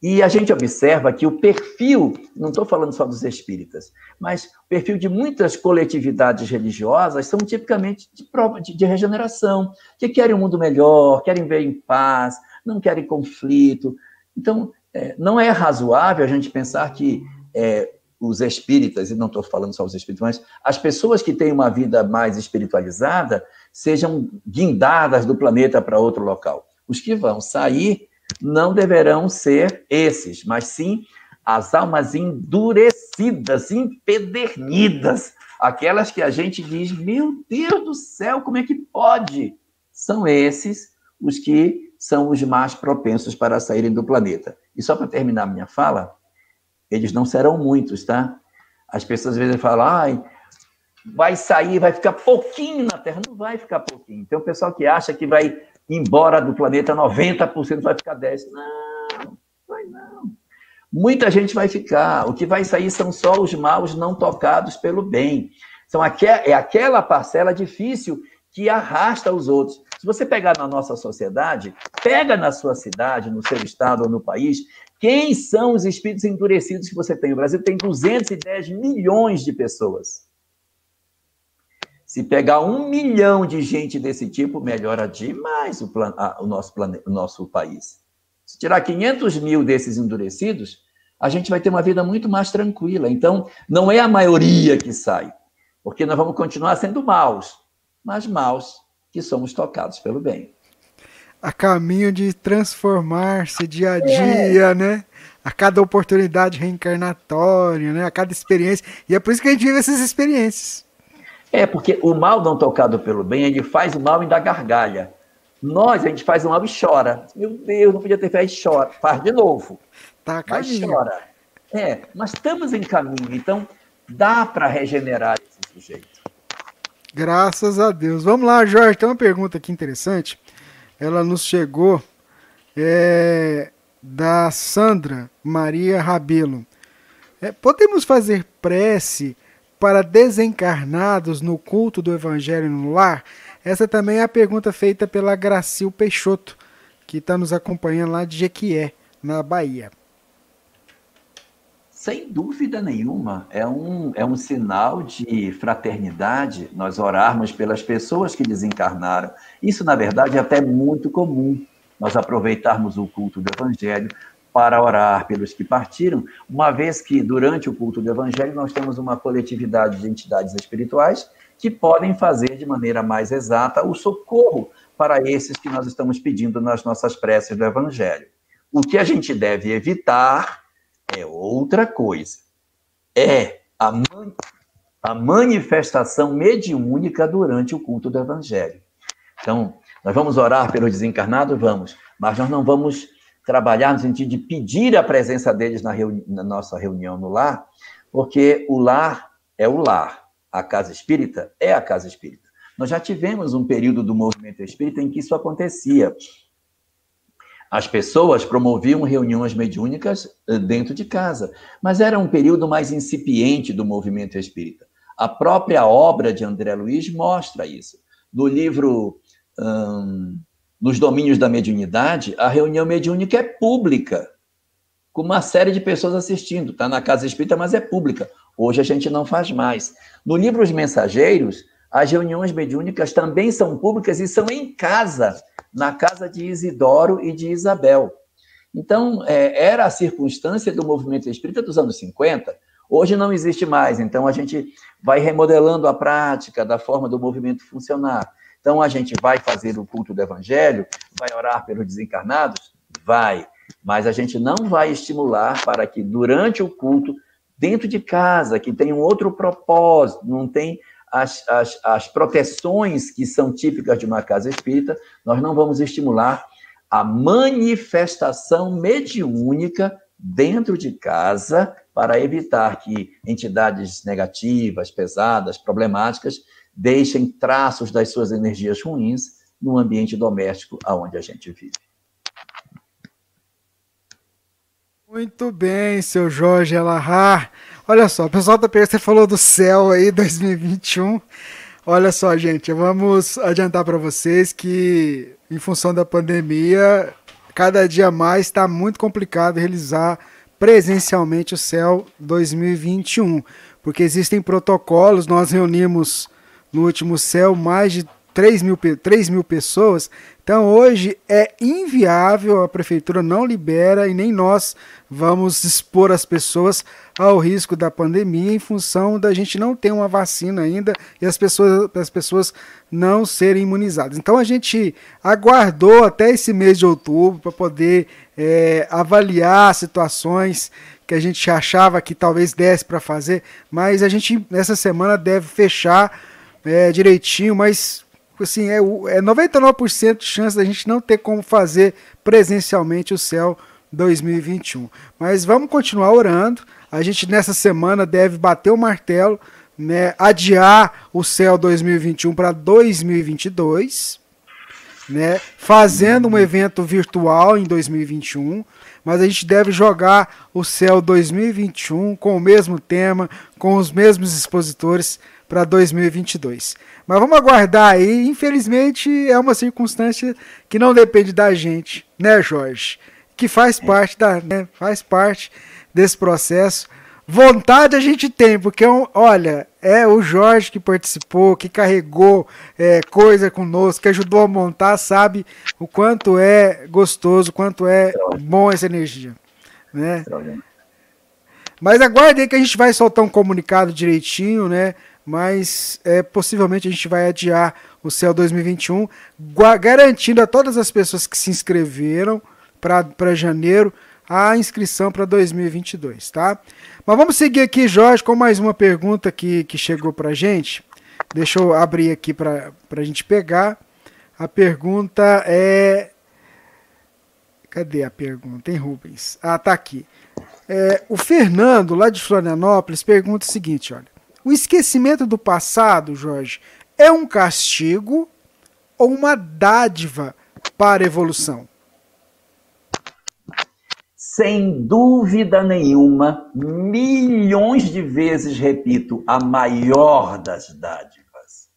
E a gente observa que o perfil, não estou falando só dos espíritas, mas o perfil de muitas coletividades religiosas são tipicamente de, prova, de, de regeneração, que querem um mundo melhor, querem ver em paz, não querem conflito. Então, é, não é razoável a gente pensar que é, os espíritas, e não estou falando só os espíritas, mas as pessoas que têm uma vida mais espiritualizada sejam guindadas do planeta para outro local. Os que vão sair não deverão ser esses, mas sim as almas endurecidas, empedernidas, aquelas que a gente diz, meu Deus do céu, como é que pode? São esses os que são os mais propensos para saírem do planeta. E só para terminar minha fala, eles não serão muitos, tá? As pessoas às vezes falam, ai, vai sair, vai ficar pouquinho na Terra. Não vai ficar pouquinho. Tem o pessoal que acha que vai embora do planeta 90% vai ficar 10%. Não, vai não. Muita gente vai ficar. O que vai sair são só os maus não tocados pelo bem. São aqu é aquela parcela difícil que arrasta os outros. Se você pegar na nossa sociedade, pega na sua cidade, no seu estado ou no país, quem são os espíritos endurecidos que você tem? O Brasil tem 210 milhões de pessoas. Se pegar um milhão de gente desse tipo, melhora demais o, plan o, nosso, o nosso país. Se tirar 500 mil desses endurecidos, a gente vai ter uma vida muito mais tranquila. Então, não é a maioria que sai, porque nós vamos continuar sendo maus, mas maus que somos tocados pelo bem. A caminho de transformar-se dia a dia, é. né? A cada oportunidade reencarnatória, né? A cada experiência. E é por isso que a gente vive essas experiências. É, porque o mal não tocado pelo bem, ele faz o mal e dá gargalha. Nós, a gente faz o mal e chora. Meu Deus, não podia ter feito, chora. Faz de novo. Tá mas chora. É, mas estamos em caminho, então dá para regenerar esse sujeito. Graças a Deus. Vamos lá, Jorge, tem uma pergunta aqui interessante. Ela nos chegou é, da Sandra Maria Rabelo. É, podemos fazer prece para desencarnados no culto do Evangelho no lar? Essa também é a pergunta feita pela Gracil Peixoto, que está nos acompanhando lá de Jequié, na Bahia. Sem dúvida nenhuma, é um, é um sinal de fraternidade nós orarmos pelas pessoas que desencarnaram. Isso, na verdade, é até muito comum, nós aproveitarmos o culto do Evangelho para orar pelos que partiram, uma vez que durante o culto do Evangelho nós temos uma coletividade de entidades espirituais que podem fazer de maneira mais exata o socorro para esses que nós estamos pedindo nas nossas preces do Evangelho. O que a gente deve evitar é outra coisa. É a, man a manifestação mediúnica durante o culto do Evangelho. Então, nós vamos orar pelo desencarnado? Vamos, mas nós não vamos trabalhar no sentido de pedir a presença deles na, na nossa reunião no lar, porque o lar é o lar, a casa espírita é a casa espírita. Nós já tivemos um período do movimento espírita em que isso acontecia. As pessoas promoviam reuniões mediúnicas eh, dentro de casa, mas era um período mais incipiente do movimento espírita. A própria obra de André Luiz mostra isso. No livro hum, nos domínios da mediunidade, a reunião mediúnica é pública, com uma série de pessoas assistindo. Está na casa espírita, mas é pública. Hoje a gente não faz mais. No livro Os Mensageiros, as reuniões mediúnicas também são públicas e são em casa, na casa de Isidoro e de Isabel. Então, é, era a circunstância do movimento espírita dos anos 50. Hoje não existe mais, então a gente vai remodelando a prática da forma do movimento funcionar. Então a gente vai fazer o culto do evangelho, vai orar pelos desencarnados? Vai. Mas a gente não vai estimular para que durante o culto, dentro de casa, que tem um outro propósito, não tem as, as, as proteções que são típicas de uma casa espírita, nós não vamos estimular a manifestação mediúnica dentro de casa para evitar que entidades negativas, pesadas, problemáticas deixem traços das suas energias ruins no ambiente doméstico aonde a gente vive. Muito bem, seu Jorge Alahar. Olha só, o pessoal da você falou do céu aí [laughs] 2021. Olha só, gente, vamos adiantar para vocês que, em função da pandemia, cada dia mais está muito complicado realizar presencialmente o céu 2021, porque existem protocolos, nós reunimos no último céu mais de 3 mil, 3 mil pessoas. Então hoje é inviável, a prefeitura não libera e nem nós vamos expor as pessoas ao risco da pandemia em função da gente não ter uma vacina ainda e as pessoas, as pessoas não serem imunizadas. Então a gente aguardou até esse mês de outubro para poder é, avaliar situações que a gente achava que talvez desse para fazer, mas a gente nessa semana deve fechar é, direitinho, mas assim, é, é 99% de chance da gente não ter como fazer presencialmente o céu 2021. Mas vamos continuar orando. A gente nessa semana deve bater o martelo, né, adiar o céu 2021 para 2022, né, fazendo um evento virtual em 2021 mas a gente deve jogar o céu 2021 com o mesmo tema, com os mesmos expositores para 2022. Mas vamos aguardar aí. Infelizmente é uma circunstância que não depende da gente, né, Jorge? Que faz parte da, né, faz parte desse processo. Vontade a gente tem, porque, olha, é o Jorge que participou, que carregou é, coisa conosco, que ajudou a montar, sabe o quanto é gostoso, o quanto é bom essa energia. Né? Mas aguarde aí que a gente vai soltar um comunicado direitinho, né? Mas é, possivelmente a gente vai adiar o Céu 2021, garantindo a todas as pessoas que se inscreveram para janeiro a inscrição para 2022, tá? Mas vamos seguir aqui, Jorge, com mais uma pergunta que, que chegou para gente. Deixa eu abrir aqui para a gente pegar. A pergunta é. Cadê a pergunta, hein, Rubens? Ah, tá aqui. É, o Fernando, lá de Florianópolis, pergunta o seguinte: olha. O esquecimento do passado, Jorge, é um castigo ou uma dádiva para a evolução? sem dúvida nenhuma, milhões de vezes repito, a maior das dádivas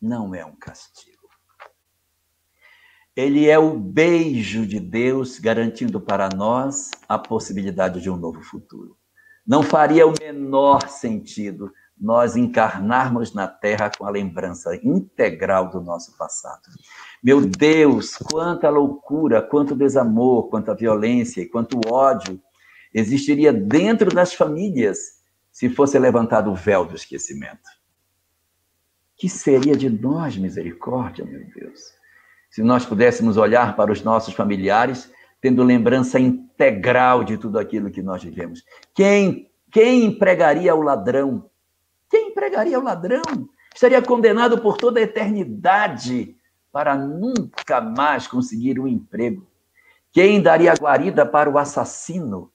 não é um castigo. Ele é o beijo de Deus garantindo para nós a possibilidade de um novo futuro. Não faria o menor sentido nós encarnarmos na Terra com a lembrança integral do nosso passado. Meu Deus, quanta loucura, quanto desamor, quanta violência e quanto ódio existiria dentro das famílias se fosse levantado o véu do esquecimento. Que seria de nós, misericórdia, meu Deus, se nós pudéssemos olhar para os nossos familiares tendo lembrança integral de tudo aquilo que nós vivemos? Quem, quem empregaria o ladrão? Quem empregaria o ladrão? Estaria condenado por toda a eternidade para nunca mais conseguir um emprego? Quem daria guarida para o assassino?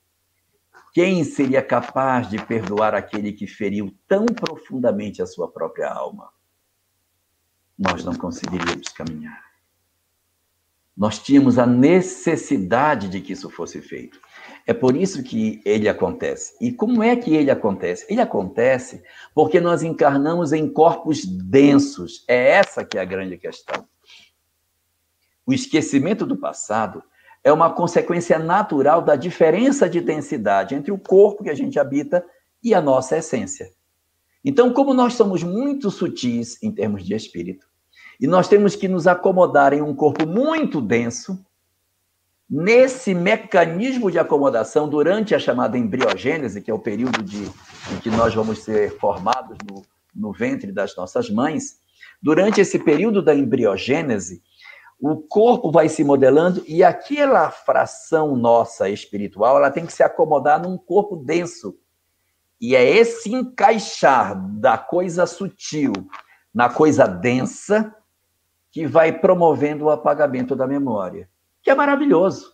Quem seria capaz de perdoar aquele que feriu tão profundamente a sua própria alma? Nós não conseguiríamos caminhar. Nós tínhamos a necessidade de que isso fosse feito. É por isso que ele acontece. E como é que ele acontece? Ele acontece porque nós encarnamos em corpos densos. É essa que é a grande questão. O esquecimento do passado é uma consequência natural da diferença de densidade entre o corpo que a gente habita e a nossa essência. Então, como nós somos muito sutis em termos de espírito, e nós temos que nos acomodar em um corpo muito denso, nesse mecanismo de acomodação durante a chamada embriogênese, que é o período de, em que nós vamos ser formados no, no ventre das nossas mães, durante esse período da embriogênese, o corpo vai se modelando e aquela fração nossa espiritual, ela tem que se acomodar num corpo denso. E é esse encaixar da coisa sutil na coisa densa que vai promovendo o apagamento da memória, que é maravilhoso.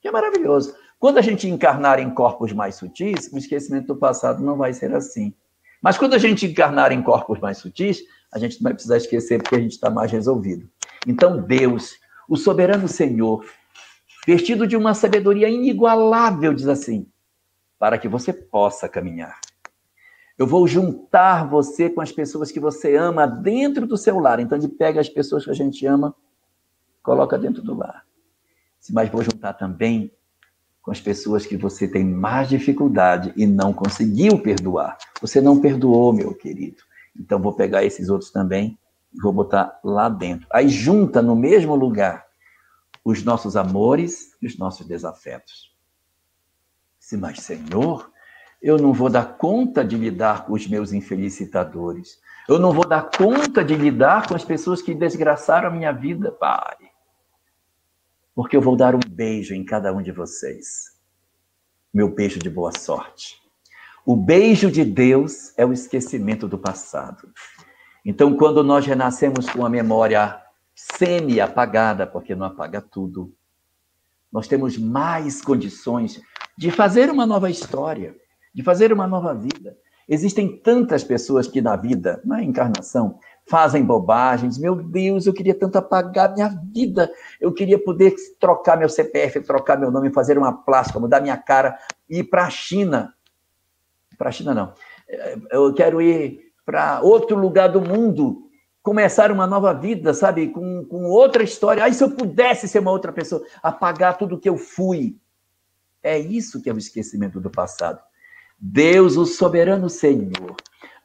Que é maravilhoso. Quando a gente encarnar em corpos mais sutis, o esquecimento do passado não vai ser assim. Mas quando a gente encarnar em corpos mais sutis, a gente não vai precisar esquecer porque a gente está mais resolvido. Então, Deus, o soberano Senhor, vestido de uma sabedoria inigualável, diz assim: para que você possa caminhar. Eu vou juntar você com as pessoas que você ama dentro do seu lar. Então, ele pega as pessoas que a gente ama, coloca dentro do lar. Mas vou juntar também com as pessoas que você tem mais dificuldade e não conseguiu perdoar. Você não perdoou, meu querido. Então, vou pegar esses outros também e vou botar lá dentro. Aí junta no mesmo lugar os nossos amores e os nossos desafetos. Se, mas Senhor, eu não vou dar conta de lidar com os meus infelicitadores. Eu não vou dar conta de lidar com as pessoas que desgraçaram a minha vida, Pai. Porque eu vou dar um beijo em cada um de vocês. Meu beijo de boa sorte. O beijo de Deus é o esquecimento do passado. Então, quando nós renascemos com a memória semi-apagada, porque não apaga tudo, nós temos mais condições de fazer uma nova história de fazer uma nova vida. Existem tantas pessoas que na vida, na encarnação, fazem bobagens. Meu Deus, eu queria tanto apagar minha vida. Eu queria poder trocar meu CPF, trocar meu nome, fazer uma plástica, mudar minha cara e ir para a China. Para a China, não. Eu quero ir para outro lugar do mundo, começar uma nova vida, sabe? Com, com outra história. Aí, se eu pudesse ser uma outra pessoa, apagar tudo que eu fui. É isso que é o esquecimento do passado. Deus, o soberano Senhor,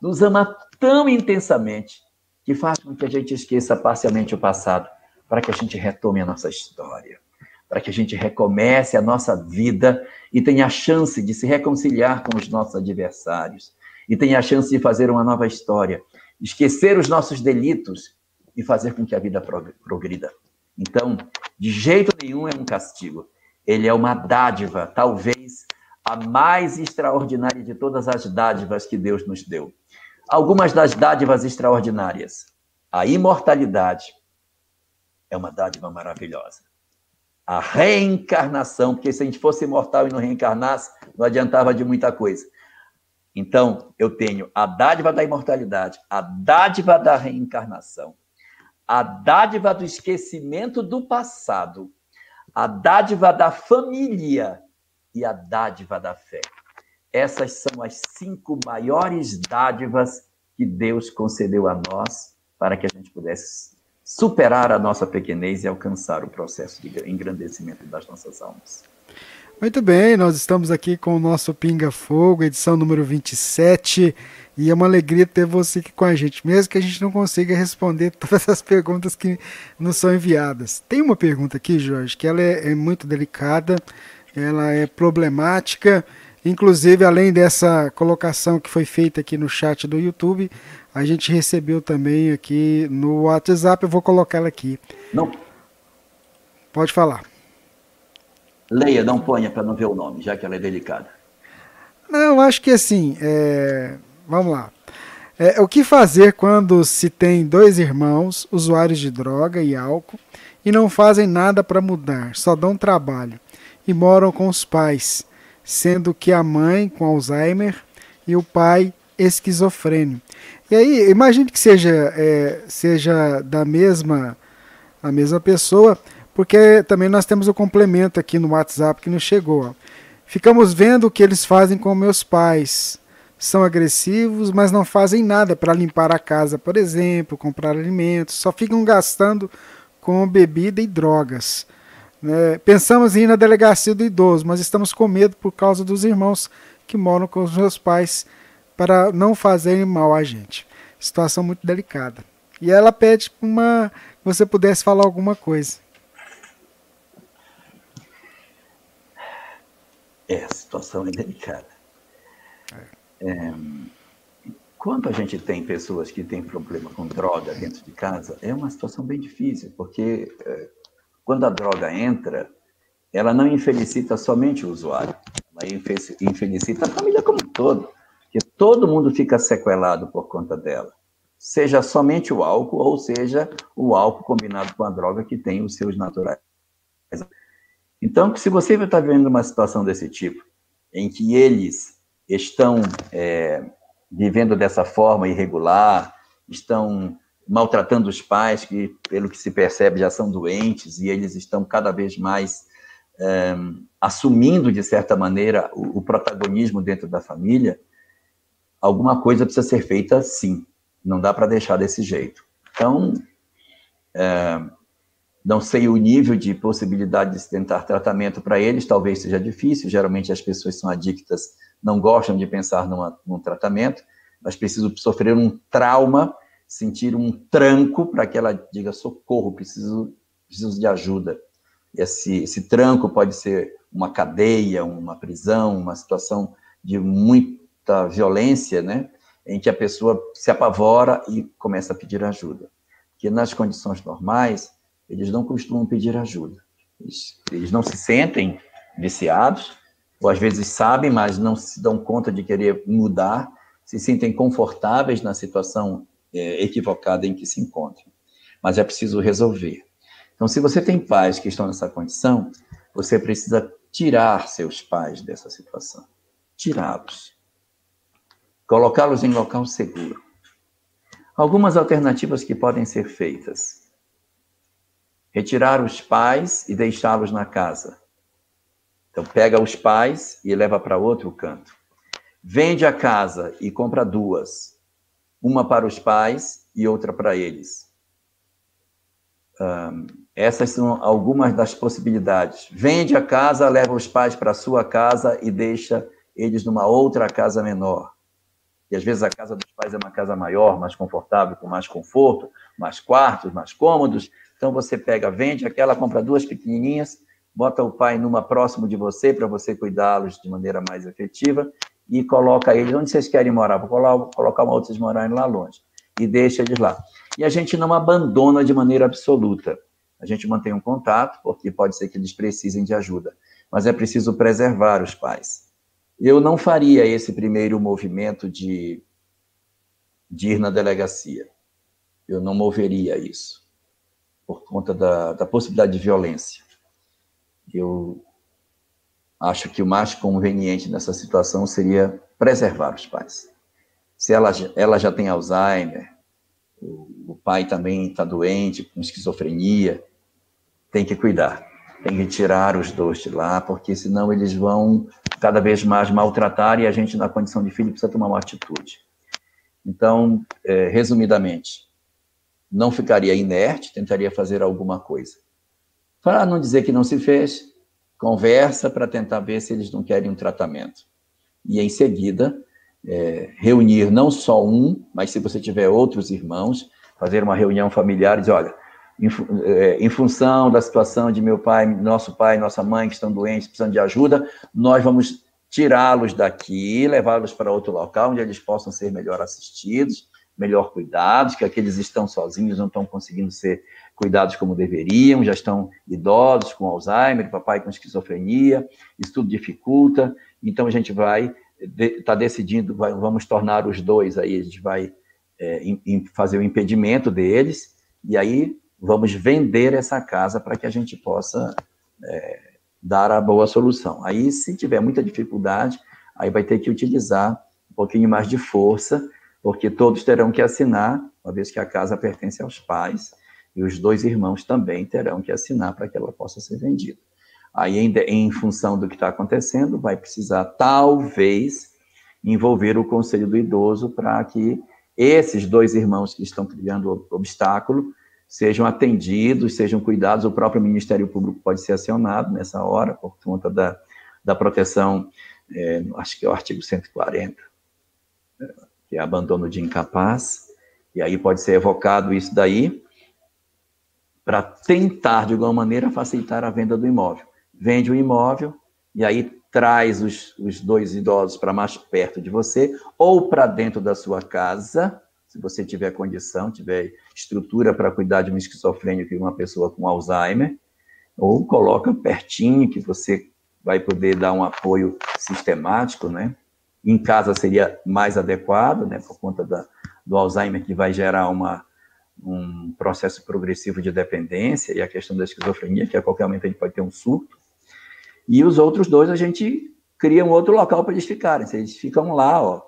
nos ama tão intensamente que faz com que a gente esqueça parcialmente o passado, para que a gente retome a nossa história, para que a gente recomece a nossa vida e tenha a chance de se reconciliar com os nossos adversários e tenha a chance de fazer uma nova história, esquecer os nossos delitos e fazer com que a vida progrida. Então, de jeito nenhum é um castigo. Ele é uma dádiva, talvez a mais extraordinária de todas as dádivas que Deus nos deu. Algumas das dádivas extraordinárias. A imortalidade é uma dádiva maravilhosa. A reencarnação, porque se a gente fosse imortal e não reencarnasse, não adiantava de muita coisa. Então, eu tenho a dádiva da imortalidade, a dádiva da reencarnação, a dádiva do esquecimento do passado, a dádiva da família, e a dádiva da fé. Essas são as cinco maiores dádivas que Deus concedeu a nós para que a gente pudesse superar a nossa pequenez e alcançar o processo de engrandecimento das nossas almas. Muito bem, nós estamos aqui com o nosso Pinga Fogo, edição número 27, e é uma alegria ter você aqui com a gente, mesmo que a gente não consiga responder [laughs] todas as perguntas que nos são enviadas. Tem uma pergunta aqui, Jorge, que ela é, é muito delicada, ela é problemática. Inclusive, além dessa colocação que foi feita aqui no chat do YouTube, a gente recebeu também aqui no WhatsApp. Eu vou colocar ela aqui. Não. Pode falar. Leia, não ponha para não ver o nome, já que ela é delicada. Não, acho que assim, é... vamos lá. É, o que fazer quando se tem dois irmãos usuários de droga e álcool e não fazem nada para mudar, só dão trabalho? e moram com os pais, sendo que a mãe com Alzheimer e o pai esquizofrênico. E aí, imagine que seja, é, seja da mesma, a mesma pessoa, porque também nós temos o complemento aqui no WhatsApp que nos chegou. Ó. Ficamos vendo o que eles fazem com meus pais. São agressivos, mas não fazem nada para limpar a casa, por exemplo, comprar alimentos, só ficam gastando com bebida e drogas. Né? Pensamos em ir na delegacia do idoso, mas estamos com medo por causa dos irmãos que moram com os meus pais para não fazerem mal a gente. Situação muito delicada. E ela pede uma que você pudesse falar alguma coisa. É, a situação é delicada. É. É, quando a gente tem pessoas que têm problema com droga dentro de casa, é uma situação bem difícil, porque é, quando a droga entra, ela não infelicita somente o usuário, ela infelicita a família como um todo, que todo mundo fica sequelado por conta dela. Seja somente o álcool, ou seja o álcool combinado com a droga que tem os seus naturais. Então, se você está vendo uma situação desse tipo, em que eles estão é, vivendo dessa forma irregular, estão maltratando os pais, que, pelo que se percebe, já são doentes e eles estão cada vez mais é, assumindo, de certa maneira, o, o, protagonismo dentro da família, alguma coisa precisa ser feita sim. Não dá para deixar desse jeito. Então, é, não sei o nível de possibilidade de se tentar tratamento para eles, talvez seja difícil. Geralmente as pessoas são adictas, não gostam de pensar numa, num tratamento, mas precisam sofrer um trauma sentir um tranco para que ela diga socorro, preciso, preciso de ajuda. Esse, esse tranco pode ser uma cadeia, uma prisão, uma situação de muita violência, né? Em que a pessoa se apavora e começa a pedir ajuda. Porque nas condições normais, eles não costumam pedir ajuda. Eles, eles não se sentem viciados, ou às vezes sabem, mas não se dão conta de querer mudar, se sentem confortáveis na situação é, equivocada em que se encontram. Mas é preciso resolver. Então, se você tem pais que estão nessa condição, você precisa tirar seus pais dessa situação. Tirá-los. Colocá-los em local seguro. Algumas alternativas que podem ser feitas. Retirar os pais e deixá-los na casa. Então, pega os pais e leva para outro canto. Vende a casa e compra duas. Uma para os pais e outra para eles. Um, essas são algumas das possibilidades. Vende a casa, leva os pais para sua casa e deixa eles numa outra casa menor. E às vezes a casa dos pais é uma casa maior, mais confortável, com mais conforto, mais quartos, mais cômodos. Então você pega, vende aquela, compra duas pequenininhas bota o pai numa próximo de você para você cuidá-los de maneira mais efetiva e coloca eles onde vocês querem morar. Vou colocar uma outra vocês morarem lá longe e deixa eles lá. E a gente não abandona de maneira absoluta. A gente mantém um contato, porque pode ser que eles precisem de ajuda, mas é preciso preservar os pais. Eu não faria esse primeiro movimento de, de ir na delegacia. Eu não moveria isso, por conta da, da possibilidade de violência. Eu acho que o mais conveniente nessa situação seria preservar os pais. Se ela, ela já tem Alzheimer, o, o pai também está doente, com esquizofrenia, tem que cuidar, tem que tirar os dois de lá, porque senão eles vão cada vez mais maltratar e a gente, na condição de filho, precisa tomar uma atitude. Então, é, resumidamente, não ficaria inerte, tentaria fazer alguma coisa. Para não dizer que não se fez, conversa para tentar ver se eles não querem um tratamento. E em seguida, é, reunir não só um, mas se você tiver outros irmãos, fazer uma reunião familiar e dizer, olha, em, é, em, função da situação de meu pai, nosso pai, nossa mãe que estão doentes, precisando de ajuda, nós vamos tirá-los daqui, levá-los para outro local onde eles possam ser melhor assistidos, melhor cuidados, que aqueles estão sozinhos não estão conseguindo ser cuidados como deveriam, já estão idosos com Alzheimer, papai com esquizofrenia, isso tudo dificulta, então a gente vai está de, decidindo, vai, vamos tornar os dois aí, a gente vai é, fazer o impedimento deles, e aí vamos vender essa casa para que a gente possa é, dar a boa solução. Aí, se tiver muita dificuldade, aí vai ter que utilizar um pouquinho mais de força, porque todos terão que assinar, uma vez que a casa pertence aos pais, e os dois irmãos também terão que assinar para que ela possa ser vendida. Aí, em, em função do que está acontecendo, vai precisar, talvez, envolver o conselho do idoso para que esses dois irmãos que estão criando obstáculo sejam atendidos, sejam cuidados. O próprio Ministério Público pode ser acionado nessa hora, por conta da, da proteção, é, acho que é o artigo 140, que é abandono de incapaz, e aí pode ser evocado isso daí, para tentar, de alguma maneira, facilitar a venda do imóvel. Vende o imóvel e aí traz os, os dois idosos para mais perto de você ou para dentro da sua casa, se você tiver condição, tiver estrutura para cuidar de um esquizofrênico e uma pessoa com Alzheimer, ou coloca pertinho que você vai poder dar um apoio sistemático, né? Em casa seria mais adequado, né, por conta da, do Alzheimer que vai gerar uma um processo progressivo de dependência e a questão da esquizofrenia, que a qualquer momento a gente pode ter um surto. E os outros dois a gente cria um outro local para eles ficarem. Eles ficam lá, ó,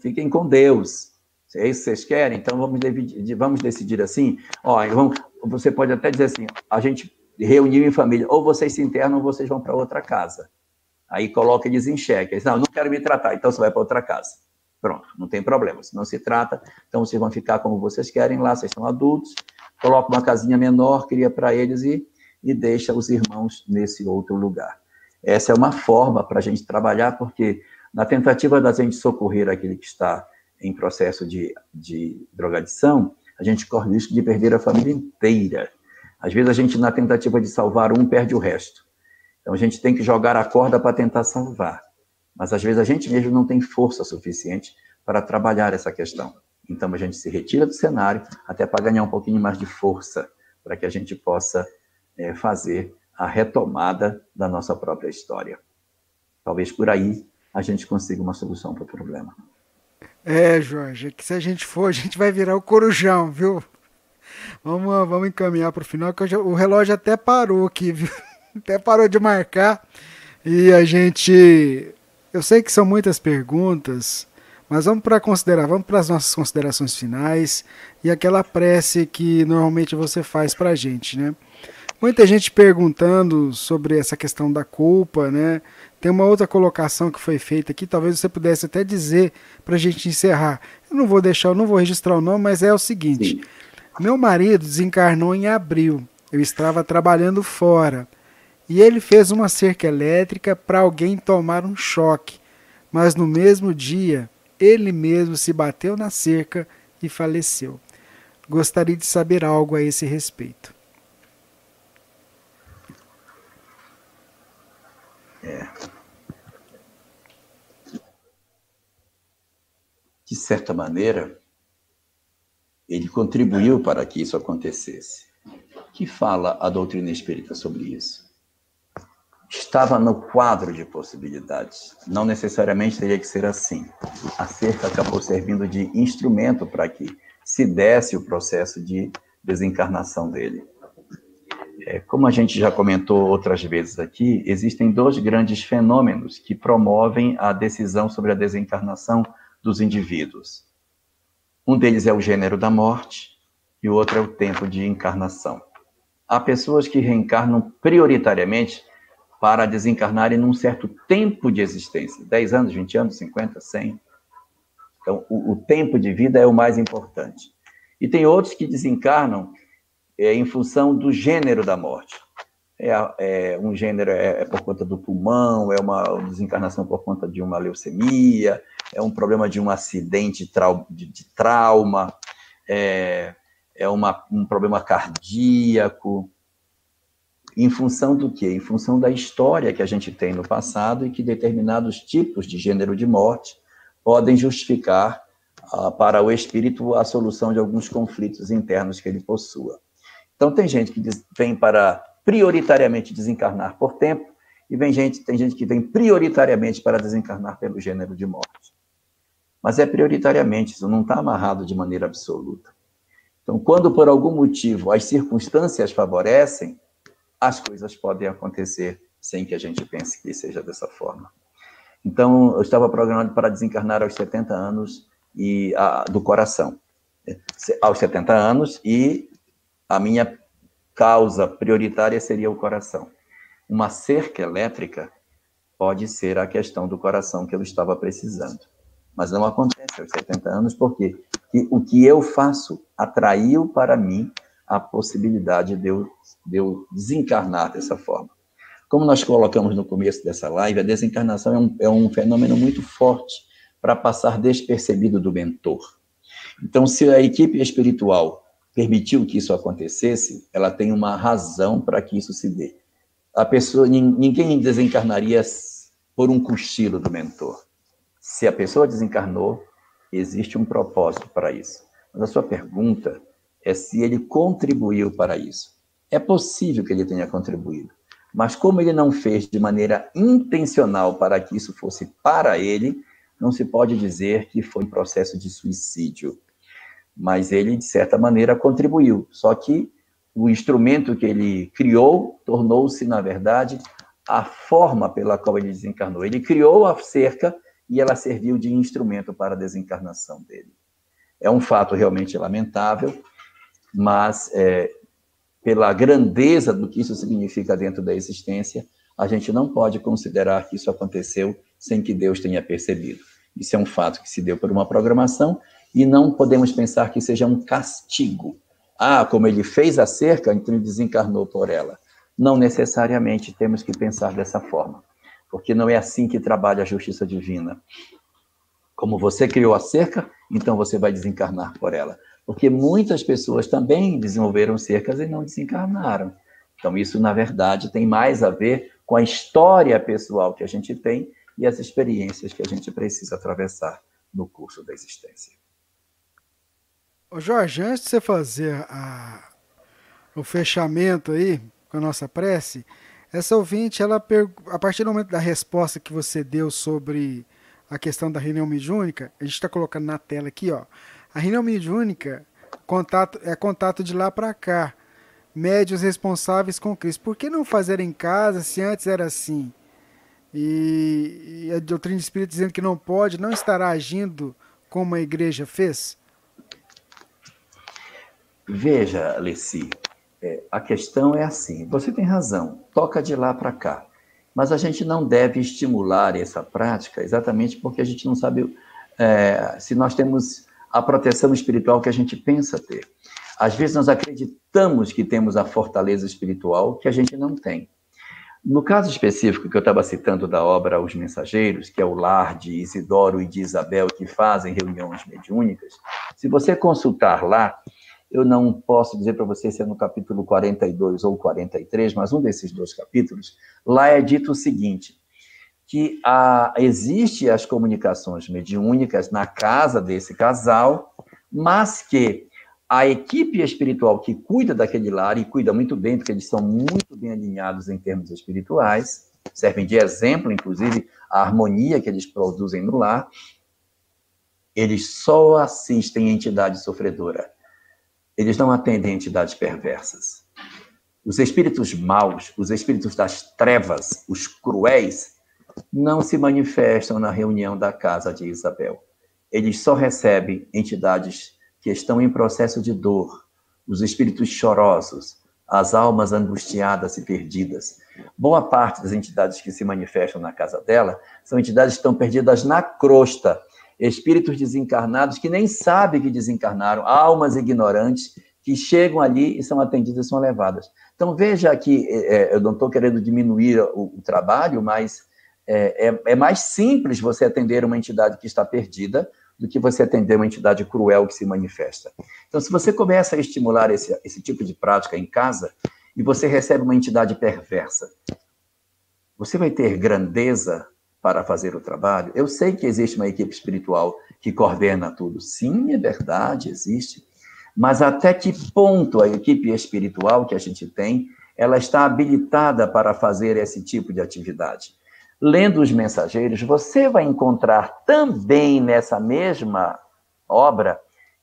fiquem com Deus. É isso que vocês querem? Então vamos, dividir, vamos decidir assim. Ó, vamos, você pode até dizer assim: a gente reuniu em família, ou vocês se internam ou vocês vão para outra casa. Aí coloca eles em xeque. Eles, não, não quero me tratar, então você vai para outra casa. Pronto, não tem problema. Se não se trata, então vocês vão ficar como vocês querem lá, vocês são adultos, coloca uma casinha menor, cria para eles e, e deixa os irmãos nesse outro lugar. Essa é uma forma para a gente trabalhar, porque na tentativa da gente socorrer aquele que está em processo de, de drogadição, a gente corre o risco de perder a família inteira. Às vezes a gente, na tentativa de salvar um, perde o resto. Então a gente tem que jogar a corda para tentar salvar. Mas às vezes a gente mesmo não tem força suficiente para trabalhar essa questão. Então a gente se retira do cenário até para ganhar um pouquinho mais de força, para que a gente possa é, fazer a retomada da nossa própria história. Talvez por aí a gente consiga uma solução para o problema. É, Jorge, que se a gente for, a gente vai virar o corujão, viu? Vamos, vamos encaminhar para o final, que já, o relógio até parou aqui, viu? [laughs] Até parou de marcar. E a gente. Eu sei que são muitas perguntas, mas vamos para considerar, vamos para as nossas considerações finais e aquela prece que normalmente você faz para a gente, né? Muita gente perguntando sobre essa questão da culpa, né? Tem uma outra colocação que foi feita aqui, talvez você pudesse até dizer para a gente encerrar. Eu não vou deixar, eu não vou registrar o nome, mas é o seguinte: meu marido desencarnou em abril. Eu estava trabalhando fora e ele fez uma cerca elétrica para alguém tomar um choque, mas no mesmo dia ele mesmo se bateu na cerca e faleceu. Gostaria de saber algo a esse respeito. É. De certa maneira, ele contribuiu para que isso acontecesse. Que fala a doutrina espírita sobre isso? Estava no quadro de possibilidades. Não necessariamente teria que ser assim. A cerca acabou servindo de instrumento para que se desse o processo de desencarnação dele. É, como a gente já comentou outras vezes aqui, existem dois grandes fenômenos que promovem a decisão sobre a desencarnação dos indivíduos. Um deles é o gênero da morte e o outro é o tempo de encarnação. Há pessoas que reencarnam prioritariamente para desencarnarem num certo tempo de existência 10 anos, 20 anos, 50, 100. Então, o, o tempo de vida é o mais importante. E tem outros que desencarnam é, em função do gênero da morte. É, é um gênero é, é, por conta do pulmão, é uma desencarnação por conta de uma leucemia, é um problema de um acidente trau, de, de, trauma, é, é uma, um problema cardíaco. Em função do quê? Em função da história que a gente tem no passado e que determinados tipos de gênero de morte podem justificar ah, para o espírito a solução de alguns conflitos internos que ele possua. Então, tem gente que vem para prioritariamente desencarnar por tempo, e vem gente, tem gente que vem prioritariamente para desencarnar pelo gênero de morte. Mas é prioritariamente, isso não está amarrado de maneira absoluta. Então, quando por algum motivo as circunstâncias favorecem, as coisas podem acontecer sem que a gente pense que seja dessa forma. Então, eu estava programado para desencarnar aos 70 anos e a, do coração. Aos 70 anos e a minha causa prioritária seria o coração. Uma cerca elétrica pode ser a questão do coração que eu estava precisando. Mas não acontece aos 70 anos, porque o que eu faço atraiu para mim a possibilidade de eu, de eu desencarnar dessa forma. Como nós colocamos no começo dessa live, a desencarnação é um, é um fenômeno muito forte para passar despercebido do mentor. Então, se a equipe espiritual permitiu que isso acontecesse, ela tem uma razão para que isso se dê. A pessoa, ninguém desencarnaria por um cochilo do mentor. Se a pessoa desencarnou, existe um propósito para isso. Mas a sua pergunta é se ele contribuiu para isso. É possível que ele tenha contribuído, mas como ele não fez de maneira intencional para que isso fosse para ele, não se pode dizer que foi um processo de suicídio mas ele, de certa maneira, contribuiu. Só que o instrumento que ele criou tornou-se, na verdade, a forma pela qual ele desencarnou. Ele criou a cerca e ela serviu de instrumento para a desencarnação dele. É um fato realmente lamentável, mas é, pela grandeza do que isso significa dentro da existência, a gente não pode considerar que isso aconteceu sem que Deus tenha percebido. Isso é um fato que se deu por uma programação e não podemos pensar que seja um castigo. Ah, como ele fez a cerca, então ele desencarnou por ela. Não necessariamente temos que pensar dessa forma, porque não é assim que trabalha a justiça divina. Como você criou a cerca, então você vai desencarnar por ela. Porque muitas pessoas também desenvolveram cercas e não desencarnaram. Então, isso, na verdade, tem mais a ver com a história pessoal que a gente tem e as experiências que a gente precisa atravessar no curso da existência. Ô Jorge, antes de você fazer a, o fechamento aí com a nossa prece, essa ouvinte, ela a partir do momento da resposta que você deu sobre a questão da reunião mediúnica, a gente está colocando na tela aqui, ó. A reunião mediúnica contato, é contato de lá para cá. Médios responsáveis com Cristo. Por que não fazer em casa se antes era assim? E, e a doutrina espírita dizendo que não pode, não estará agindo como a igreja fez? Veja, Alessi, é, a questão é assim: você tem razão, toca de lá para cá. Mas a gente não deve estimular essa prática exatamente porque a gente não sabe é, se nós temos a proteção espiritual que a gente pensa ter. Às vezes nós acreditamos que temos a fortaleza espiritual que a gente não tem. No caso específico que eu estava citando da obra Os Mensageiros, que é o lar de Isidoro e de Isabel que fazem reuniões mediúnicas, se você consultar lá, eu não posso dizer para você se é no capítulo 42 ou 43, mas um desses dois capítulos, lá é dito o seguinte, que a, existe as comunicações mediúnicas na casa desse casal, mas que a equipe espiritual que cuida daquele lar, e cuida muito bem, porque eles são muito bem alinhados em termos espirituais, servem de exemplo, inclusive, a harmonia que eles produzem no lar, eles só assistem entidade sofredora eles não atendem entidades perversas. Os espíritos maus, os espíritos das trevas, os cruéis, não se manifestam na reunião da casa de Isabel. Eles só recebem entidades que estão em processo de dor, os espíritos chorosos, as almas angustiadas e perdidas. Boa parte das entidades que se manifestam na casa dela são entidades que estão perdidas na crosta, espíritos desencarnados que nem sabem que desencarnaram, almas ignorantes que chegam ali e são atendidas são levadas. Então, veja que é, é eu não estou querendo diminuir o trabalho, mas é, é, é, mais simples você atender uma entidade que está perdida do que você atender uma entidade cruel que se manifesta. Então, se você começa a estimular esse, esse tipo de prática em casa e você recebe uma entidade perversa, você vai ter grandeza para fazer o trabalho. Eu sei que existe uma equipe espiritual que coordena tudo. Sim, é verdade, existe. Mas até que ponto a equipe espiritual que a gente tem, ela está habilitada para fazer esse tipo de atividade? Lendo os mensageiros, você vai encontrar também nessa mesma obra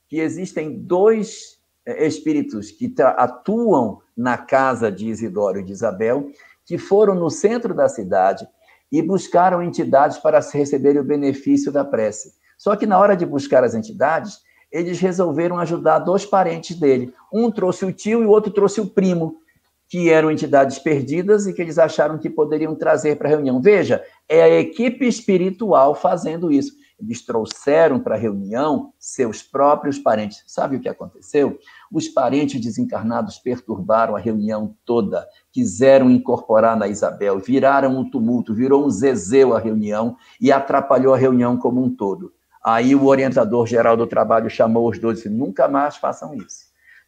que existem dois eh, espíritos que atuam na casa de Isidoro e de Isabel, que foram no centro da cidade e buscaram entidades para receberem o benefício da prece. Só que na hora de buscar as entidades, eles resolveram ajudar dois parentes dele. Um trouxe o tio e o outro trouxe o primo, que eram entidades perdidas e que eles acharam que poderiam trazer para a reunião. Veja, é a equipe espiritual fazendo isso. Eles trouxeram para a reunião seus próprios parentes. Sabe o que aconteceu? Os parentes desencarnados perturbaram a reunião toda, quiseram incorporar na Isabel, viraram um tumulto, virou um zezeu a reunião e atrapalhou a reunião como um todo. Aí o orientador geral do trabalho chamou os dois e disse: nunca mais façam isso.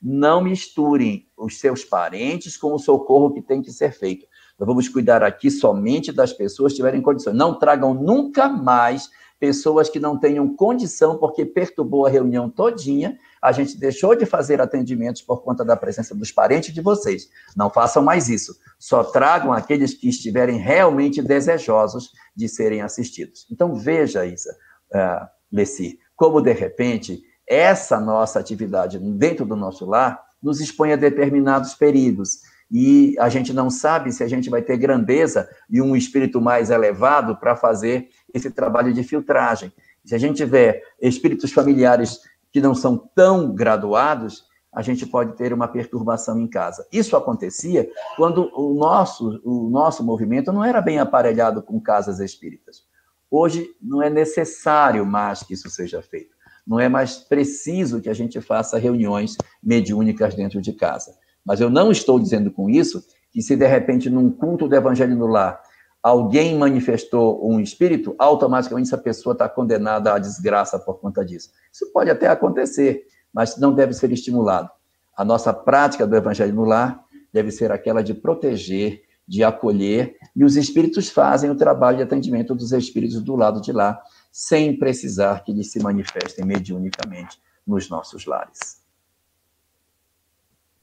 Não misturem os seus parentes com o socorro que tem que ser feito. Nós vamos cuidar aqui somente das pessoas que tiverem condições. Não tragam nunca mais pessoas que não tenham condição, porque perturbou a reunião todinha, a gente deixou de fazer atendimentos por conta da presença dos parentes de vocês. Não façam mais isso. Só tragam aqueles que estiverem realmente desejosos de serem assistidos. Então, veja, Isa, uh, Lessi, como de repente essa nossa atividade dentro do nosso lar nos expõe a determinados perigos e a gente não sabe se a gente vai ter grandeza e um espírito mais elevado para fazer esse trabalho de filtragem. Se a gente tiver espíritos familiares que não são tão graduados, a gente pode ter uma perturbação em casa. Isso acontecia quando o nosso, o nosso movimento não era bem aparelhado com casas espíritas. Hoje não é necessário mais que isso seja feito. Não é mais preciso que a gente faça reuniões mediúnicas dentro de casa. Mas eu não estou dizendo com isso que se de repente num culto do evangelho no lar alguém manifestou um espírito, automaticamente essa pessoa está condenada à desgraça por conta disso. Isso pode até acontecer, mas não deve ser estimulado. A nossa prática do evangelho no lar deve ser aquela de proteger, de acolher, e os espíritos fazem o trabalho de atendimento dos espíritos do lado de lá, sem precisar que eles se manifestem mediunicamente nos nossos lares.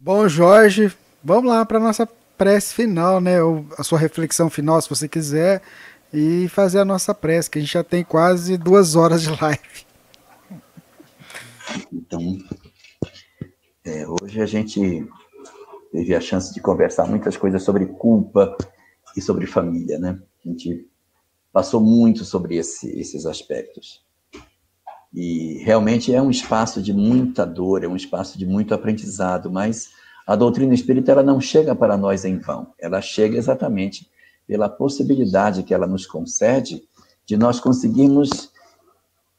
Bom, Jorge, vamos lá para a nossa prece final, né? Ou a sua reflexão final, se você quiser, e fazer a nossa prece, que a gente já tem quase duas horas de live. Então, é, hoje a gente teve a chance de conversar muitas coisas sobre culpa e sobre família, né? A gente passou muito sobre esse, esses aspectos. E realmente é um espaço de muita dor, é um espaço de muito aprendizado, mas a doutrina espírita ela não chega para nós em vão. Ela chega exatamente pela possibilidade que ela nos concede de nós conseguirmos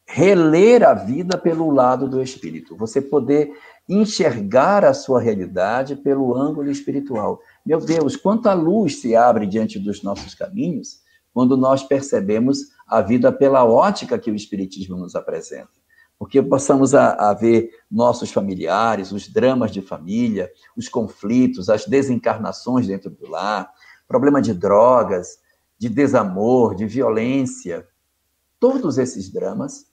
reler a vida pelo lado do espírito. Você poder enxergar a sua realidade pelo ângulo espiritual. Meu Deus, quanta luz se abre diante dos nossos caminhos quando nós percebemos a vida pela ótica que o Espiritismo nos apresenta. Porque possamos a, a ver nossos familiares, os dramas de família, os conflitos, as desencarnações dentro do lar, problema de drogas, de desamor, de violência, todos esses dramas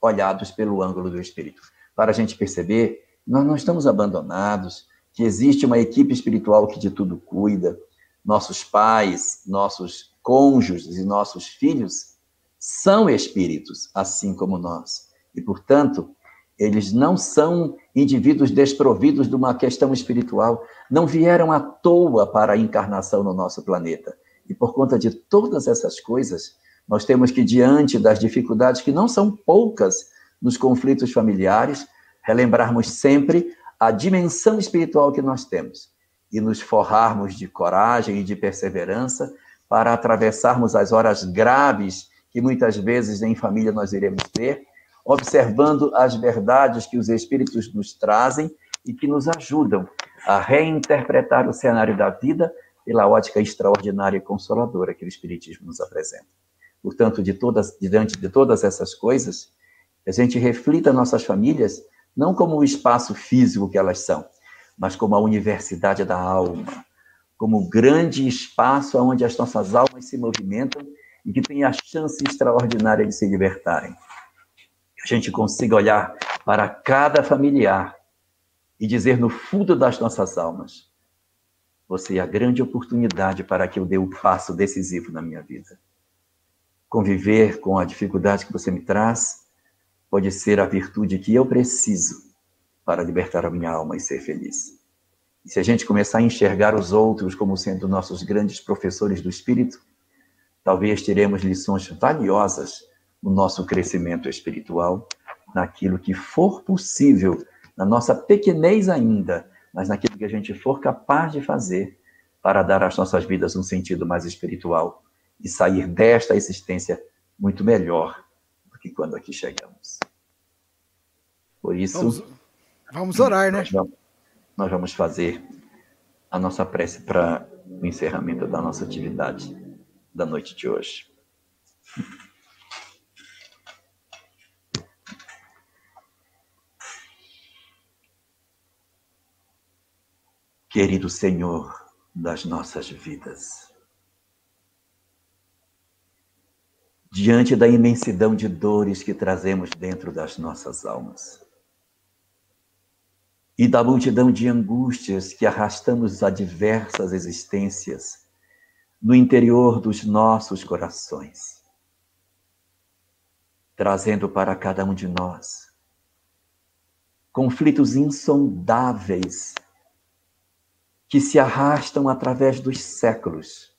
olhados pelo ângulo do espírito, para a gente perceber nós não estamos abandonados, que existe uma equipe espiritual que de tudo cuida. Nossos pais, nossos cônjuges e nossos filhos são espíritos, assim como nós. E, portanto, eles não são indivíduos desprovidos de uma questão espiritual, não vieram à toa para a encarnação no nosso planeta. E por conta de todas essas coisas, nós temos que, diante das dificuldades que não são poucas nos conflitos familiares, relembrarmos sempre a dimensão espiritual que nós temos e nos forrarmos de coragem e de perseverança para atravessarmos as horas graves que muitas vezes em família nós iremos ter, observando as verdades que os espíritos nos trazem e que nos ajudam a reinterpretar o cenário da vida pela ótica extraordinária e consoladora que o espiritismo nos apresenta. Portanto, de todas, diante de todas essas coisas, a gente reflita nossas famílias não como o espaço físico que elas são, mas como a universidade da alma, como grande espaço onde as nossas almas se movimentam e que tem a chance extraordinária de se libertarem. Que a gente consiga olhar para cada familiar e dizer no fundo das nossas almas: você é a grande oportunidade para que eu dê o passo decisivo na minha vida. Conviver com a dificuldade que você me traz pode ser a virtude que eu preciso para libertar a minha alma e ser feliz. E se a gente começar a enxergar os outros como sendo nossos grandes professores do espírito, talvez teremos lições valiosas no nosso crescimento espiritual, naquilo que for possível, na nossa pequenez ainda, mas naquilo que a gente for capaz de fazer para dar às nossas vidas um sentido mais espiritual e sair desta existência muito melhor que quando aqui chegamos. Por isso. Vamos, vamos orar, né? Vamos, nós vamos fazer a nossa prece para o encerramento da nossa atividade da noite de hoje. Querido Senhor das nossas vidas, diante da imensidão de dores que trazemos dentro das nossas almas e da multidão de angústias que arrastamos a diversas existências no interior dos nossos corações, trazendo para cada um de nós conflitos insondáveis que se arrastam através dos séculos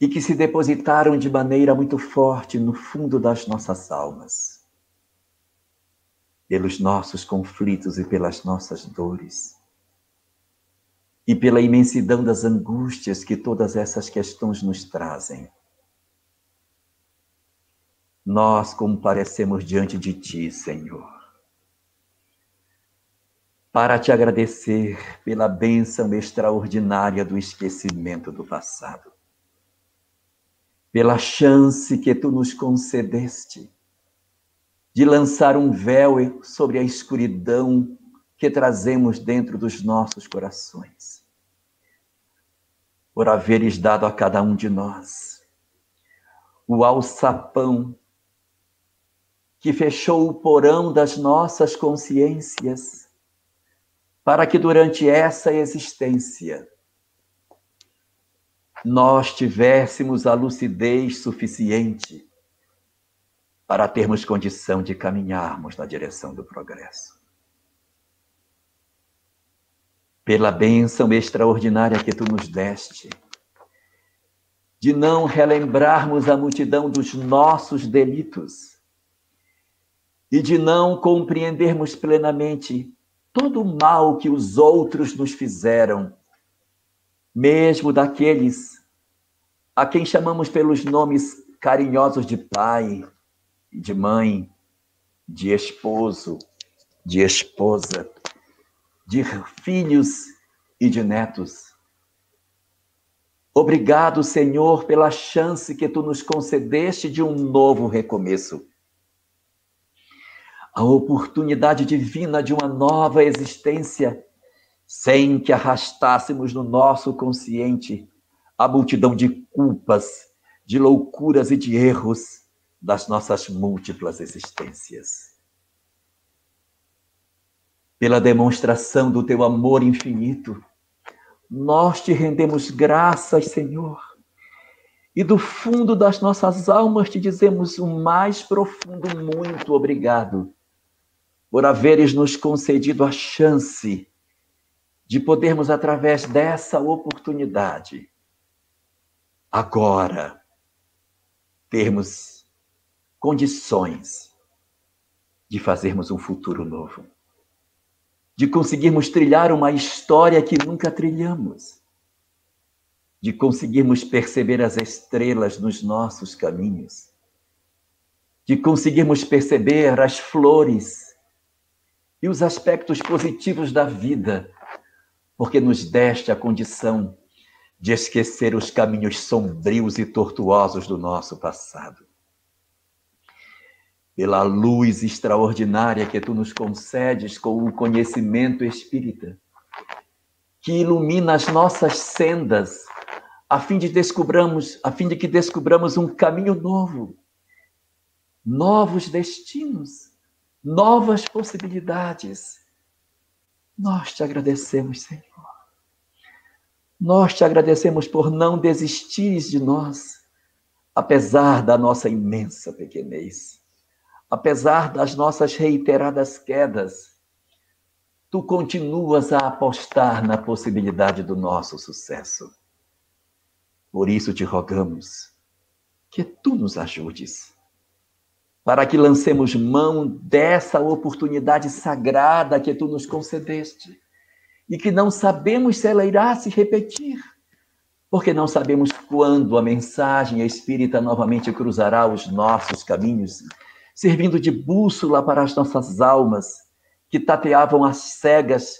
e que se depositaram de maneira muito forte no fundo das nossas almas, pelos nossos conflitos e pelas nossas dores, e pela imensidão das angústias que todas essas questões nos trazem. Nós comparecemos diante de Ti, Senhor, para te agradecer pela bênção extraordinária do esquecimento do passado pela chance que tu nos concedeste de lançar um véu sobre a escuridão que trazemos dentro dos nossos corações. Por haveres dado a cada um de nós o alçapão que fechou o porão das nossas consciências, para que durante essa existência nós tivéssemos a lucidez suficiente para termos condição de caminharmos na direção do progresso. Pela bênção extraordinária que tu nos deste, de não relembrarmos a multidão dos nossos delitos e de não compreendermos plenamente todo o mal que os outros nos fizeram, mesmo daqueles a quem chamamos pelos nomes carinhosos de pai, de mãe, de esposo, de esposa, de filhos e de netos. Obrigado, Senhor, pela chance que tu nos concedeste de um novo recomeço. A oportunidade divina de uma nova existência, sem que arrastássemos no nosso consciente a multidão de culpas, de loucuras e de erros das nossas múltiplas existências. Pela demonstração do teu amor infinito, nós te rendemos graças, Senhor. E do fundo das nossas almas te dizemos o mais profundo muito obrigado por haveres nos concedido a chance de podermos, através dessa oportunidade, agora, termos condições de fazermos um futuro novo, de conseguirmos trilhar uma história que nunca trilhamos, de conseguirmos perceber as estrelas nos nossos caminhos, de conseguirmos perceber as flores e os aspectos positivos da vida, porque nos deste a condição de esquecer os caminhos sombrios e tortuosos do nosso passado pela luz extraordinária que tu nos concedes com o conhecimento espírita, que ilumina as nossas sendas, a fim de a fim de que descobramos um caminho novo, novos destinos, novas possibilidades. Nós te agradecemos, Senhor. Nós te agradecemos por não desistires de nós, apesar da nossa imensa pequenez apesar das nossas reiteradas quedas, tu continuas a apostar na possibilidade do nosso sucesso. Por isso te rogamos que tu nos ajudes, para que lancemos mão dessa oportunidade sagrada que tu nos concedeste e que não sabemos se ela irá se repetir, porque não sabemos quando a mensagem espírita novamente cruzará os nossos caminhos servindo de bússola para as nossas almas, que tateavam as cegas,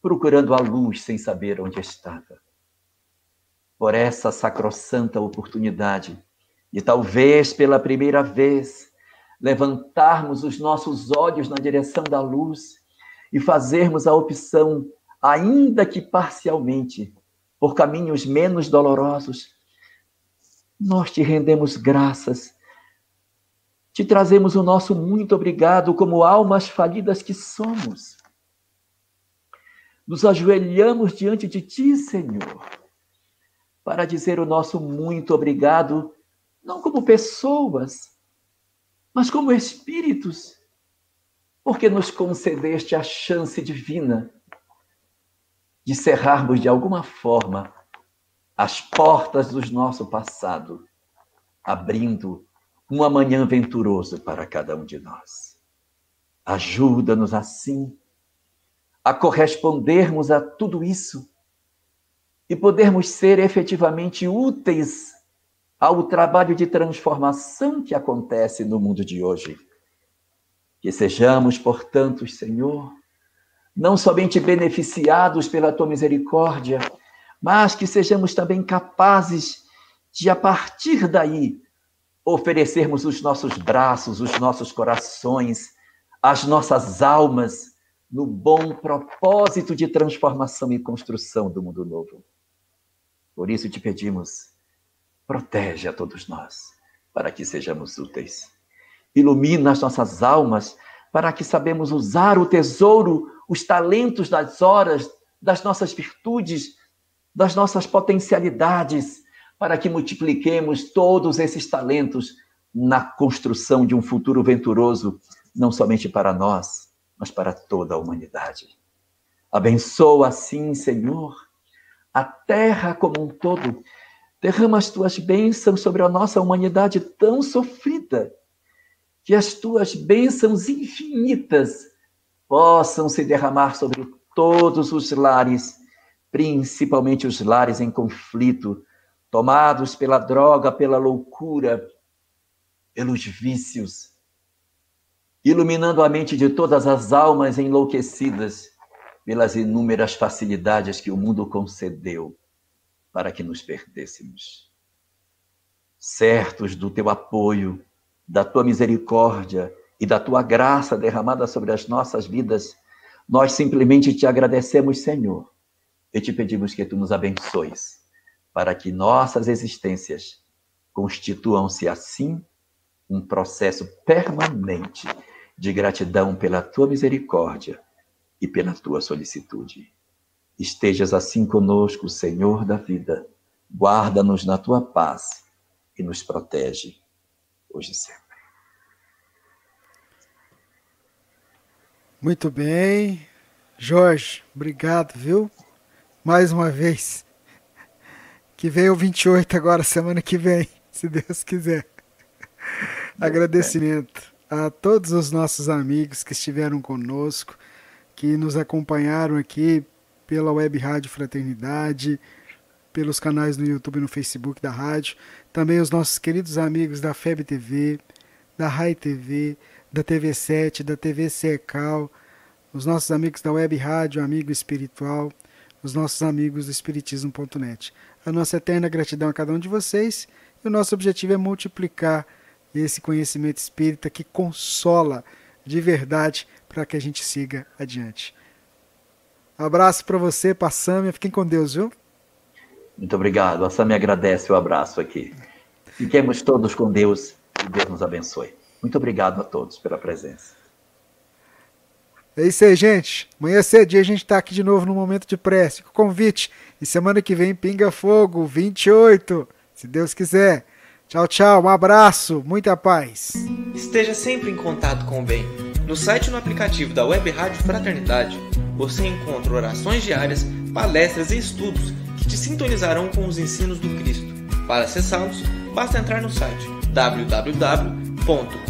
procurando a luz sem saber onde estava. Por essa sacrossanta oportunidade, e talvez pela primeira vez, levantarmos os nossos olhos na direção da luz e fazermos a opção, ainda que parcialmente, por caminhos menos dolorosos, nós te rendemos graças te trazemos o nosso muito obrigado como almas falidas que somos. Nos ajoelhamos diante de Ti, Senhor, para dizer o nosso muito obrigado, não como pessoas, mas como espíritos, porque nos concedeste a chance divina de cerrarmos de alguma forma as portas do nosso passado, abrindo um amanhã venturoso para cada um de nós. Ajuda-nos assim a correspondermos a tudo isso e podermos ser efetivamente úteis ao trabalho de transformação que acontece no mundo de hoje. Que sejamos, portanto, Senhor, não somente beneficiados pela tua misericórdia, mas que sejamos também capazes de a partir daí oferecermos os nossos braços, os nossos corações, as nossas almas no bom propósito de transformação e construção do mundo novo. Por isso te pedimos, protege a todos nós, para que sejamos úteis. Ilumina as nossas almas, para que sabemos usar o tesouro, os talentos das horas, das nossas virtudes, das nossas potencialidades, para que multipliquemos todos esses talentos na construção de um futuro venturoso, não somente para nós, mas para toda a humanidade. Abençoa assim, Senhor, a terra como um todo. Derrama as tuas bênçãos sobre a nossa humanidade tão sofrida, que as tuas bênçãos infinitas possam se derramar sobre todos os lares, principalmente os lares em conflito, tomados pela droga, pela loucura, pelos vícios, iluminando a mente de todas as almas enlouquecidas pelas inúmeras facilidades que o mundo concedeu para que nos perdêssemos. Certos do teu apoio, da tua misericórdia e da tua graça derramada sobre as nossas vidas, nós simplesmente te agradecemos, Senhor, e te pedimos que tu nos abençoes para que nossas existências constituam-se assim um processo permanente de gratidão pela tua misericórdia e pela tua solicitude. Estejas assim conosco, Senhor da vida, guarda-nos na tua paz e nos protege hoje e sempre. Muito bem. Jorge, obrigado, viu? Mais uma vez que vem o 28 agora, semana que vem, [laughs] se Deus quiser. Agradecimento a todos os nossos amigos que estiveram conosco, que nos acompanharam aqui pela Web Rádio Fraternidade, pelos canais no YouTube e no Facebook da rádio, também os nossos queridos amigos da FEB TV, da RAI TV, da TV7, da TV Secal, os nossos amigos da Web Rádio Amigo Espiritual, os nossos amigos do Espiritismo.net. A nossa eterna gratidão a cada um de vocês e o nosso objetivo é multiplicar esse conhecimento espírita que consola de verdade para que a gente siga adiante. Abraço para você, para a Samia. Fiquem com Deus, viu? Muito obrigado. A Samia agradece o abraço aqui. Fiquemos todos com Deus e Deus nos abençoe. Muito obrigado a todos pela presença. É isso aí, gente. Amanhã cedinho a gente está aqui de novo no Momento de Prece. Com convite. E semana que vem, Pinga Fogo, 28. Se Deus quiser. Tchau, tchau. Um abraço. Muita paz. Esteja sempre em contato com o bem. No site e no aplicativo da Web Rádio Fraternidade, você encontra orações diárias, palestras e estudos que te sintonizarão com os ensinos do Cristo. Para acessá-los, basta entrar no site www